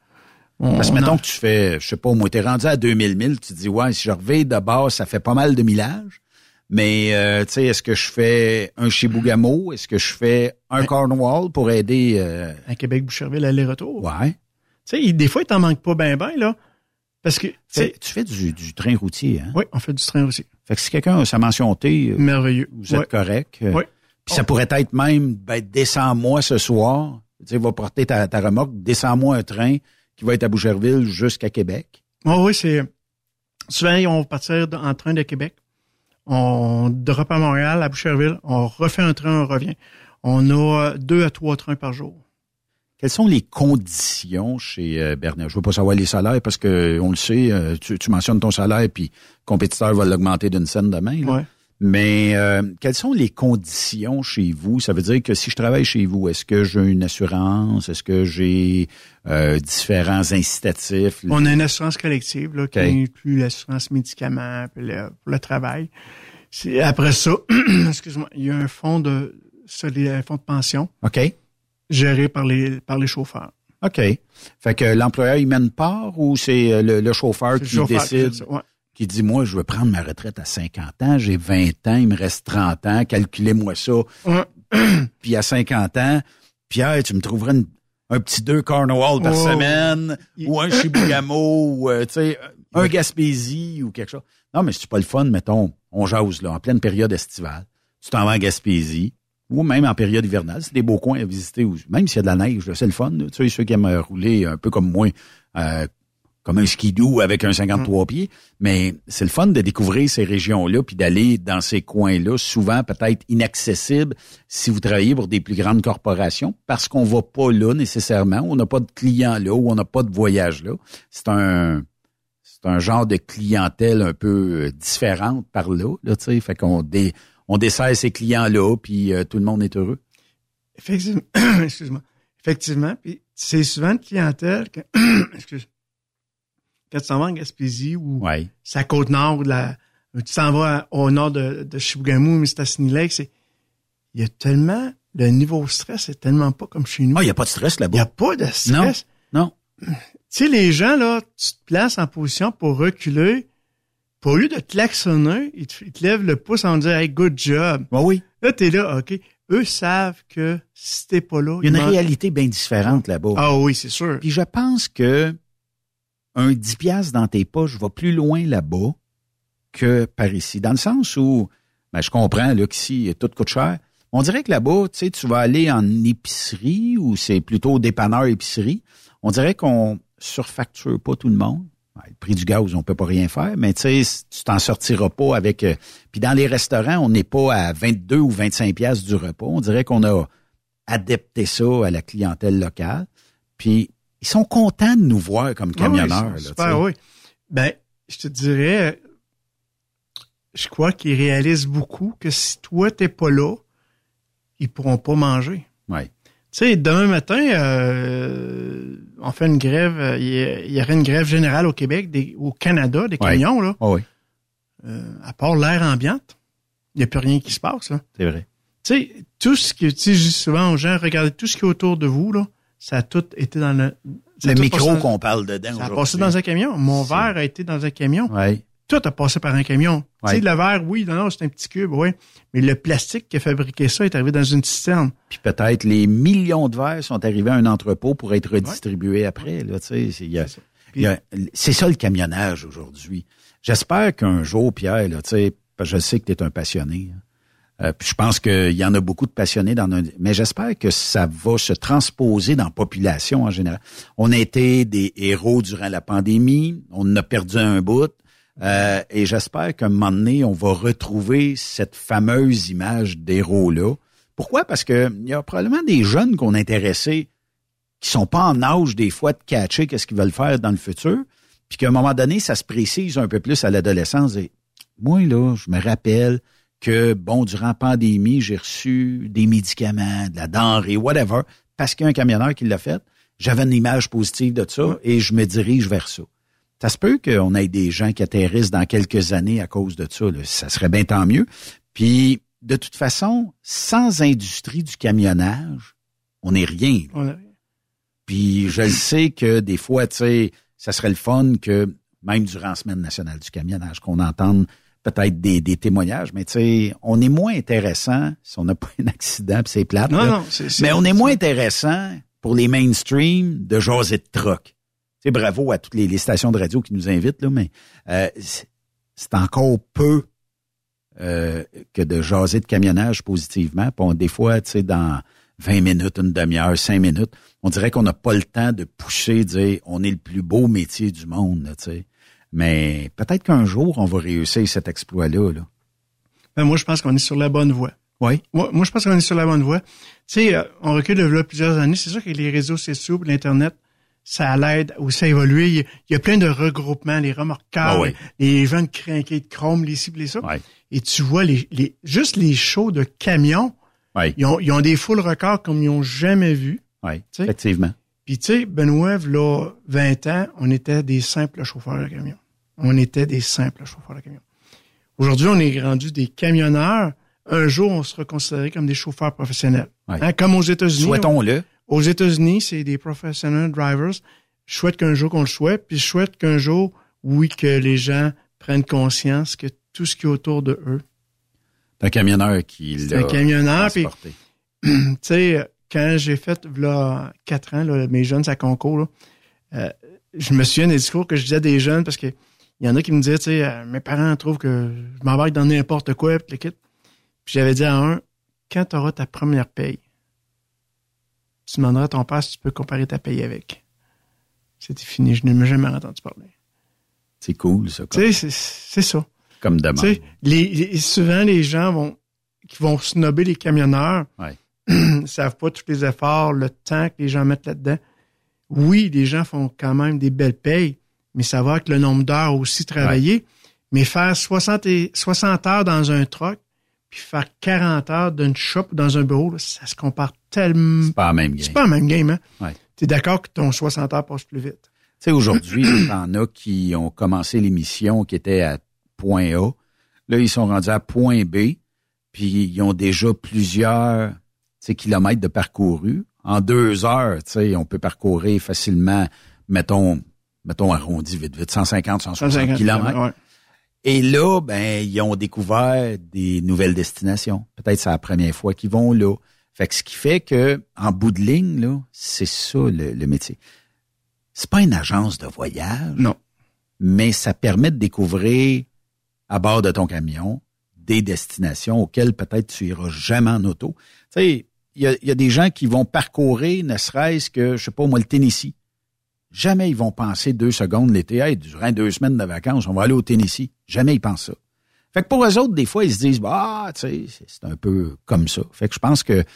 S9: on-
S3: Parce que
S9: on
S3: mettons que tu fais, je sais pas, moi, t'es rendu à 2000 milles, tu te dis, ouais, si je reviens de base, ça fait pas mal de millage. Mais, euh, tu sais, est-ce que je fais un Chibougamau? Est-ce que je fais un Cornwall pour aider... euh,
S9: À Québec-Boucherville, aller-retour?
S3: Ouais.
S9: Tu sais, des fois, il t'en manque pas ben ben, là. Parce que, tu
S3: fais du, du train routier, hein?
S9: oui, on fait du train aussi.
S3: Fait que si quelqu'un a sa mention T, euh,
S9: Merveilleux.
S3: vous êtes
S9: Ouais.
S3: correct. Euh,
S9: Ouais.
S3: Puis ça pourrait être même, ben, descends-moi ce soir. Tu sais, va porter ta, ta remorque, descends-moi un train qui va être à Boucherville jusqu'à Québec.
S9: Oh, oui, c'est. Souvent, on va partir en train de Québec. On drop à Montréal, à Boucherville. On refait un train, on revient. On a euh, deux à trois trains par jour.
S3: Quelles sont les conditions chez euh, Bernard? Je veux pas savoir les salaires parce que on le sait, euh, tu, tu mentionnes ton salaire puis le compétiteur va l'augmenter d'une scène demain. là.
S9: Ouais.
S3: Mais euh, quelles sont les conditions chez vous? Ça veut dire que si je travaille chez vous, est-ce que j'ai une assurance? Est-ce que j'ai euh, différents incitatifs?
S9: On a une assurance collective là, qui inclut l'assurance médicaments puis le, pour le travail. Après ça, excuse-moi, il y a un fonds de un fonds de pension
S3: OK.
S9: géré par les par les chauffeurs.
S3: OK. Fait que l'employeur, il mène part ou c'est euh, le, le chauffeur
S9: le
S3: qui
S9: chauffeur qui
S3: décide,
S9: ça, ouais.
S3: Qui dit, moi, je veux prendre ma retraite à 50 ans, j'ai 20 ans, il me reste 30 ans, calculez-moi ça.
S9: Ouais.
S3: Puis à 50 ans, Pierre, tu me trouverais une- un petit deux Cornwall par
S9: Oh.
S3: semaine,
S9: Il-
S3: ou un Chibougamau, ou, euh, tu sais, un Gaspésie ou quelque chose. Non, mais c'est pas le fun, mettons, on jase, là, en pleine période estivale. Tu t'en vas en Gaspésie, ou même en période hivernale. C'est des beaux coins à visiter, ou même s'il y a de la neige, c'est le fun. Tu sais, ceux qui aiment rouler un peu comme moi, euh, comme un skidoo avec un 53 pieds, mais c'est le fun de découvrir ces régions-là puis d'aller dans ces coins-là, souvent peut-être inaccessibles si vous travaillez pour des plus grandes corporations, parce qu'on va pas là nécessairement, on n'a pas de clients là ou on n'a pas de voyage là. C'est un c'est un genre de clientèle un peu euh, différente par là, là tu sais, fait qu'on dé, on dessert ces clients-là puis euh, tout le monde est heureux.
S9: Effectivement, excuse-moi. Effectivement, puis c'est souvent une clientèle que, excuse, quand tu s'en vas en Gaspésie ou
S3: Ouais.
S9: c'est à Côte-Nord tu t'en vas au nord de, de Chibougamau, Mistassini Lake, c'est, il y a tellement, le niveau de stress est tellement pas comme chez nous.
S3: Ah, il n'y a pas de stress
S9: Il n'y
S3: là-bas.
S9: a pas de stress.
S3: Non.
S9: Tu sais, les gens, là, tu te places en position pour reculer. Pour lieu de te klaxonner, ils te, ils te lèvent le pouce en disant, hey, good job.
S3: Oui, oui.
S9: Là, t'es là, OK. Eux savent que si t'es pas là,
S3: Il y a une réalité bien différente là-bas.
S9: Ah oui, c'est sûr.
S3: Puis je pense que un 10 piastres dans tes poches va plus loin là-bas que par ici. Dans le sens où, ben, je comprends là qu'ici, tout coûte cher. On dirait que là-bas, tu sais, tu vas aller en épicerie ou c'est plutôt dépanneur épicerie. On dirait qu'on surfacture pas tout le monde. Ouais, le prix du gaz, on peut pas rien faire, mais tu sais, tu t'en sortiras pas avec... euh, Puis dans les restaurants, on n'est pas à 22 ou 25 piastres du repas. On dirait qu'on a adapté ça à la clientèle locale. Puis ils sont contents de nous voir comme
S9: Ah oui,
S3: camionneurs.
S9: c'est
S3: là,
S9: oui. Ben, je te dirais, je crois qu'ils réalisent beaucoup que si toi, t'es pas là, ils pourront pas manger.
S3: Ouais.
S9: Tu sais, demain matin, euh, on fait une grève, euh, il y, aurait une grève générale au Québec, des, au Canada, des camions, là.
S3: Ah oui,
S9: Euh, à part l'air ambiante, il n'y a plus rien qui se passe, là.
S3: c'est vrai.
S9: Tu sais, tout ce que, tu sais, je dis souvent aux gens, regardez tout ce qui est autour de vous, là, ça a tout été dans le...
S3: Le micro qu'on parle dedans
S9: Ça a passé dans un camion. Mon verre a été dans un camion.
S3: Ouais.
S9: Tout a passé par un camion.
S3: Ouais.
S9: Tu sais, le verre, oui, non, non, c'est un petit cube, oui. Mais le plastique qui a fabriqué ça est arrivé dans une cisterne.
S3: Puis peut-être les millions de verres sont arrivés à un entrepôt pour être redistribués après. Là, tu sais, c'est, ça le camionnage aujourd'hui. J'espère qu'un jour, Pierre, là, tu sais, parce que je sais que tu es un passionné. hein. Euh, puis je pense qu'il y en a beaucoup de passionnés dans un, mais j'espère que ça va se transposer dans la population en général. On a été des héros durant la pandémie, on a perdu un bout, euh, et j'espère qu'à un moment donné, on va retrouver cette fameuse image d'héros-là. Pourquoi? Parce que il y a probablement des jeunes qu'on a intéressés qui sont pas en âge des fois de catcher qu'est-ce qu'ils veulent faire dans le futur, puis qu'à un moment donné, ça se précise un peu plus à l'adolescence. Et moi, là, je me rappelle que, bon, durant la pandémie, j'ai reçu des médicaments, de la denrée, whatever, parce qu'il y a un camionneur qui l'a fait. J'avais une image positive de ça et je me dirige vers ça. Ça se peut qu'on ait des gens qui atterrissent dans quelques années à cause de ça. là. Ça serait bien tant mieux. Puis, de toute façon, sans industrie du camionnage, on n'est rien. Puis je le sais que des fois, tu sais, ça serait le fun que même durant la semaine nationale du camionnage, qu'on entende peut-être des, des témoignages, mais tu sais, on est moins intéressant si on n'a pas un accident, puis c'est plate.
S9: Non,
S3: là.
S9: non, c'est- c'est-
S3: mais on est moins intéressant pour les mainstream de jaser de troc. Tu sais, bravo à toutes les, les stations de radio qui nous invitent, là, mais euh, c'est encore peu euh, que de jaser de camionnage positivement. Puis on- des fois, tu sais, dans 20 minutes, une demi-heure, 5 minutes, on dirait qu'on n'a pas le temps de pousser, dire on est le plus beau métier du monde, tu sais. Mais peut-être qu'un jour, on va réussir cet exploit-là. Là.
S9: Ben, moi, je pense qu'on est sur la bonne voie.
S3: Oui.
S9: Moi, moi, je pense qu'on est sur la bonne voie. Tu sais, euh, on recule de là plusieurs années. C'est sûr que les réseaux sociaux, l'Internet, ça l'aide aussi à évoluer. Il y, a, plein de regroupements, les remorqueurs,
S3: Ah oui.
S9: les jeunes crinqués de chrome, les ci, puis les ça. Et tu vois, les, les, juste les shows de camions,
S3: Oui.
S9: ils, ont, ils ont des foules records comme ils n'ont jamais vu.
S3: Oui, effectivement.
S9: Puis, tu sais, Benoît, là, 20 ans, on était des simples chauffeurs de camion. On était des simples chauffeurs de camion. Aujourd'hui, on est rendu des camionneurs. Un jour, on sera considérés comme des chauffeurs professionnels.
S3: Ouais.
S9: Hein, comme aux États-Unis.
S3: Souhaitons-le.
S9: Aux États-Unis, c'est des professionnels drivers. Je souhaite qu'un jour qu'on le souhaite, puis je souhaite qu'un jour, oui, que les gens prennent conscience que tout ce qui est autour de eux,
S3: C'est un camionneur qui l'a
S9: un camionneur. Tu sais, quand j'ai fait, là, quatre ans, là, mes jeunes à concours, là, euh, je me souviens des discours que je disais à des jeunes parce que il y en a qui me disaient, tu sais, euh, mes parents trouvent que je m'embarque dans n'importe quoi, puis. Puis j'avais dit à un, quand tu auras ta première paye, tu demanderas à ton père si tu peux comparer ta paye avec. C'était fini. Je n'ai jamais entendu parler.
S3: C'est cool, ça.
S9: Tu sais, c'est- ça.
S3: Comme
S9: Tu
S3: demande.
S9: sais, les, les- souvent, les gens vont, qui vont snobber les camionneurs,
S3: Ouais.
S9: ne savent pas tous les efforts, le temps que les gens mettent là-dedans. Oui, les gens font quand même des belles payes, mais savoir que le nombre d'heures aussi travaillé, mais faire 60, et, 60 heures dans un truck, puis faire 40 heures d'une shop ou dans un bureau, là, ça se compare tellement...
S3: C'est pas la même game.
S9: C'est pas le même game, hein?
S3: Ouais.
S9: Tu es d'accord que ton 60 heures passe plus vite?
S3: Tu sais, aujourd'hui, il y en a qui ont commencé l'émission qui était à point A. Là, ils sont rendus à point B, puis ils ont déjà plusieurs kilomètres de parcouru. En deux heures, tu sais, on peut parcourir facilement, mettons, mettons arrondi vite, vite, 150, 160
S9: 150
S3: kilomètres.
S9: ouais.
S3: Et là, ben, ils ont découvert des nouvelles destinations. Peut-être c'est la première fois qu'ils vont là. Fait que ce qui fait que, en bout de ligne, là, c'est ça le, le métier. C'est pas une agence de voyage.
S9: Non.
S3: Mais ça permet de découvrir à bord de ton camion des destinations auxquelles peut-être tu iras jamais en auto. Tu sais, il y a, il y a des gens qui vont parcourir, ne serait-ce que, je sais pas moi, le Tennessee. Jamais ils vont penser deux secondes l'été, hey, durant deux semaines de vacances, on va aller au Tennessee. Jamais ils pensent ça. Fait que pour eux autres, des fois, ils se disent, bah, tu sais, c'est- un peu comme ça. Fait que je pense que, tu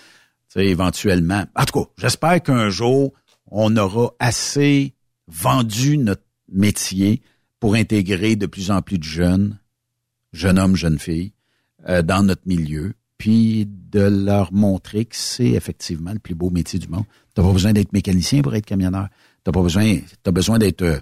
S3: sais, éventuellement, en tout cas, j'espère qu'un jour, on aura assez vendu notre métier pour intégrer de plus en plus de jeunes, jeunes hommes, jeunes filles, euh, dans notre milieu, puis de leur montrer que c'est effectivement le plus beau métier du monde. T'as pas besoin d'être mécanicien pour être camionneur. T'as pas besoin, t'as besoin d'être euh,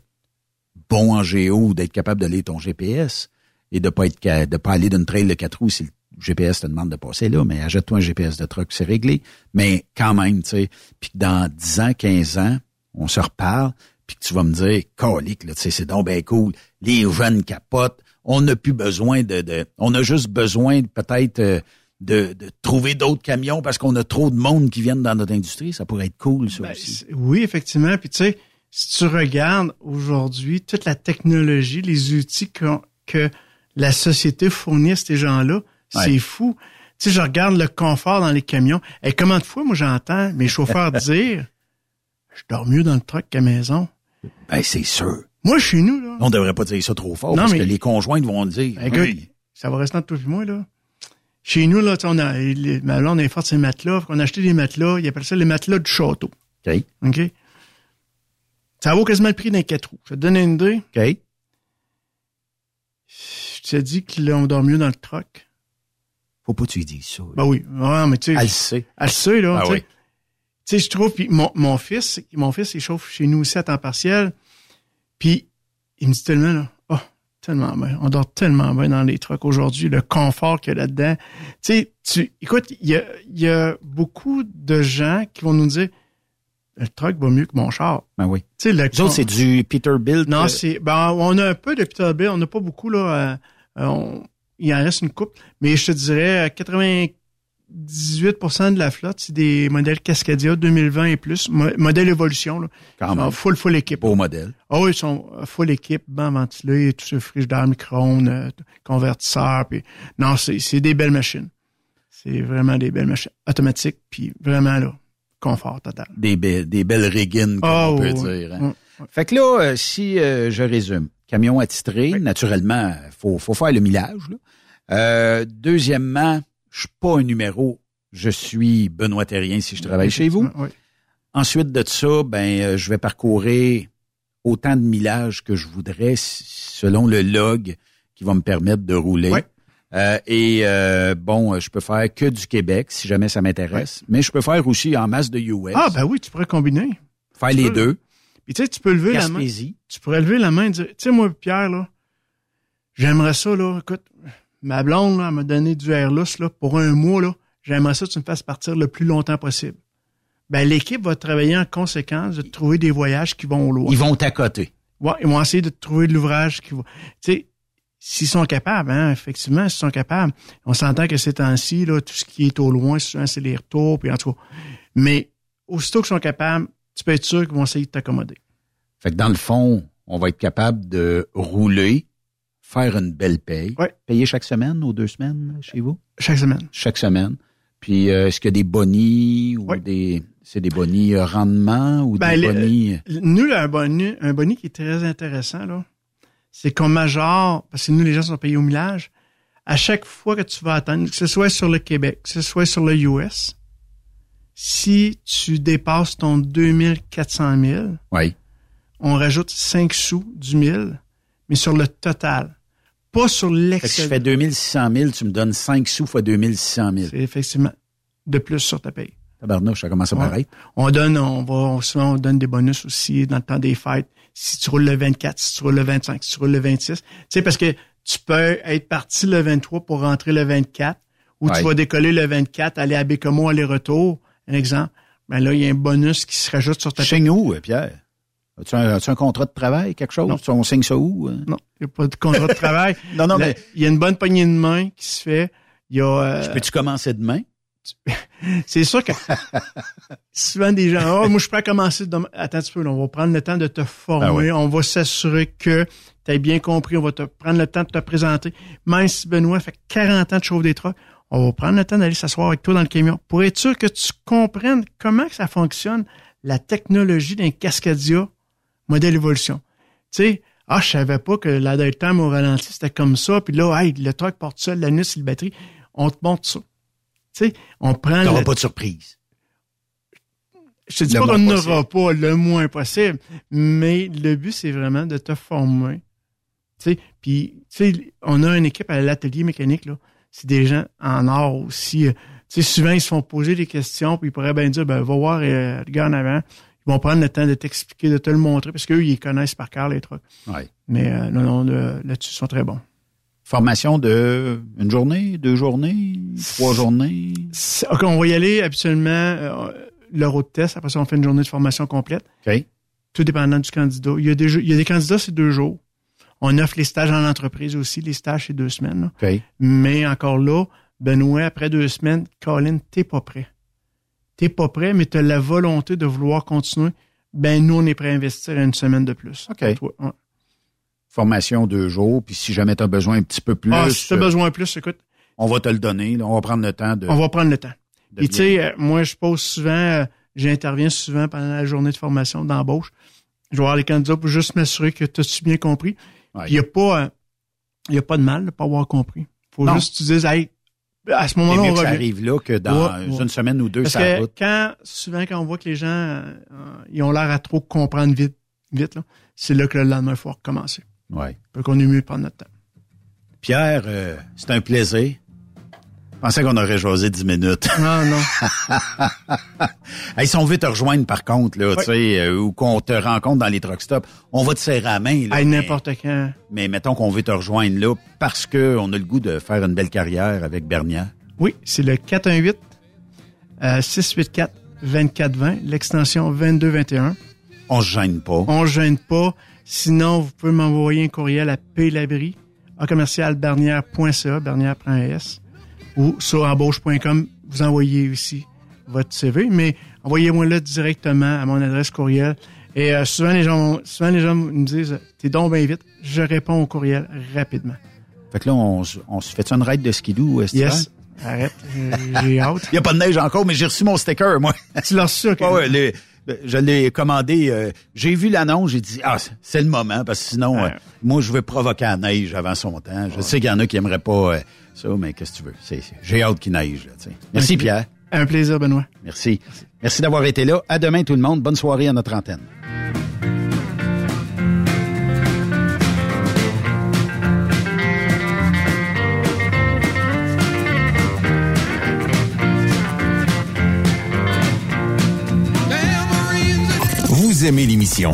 S3: bon en géo d'être capable de lire ton GPS et de pas être de pas aller d'une trail de quatre roues si le GPS te demande de passer là, mais achète-toi un GPS de truck, c'est réglé. Mais quand même, tu sais, puis que dans 10 ans, 15 ans, on se reparle, puis que tu vas me dire, colique, là, tu sais, c'est donc bien cool, les jeunes capotent, on n'a plus besoin de, de, on a juste besoin peut-être euh, de, de trouver d'autres camions parce qu'on a trop de monde qui viennent dans notre industrie, ça pourrait être cool, ça
S9: Ben,
S3: aussi.
S9: oui, effectivement. Puis tu sais, si tu regardes aujourd'hui toute la technologie, les outils que la société fournit à ces gens-là,
S3: Ouais.
S9: c'est fou. Tu sais, je regarde le confort dans les camions. Et comment de fois, moi, j'entends mes chauffeurs dire, je dors mieux dans le truck qu'à la maison.
S3: Ben, c'est sûr.
S9: Moi, chez nous, là,
S3: On devrait pas dire ça trop fort
S9: Non,
S3: parce
S9: mais-
S3: que les conjoints vont le dire.
S9: Ben, ça va rester entre toi et moi, là. Chez nous, là, tu sais, on a, les, ma blonde est forte ces matelas. On a acheté des matelas. Ils appellent ça les matelas du château.
S3: OK.
S9: OK? Ça vaut quasiment le prix d'un quatre roues. Je vais te donner une idée.
S3: OK.
S9: Je t'ai dit que là, on dort mieux dans le truck.
S3: Faut pas que tu lui dises ça. là.
S9: Ben oui. Ouais, mais tu sais.
S3: Elle le sait.
S9: Elle le sait, là.
S3: Ah
S9: tu sais.
S3: oui.
S9: Tu sais, je trouve, puis mon, mon fils, mon fils, il chauffe chez nous aussi à temps partiel. Puis, il me dit tellement, là, tellement bien. On dort tellement bien dans les trucks aujourd'hui, le confort qu'il y a là-dedans. Tu sais, tu, écoute, il y a, y a, beaucoup de gens qui vont nous dire le truck va mieux que mon char.
S3: Ben oui.
S9: Tu sais, le
S3: c'est du Peterbilt.
S9: Non,
S3: euh,
S9: c'est ben, on a un peu de Peterbilt, on n'a pas beaucoup là. Euh, euh on, il en reste une coupe, mais je te dirais 95 18% de la flotte, c'est des modèles Cascadia 2020 et plus, modèle évolution. Là.
S3: Quand même.
S9: Full, full équipe.
S3: Beau modèle.
S9: Ah oui, ils sont full équipe, banc ventilé, tout ce frigidaire, micro-ondes, convertisseur. Puis... Non, c'est des belles machines. C'est vraiment des belles machines automatiques, puis vraiment là, confort total.
S3: Des, be des belles régines, comme
S9: ah
S3: on peut dire. Hein? Fait que là, euh, si euh, je résume, camion attitré, naturellement, faut, faut faire le millage. Là. Euh, deuxièmement, je suis pas un numéro, je suis Benoît Terrien si je travaille chez vous.
S9: Oui.
S3: Ensuite de ça, ben, euh, je vais parcourir autant de millage que je voudrais selon le log qui va me permettre de rouler.
S9: Ouais.
S3: Euh, et euh, bon, euh, je peux faire que du Québec si jamais ça m'intéresse, mais je peux faire aussi en masse de US.
S9: Ah, ben oui, tu pourrais combiner.
S3: faire
S9: tu
S3: les
S9: peux.
S3: deux.
S9: Puis tu sais, tu peux lever la main. Tu pourrais lever la main et dire, tu sais, moi, Pierre, là, j'aimerais ça, là, écoute, ma blonde, là, m'a donné du Airlus, là, pour un mois, là, j'aimerais ça que tu me fasses partir le plus longtemps possible. Ben, l'équipe va travailler en conséquence de trouver des voyages qui vont au loin.
S3: Ils vont t'accoter.
S9: Ouais, ils vont essayer de trouver de l'ouvrage qui va. Tu sais, s'ils sont capables, hein, effectivement, s'ils sont capables. On s'entend que ces temps-ci, là, tout ce qui est au loin, souvent, c'est les retours, puis en tout cas. Mais aussitôt qu'ils sont capables, tu peux être sûr qu'ils vont essayer de t'accommoder.
S3: Fait que dans le fond, on va être capable de rouler, faire une belle paye,
S9: Ouais.
S3: payer chaque semaine ou deux semaines chez vous?
S9: Chaque semaine.
S3: Chaque semaine. Puis euh, est-ce qu'il y a des bonnies ou
S9: Ouais.
S3: des. C'est des bonnies euh, rendement ou
S9: Ben,
S3: des
S9: le-
S3: bonnies...
S9: le- nous, là, un boni, un boni qui est très intéressant, là, c'est qu'on majore, parce que nous, les gens sont payés au millage, à chaque fois que tu vas atteindre, que ce soit sur le Québec, que ce soit sur le US, si tu dépasses ton 2400 000,
S3: Oui.
S9: on rajoute 5 sous du 1000, mais sur le total. Pas sur
S3: si je fais 2600 000, tu me donnes 5 sous fois 2600 000.
S9: C'est effectivement de plus sur ta paye.
S3: Tabarnouche, ça commence à
S9: Ouais. On donne, on va, souvent, on donne des bonus aussi dans le temps des fêtes. Si tu roules le 24, si tu roules le 25, si tu roules le 26. Tu sais, parce que tu peux être parti le 23 pour rentrer le 24, ou
S3: Ouais.
S9: tu vas décoller le 24, aller à Bécomo, aller-retour, un exemple. Ben là, il y a un bonus qui se rajoute sur ta
S3: Tu signes où, euh, Pierre? As-tu un, as-tu un contrat de travail, quelque chose?
S9: Non.
S3: On signe ça où? euh?
S9: Non, il n'y a pas de contrat de travail.
S3: Non, non,
S9: Là,
S3: mais-
S9: Il y a une bonne poignée de main qui se fait. Il y a... euh,
S3: Je Peux-tu commencer demain?
S9: C'est sûr que souvent des gens, oh, moi je peux commencer demain. Attends un petit peu, là, on va prendre le temps de te former,
S3: oui.
S9: on va s'assurer que tu as bien compris, on va te prendre le temps de te présenter. Même si Benoît fait 40 ans de chauffe des trucks, on va prendre le temps d'aller s'asseoir avec toi dans le camion pour être sûr que tu comprennes comment ça fonctionne, la technologie d'un Cascadia modèle évolution. Tu sais, ah, je savais pas que la time au ralenti, c'était comme ça, puis là, hey, le truck porte seul, la nuit, c'est le batterie. On te montre ça. Tu sais, on prend
S3: T'auras
S9: le-
S3: pas de surprise.
S9: je te dis
S3: Le
S9: pas qu'on n'aura pas le moins possible, mais le but, c'est vraiment de te former. Tu sais, puis, tu sais, on a une équipe à l'atelier mécanique, là. C'est des gens en or aussi. Tu sais, souvent, ils se font poser des questions, puis ils pourraient bien dire, ben, va voir euh, le gars en avant. Ils vont prendre le temps de t'expliquer, de te le montrer, parce qu'eux, ils connaissent par cœur les trucs.
S3: Ouais.
S9: Mais euh, non, non, là-dessus, ils sont très bons.
S3: Formation de une journée, deux journées, trois journées?
S9: OK, on va y aller habituellement euh, le road test. Après ça, on fait une journée de formation complète. Tout dépendant du candidat. Il y a des, jeux- il y a des candidats, c'est deux jours. On offre les stages en entreprise aussi. Les stages, c'est deux semaines. Mais encore là, Benoît, après deux semaines, Colin, t'es pas prêt. T'es pas prêt, mais t'as la volonté de vouloir continuer. Ben, nous, on est prêt à investir une semaine de plus.
S3: OK.
S9: Toi, ouais.
S3: Formation deux jours, puis si jamais tu as besoin un petit peu plus,
S9: Ah, si t'as
S3: euh,
S9: besoin plus, écoute,
S3: on va te le donner. là. on va prendre le temps de.
S9: on va prendre le temps. Puis tu sais, euh, moi, je pose souvent, euh, j'interviens souvent pendant la journée de formation d'embauche. Je vais voir les candidats pour juste m'assurer que tu as bien compris.
S3: Ouais.
S9: Il n'y a pas il y a pas de mal de pas avoir compris. faut
S3: Non.
S9: juste que tu dises, hey, à ce moment-là,
S3: mieux
S9: on
S3: que ça arrive là que dans
S9: Ouais, ouais.
S3: une semaine ou deux,
S9: Parce
S3: ça
S9: que
S3: route.
S9: quand, souvent, quand on voit que les gens, euh, ils ont l'air à trop comprendre vite, vite, là, c'est là que le lendemain, il faut recommencer.
S3: Ouais.
S9: Fait qu'on est mieux de prendre notre temps.
S3: Pierre, euh, c'est un plaisir. Je pensais qu'on aurait jasé 10 minutes.
S9: Non, non.
S3: Hey, si on veut te rejoindre, par contre, là, tu sais, euh, ou qu'on te rencontre dans les truck stops, on va te serrer la main. Là,
S9: n'importe quand.
S3: mais mettons qu'on veut te rejoindre là parce que on a le goût de faire une belle carrière avec Bernier.
S9: Oui, c'est le 418 euh, 684 2420, l'extension 2221.
S3: On se gêne pas.
S9: On ne gêne pas. Sinon, vous pouvez m'envoyer un courriel à paylabri, à commercial bernière.ca, ou sur embauche.com, vous envoyez aussi votre CV, mais envoyez-moi là directement à mon adresse courriel. Et euh, souvent, les gens, souvent, les gens me disent, t'es donc bien vite. Je réponds au courriel rapidement.
S3: Fait que là, on, se- on se fait une ride de skidoo, est
S9: Yes. Arrête. J'ai- hâte.
S3: Il n'y a pas de neige encore, mais j'ai reçu mon sticker, moi.
S9: Tu l'as reçu, OK?
S3: Ouais, le- je l'ai commandé. euh, j'ai vu l'annonce, j'ai dit, ah, c'est le moment, parce que sinon,
S9: Ouais.
S3: euh, moi, je veux provoquer la neige avant son temps. Je sais qu'il y en a qui aimeraient pas euh, ça, mais qu'est-ce que tu veux? C'est- c'est- J'ai hâte qu'il neige. Là. Merci. Pierre.
S9: Un plaisir, Benoît.
S3: Merci. Merci d'avoir été là. À demain, tout le monde. Bonne soirée à notre antenne.
S1: Vous aimez l'émission?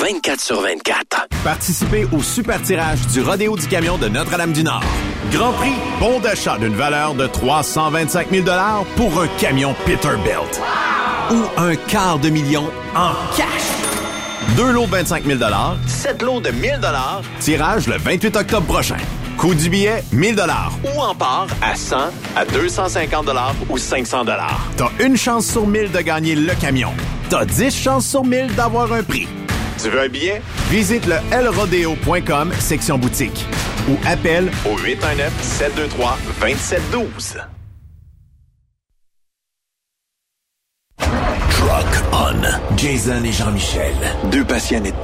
S7: 24 sur 24.
S1: Participez au super tirage du Rodéo du Camion de Notre-Dame-du-Nord. Grand prix, bon d'achat d'une valeur de 325 000 pour un camion Peterbilt. Ou un quart de million en cash. Deux lots de 25 000 sept lots de 1000 tirage le 28 octobre prochain. Coût du billet, 1000 ou en part à 100, à 250 ou 500 T'as une chance sur 1000 de gagner le camion. T'as 10 chances sur 1000 d'avoir un prix. Tu veux un billet? Visite le lrodeo.com, section boutique. Ou appelle au 819-723-2712.
S7: Truck On. Jason et Jean-Michel. Deux passionnés de